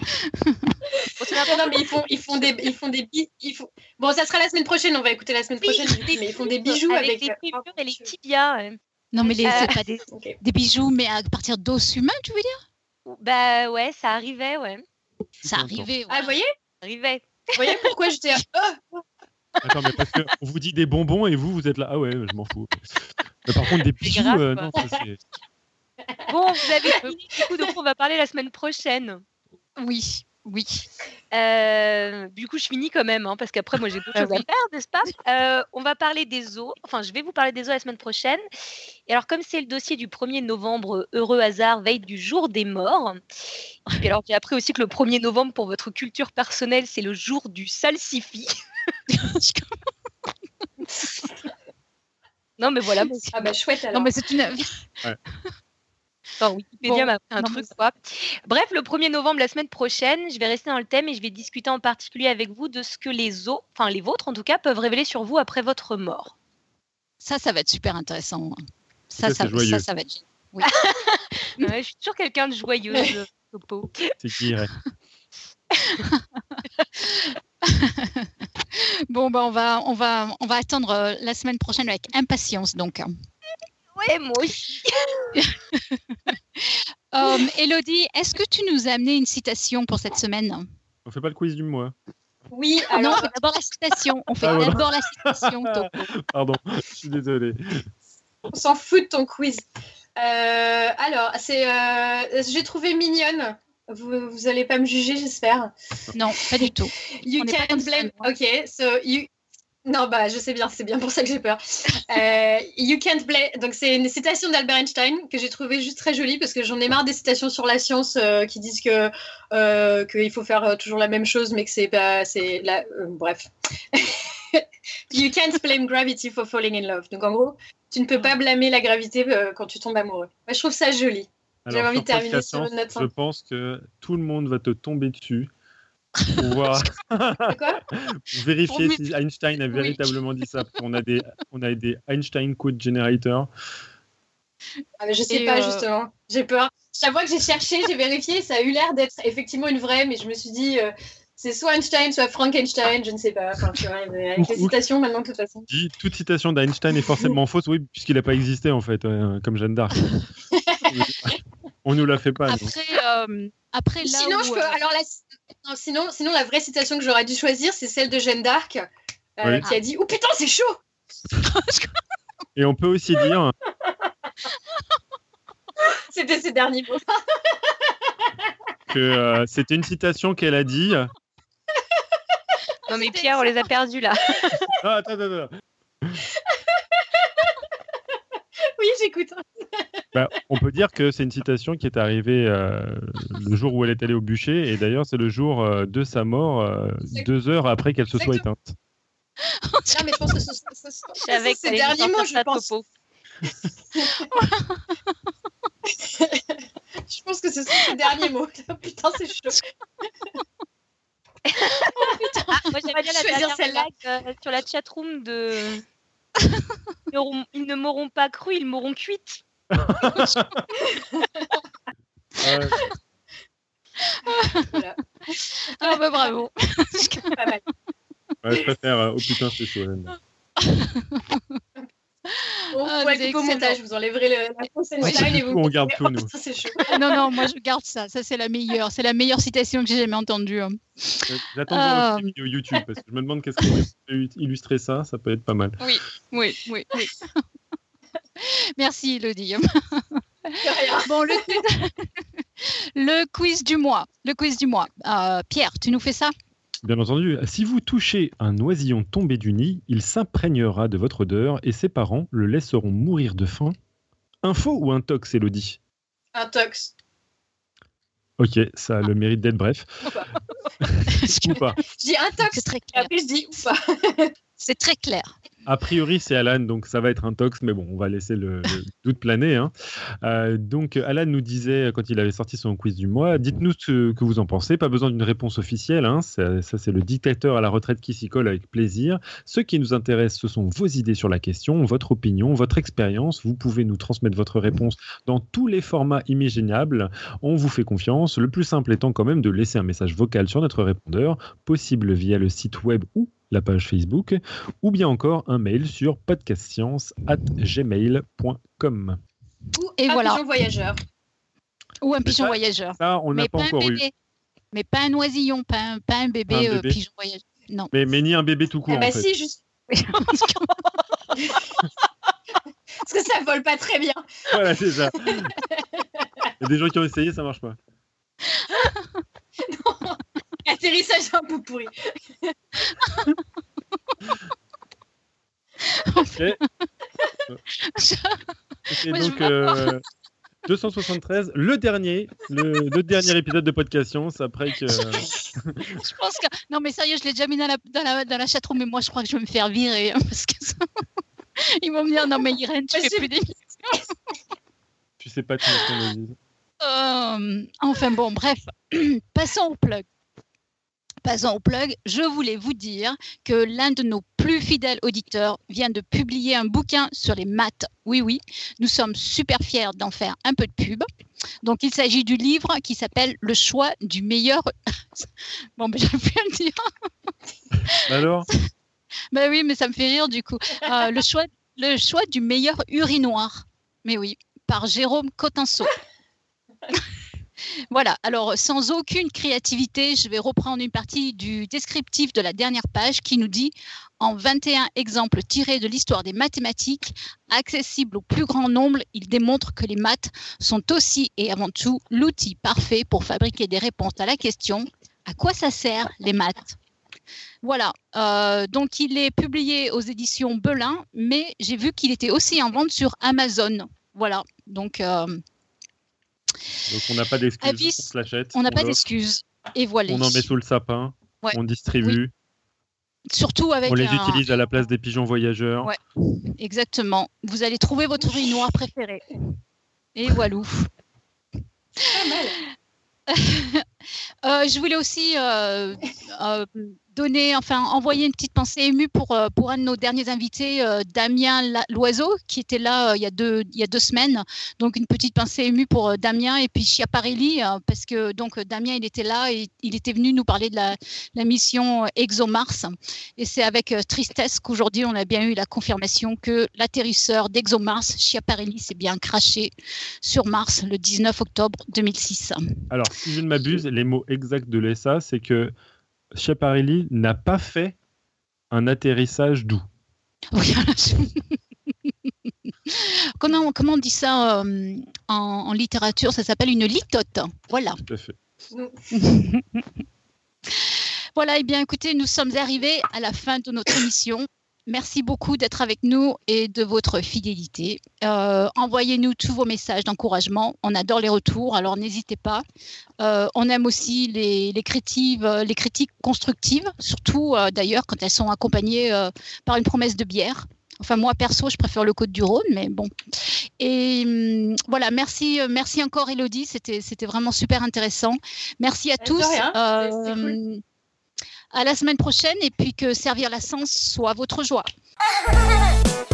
non, mais ils font, ils font des, ils font des ils font... Bon, ça sera la semaine prochaine. On va écouter la semaine prochaine. mais ils font des bijoux avec, les et les tibias. Non, mais les, euh, pas des, des, bijoux, mais à partir d'os humains, tu veux dire? Bah ouais, ça arrivait, ouais. Ça arrivait. Ouais. Ah, vous voyez? Ça arrivait. Vous voyez pourquoi j'étais. Oh Attends, mais parce qu'on vous dit des bonbons et vous, vous êtes là. Ah ouais, je m'en fous. Mais par contre, des bijoux, euh, non, ça c'est. Bon, vous avez fini, du coup, donc on va parler la semaine prochaine. Oui, oui. Euh, du coup, je finis quand même, hein, parce qu'après, moi, j'ai d'autres ah choses à faire, n'est-ce pas? Euh, On va parler des os. Enfin, je vais vous parler des os la semaine prochaine. Et alors, comme c'est le dossier du 1er novembre, heureux hasard, veille du jour des morts. Et alors, j'ai appris aussi que le 1er novembre, pour votre culture personnelle, c'est le jour du salsifis. non, mais voilà. Ah bah chouette alors. Non, mais c'est une. Ouais. Wikipédia m'a un truc, quoi. Bref, le 1er novembre, la semaine prochaine, je vais rester dans le thème et je vais discuter en particulier avec vous de ce que les os, enfin les vôtres en tout cas, peuvent révéler sur vous après votre mort. Ça, ça va être super intéressant. Ça, ça, ça, ça, va être. Oui. je suis toujours quelqu'un de joyeuse, Topo. C'est qui, bon, ben, on, va, on, va, on va attendre euh, la semaine prochaine avec impatience, donc. Ouais, moi aussi. Elodie, est-ce que tu nous as amené une citation pour cette semaine? On fait pas le quiz du mois. Oui, alors... Non, on fait d'abord la citation. On fait ah, d'abord la citation. Pardon, je suis désolée. On s'en fout de ton quiz. Euh, alors, c'est, euh, j'ai trouvé mignonne. Vous, vous allez pas me juger, j'espère. Non, pas du tout. You can blame. Ok, so you, non, bah, je sais bien, c'est bien pour ça que j'ai peur. Euh, you can't blame. Donc, c'est une citation d'Albert Einstein que j'ai trouvée juste très jolie parce que j'en ai marre des citations sur la science euh, qui disent que euh, qu'il faut faire toujours la même chose, mais que c'est pas. C'est la... bref. you can't blame gravity for falling in love. Donc en gros, tu ne peux pas blâmer la gravité quand tu tombes amoureux. Moi, je trouve ça joli. J'avais envie de terminer sur une note. Je pense que tout le monde va te tomber dessus pour voir. Quoi? Vérifier si Einstein a véritablement dit ça. On a des, on a des Einstein Code Generator. Ah, mais je sais pas, euh, justement. J'ai peur. Chaque fois que j'ai cherché, j'ai vérifié, ça a eu l'air d'être effectivement une vraie, mais je me suis dit, euh, c'est soit Einstein, soit Frankenstein, je ne sais pas. Enfin, tu vois, avec les citations maintenant, de toute façon. toute citation d'Einstein est forcément fausse, oui, puisqu'il n'a pas existé, en fait, comme Jeanne d'Arc. On nous la fait pas. Après, euh, après là sinon, je peux, alors la... sinon, sinon, la vraie citation que j'aurais dû choisir, c'est celle de Jeanne d'Arc, qui a dit Oh putain, c'est chaud Et on peut aussi dire C'était ses derniers mots. que euh, c'était une citation qu'elle a dit. Non mais Pierre, on les a perdus là. Ah, attends, attends, attends. J'écoute. Bah, on peut dire que c'est une citation qui est arrivée euh, le jour où elle est allée au bûcher, et d'ailleurs c'est le jour euh, de sa mort, deux heures après qu'elle se soit éteinte. Non, mais je pense que ce, c'est ses derniers mots, je pense. je pense que ce sont ses derniers mots. putain, c'est chaud. Ah, moi, j'aimerais bien la dernière celle-là euh, sur la chatroom de. Ils ne m'auront pas cru, ils m'auront cuite. voilà. Ah bah bravo. Pas mal. Ouais, je préfère. Euh, oh putain, c'est chaud. Bon, ah, ouais, au montage, vous enlèverai le, la prochaine ouais, et vous. On garde tout, nous. c'est chaud. non, non, moi je garde ça. Ça, c'est la meilleure. C'est la meilleure citation que j'ai jamais entendue. Hein. J'attends euh... une vidéo YouTube parce que je me demande qu'est-ce qu'on peut illustrer ça. Ça peut être pas mal. Oui, oui, oui. oui. Merci, Elodie. bon, le... le quiz du mois. Le quiz du mois. Euh, Pierre, tu nous fais ça? Bien entendu, si vous touchez un oisillon tombé du nid, il s'imprégnera de votre odeur et ses parents le laisseront mourir de faim. Info ou un tox, Elodie? Un tox. Ok, ça a le mérite d'être bref. ou pas. Je dis un tox. Très clair. Après, je dis ou pas. C'est très clair. A priori, c'est Alan, donc ça va être un tox, mais bon, on va laisser le, doute planer. Hein. Euh, donc, Alan nous disait, quand il avait sorti son quiz du mois, dites-nous ce que vous en pensez. Pas besoin d'une réponse officielle. Hein. Ça, c'est le dictateur à la retraite qui s'y colle avec plaisir. Ce qui nous intéresse, ce sont vos idées sur la question, votre opinion, votre expérience. Vous pouvez nous transmettre votre réponse dans tous les formats imaginables. On vous fait confiance. Le plus simple étant quand même de laisser un message vocal sur notre répondeur, possible via le site web ou la page Facebook, ou bien encore un mail sur podcastscience.gmail.com. Ou Et un voilà. pigeon voyageur. Ou un pigeon voyageur. Ça, on n'a pas, encore eu. Mais pas un oisillon, pas un, bébé, euh, pigeon voyageur. Non. Mais, mais, ni un bébé tout court. Ah bah en fait. si, juste. Parce que ça vole pas très bien. Voilà, c'est ça. Il y a des gens qui ont essayé, ça marche pas. non. Atterrissage un peu pourri. ok. donc euh, 273, le dernier, le, dernier épisode de Podcast Science après que. je pense que non mais sérieux, je l'ai déjà mis dans la dans la, dans la chatroom, mais moi je crois que je vais me faire virer hein, parce que ça... ils vont me dire non mais Irène, tu fais plus d'émissions. tu sais pas tout euh, Enfin bon, bref, passons au plug passant au plug, je voulais vous dire que l'un de nos plus fidèles auditeurs vient de publier un bouquin sur les maths. Oui, oui, nous sommes super fiers d'en faire un peu de pub. Donc, il s'agit du livre qui s'appelle Le choix du meilleur. bon, ben, je vais plus le dire. Alors? Ben oui, mais ça me fait rire du coup. Euh, le, choix, le choix du meilleur urinoir. Mais oui, par Jérôme Cotinceau. Voilà, alors sans aucune créativité, je vais reprendre une partie du descriptif de la dernière page qui nous dit en 21 exemples tirés de l'histoire des mathématiques, accessibles au plus grand nombre, il démontre que les maths sont aussi et avant tout l'outil parfait pour fabriquer des réponses à la question à quoi ça sert les maths? Voilà, euh, donc il est publié aux éditions Belin, mais j'ai vu qu'il était aussi en vente sur Amazon. Voilà, donc euh, donc on n'a pas d'excuses, on On n'a pas d'excuses. Et voilà. On en met sous le sapin, on distribue. Surtout avec. On les utilise à la place des pigeons voyageurs. Ouais, exactement. Vous allez trouver votre riz noir préféré. Et voilà. Pas mal. euh, je voulais aussi euh, euh, donner, enfin, envoyer une petite pensée émue pour, euh, pour un de nos derniers invités, euh, Damien Loiseau, qui était là euh, il, y a deux, il y a deux semaines. Donc, une petite pensée émue pour Damien et puis Chiaparelli, parce que donc Damien, il était là et il était venu nous parler de la, la mission ExoMars. Et c'est avec tristesse qu'aujourd'hui, on a bien eu la confirmation que l'atterrisseur d'ExoMars, Chiaparelli, s'est bien craché sur Mars le 19 octobre 2006. Alors, si je ne m'abuse, les mots exacts de l'ESA, c'est que Schiaparelli n'a pas fait un atterrissage doux. comment, comment on dit ça euh, en, en, littérature? Ça s'appelle une litote. Voilà. Tout à fait. voilà, et eh bien écoutez, nous sommes arrivés à la fin de notre émission. Merci beaucoup d'être avec nous et de votre fidélité. Euh, Envoyez-nous tous vos messages d'encouragement. On adore les retours, alors n'hésitez pas. Euh, on aime aussi les, les, critiques, les critiques constructives, surtout euh, d'ailleurs quand elles sont accompagnées euh, par une promesse de bière. Enfin, moi, perso, je préfère le Côte du Rhône, mais bon. Et hum, voilà, merci, merci encore, Elodie. C'était, vraiment super intéressant. Merci à tous. Cool. À la semaine prochaine et puis que servir la sens soit votre joie.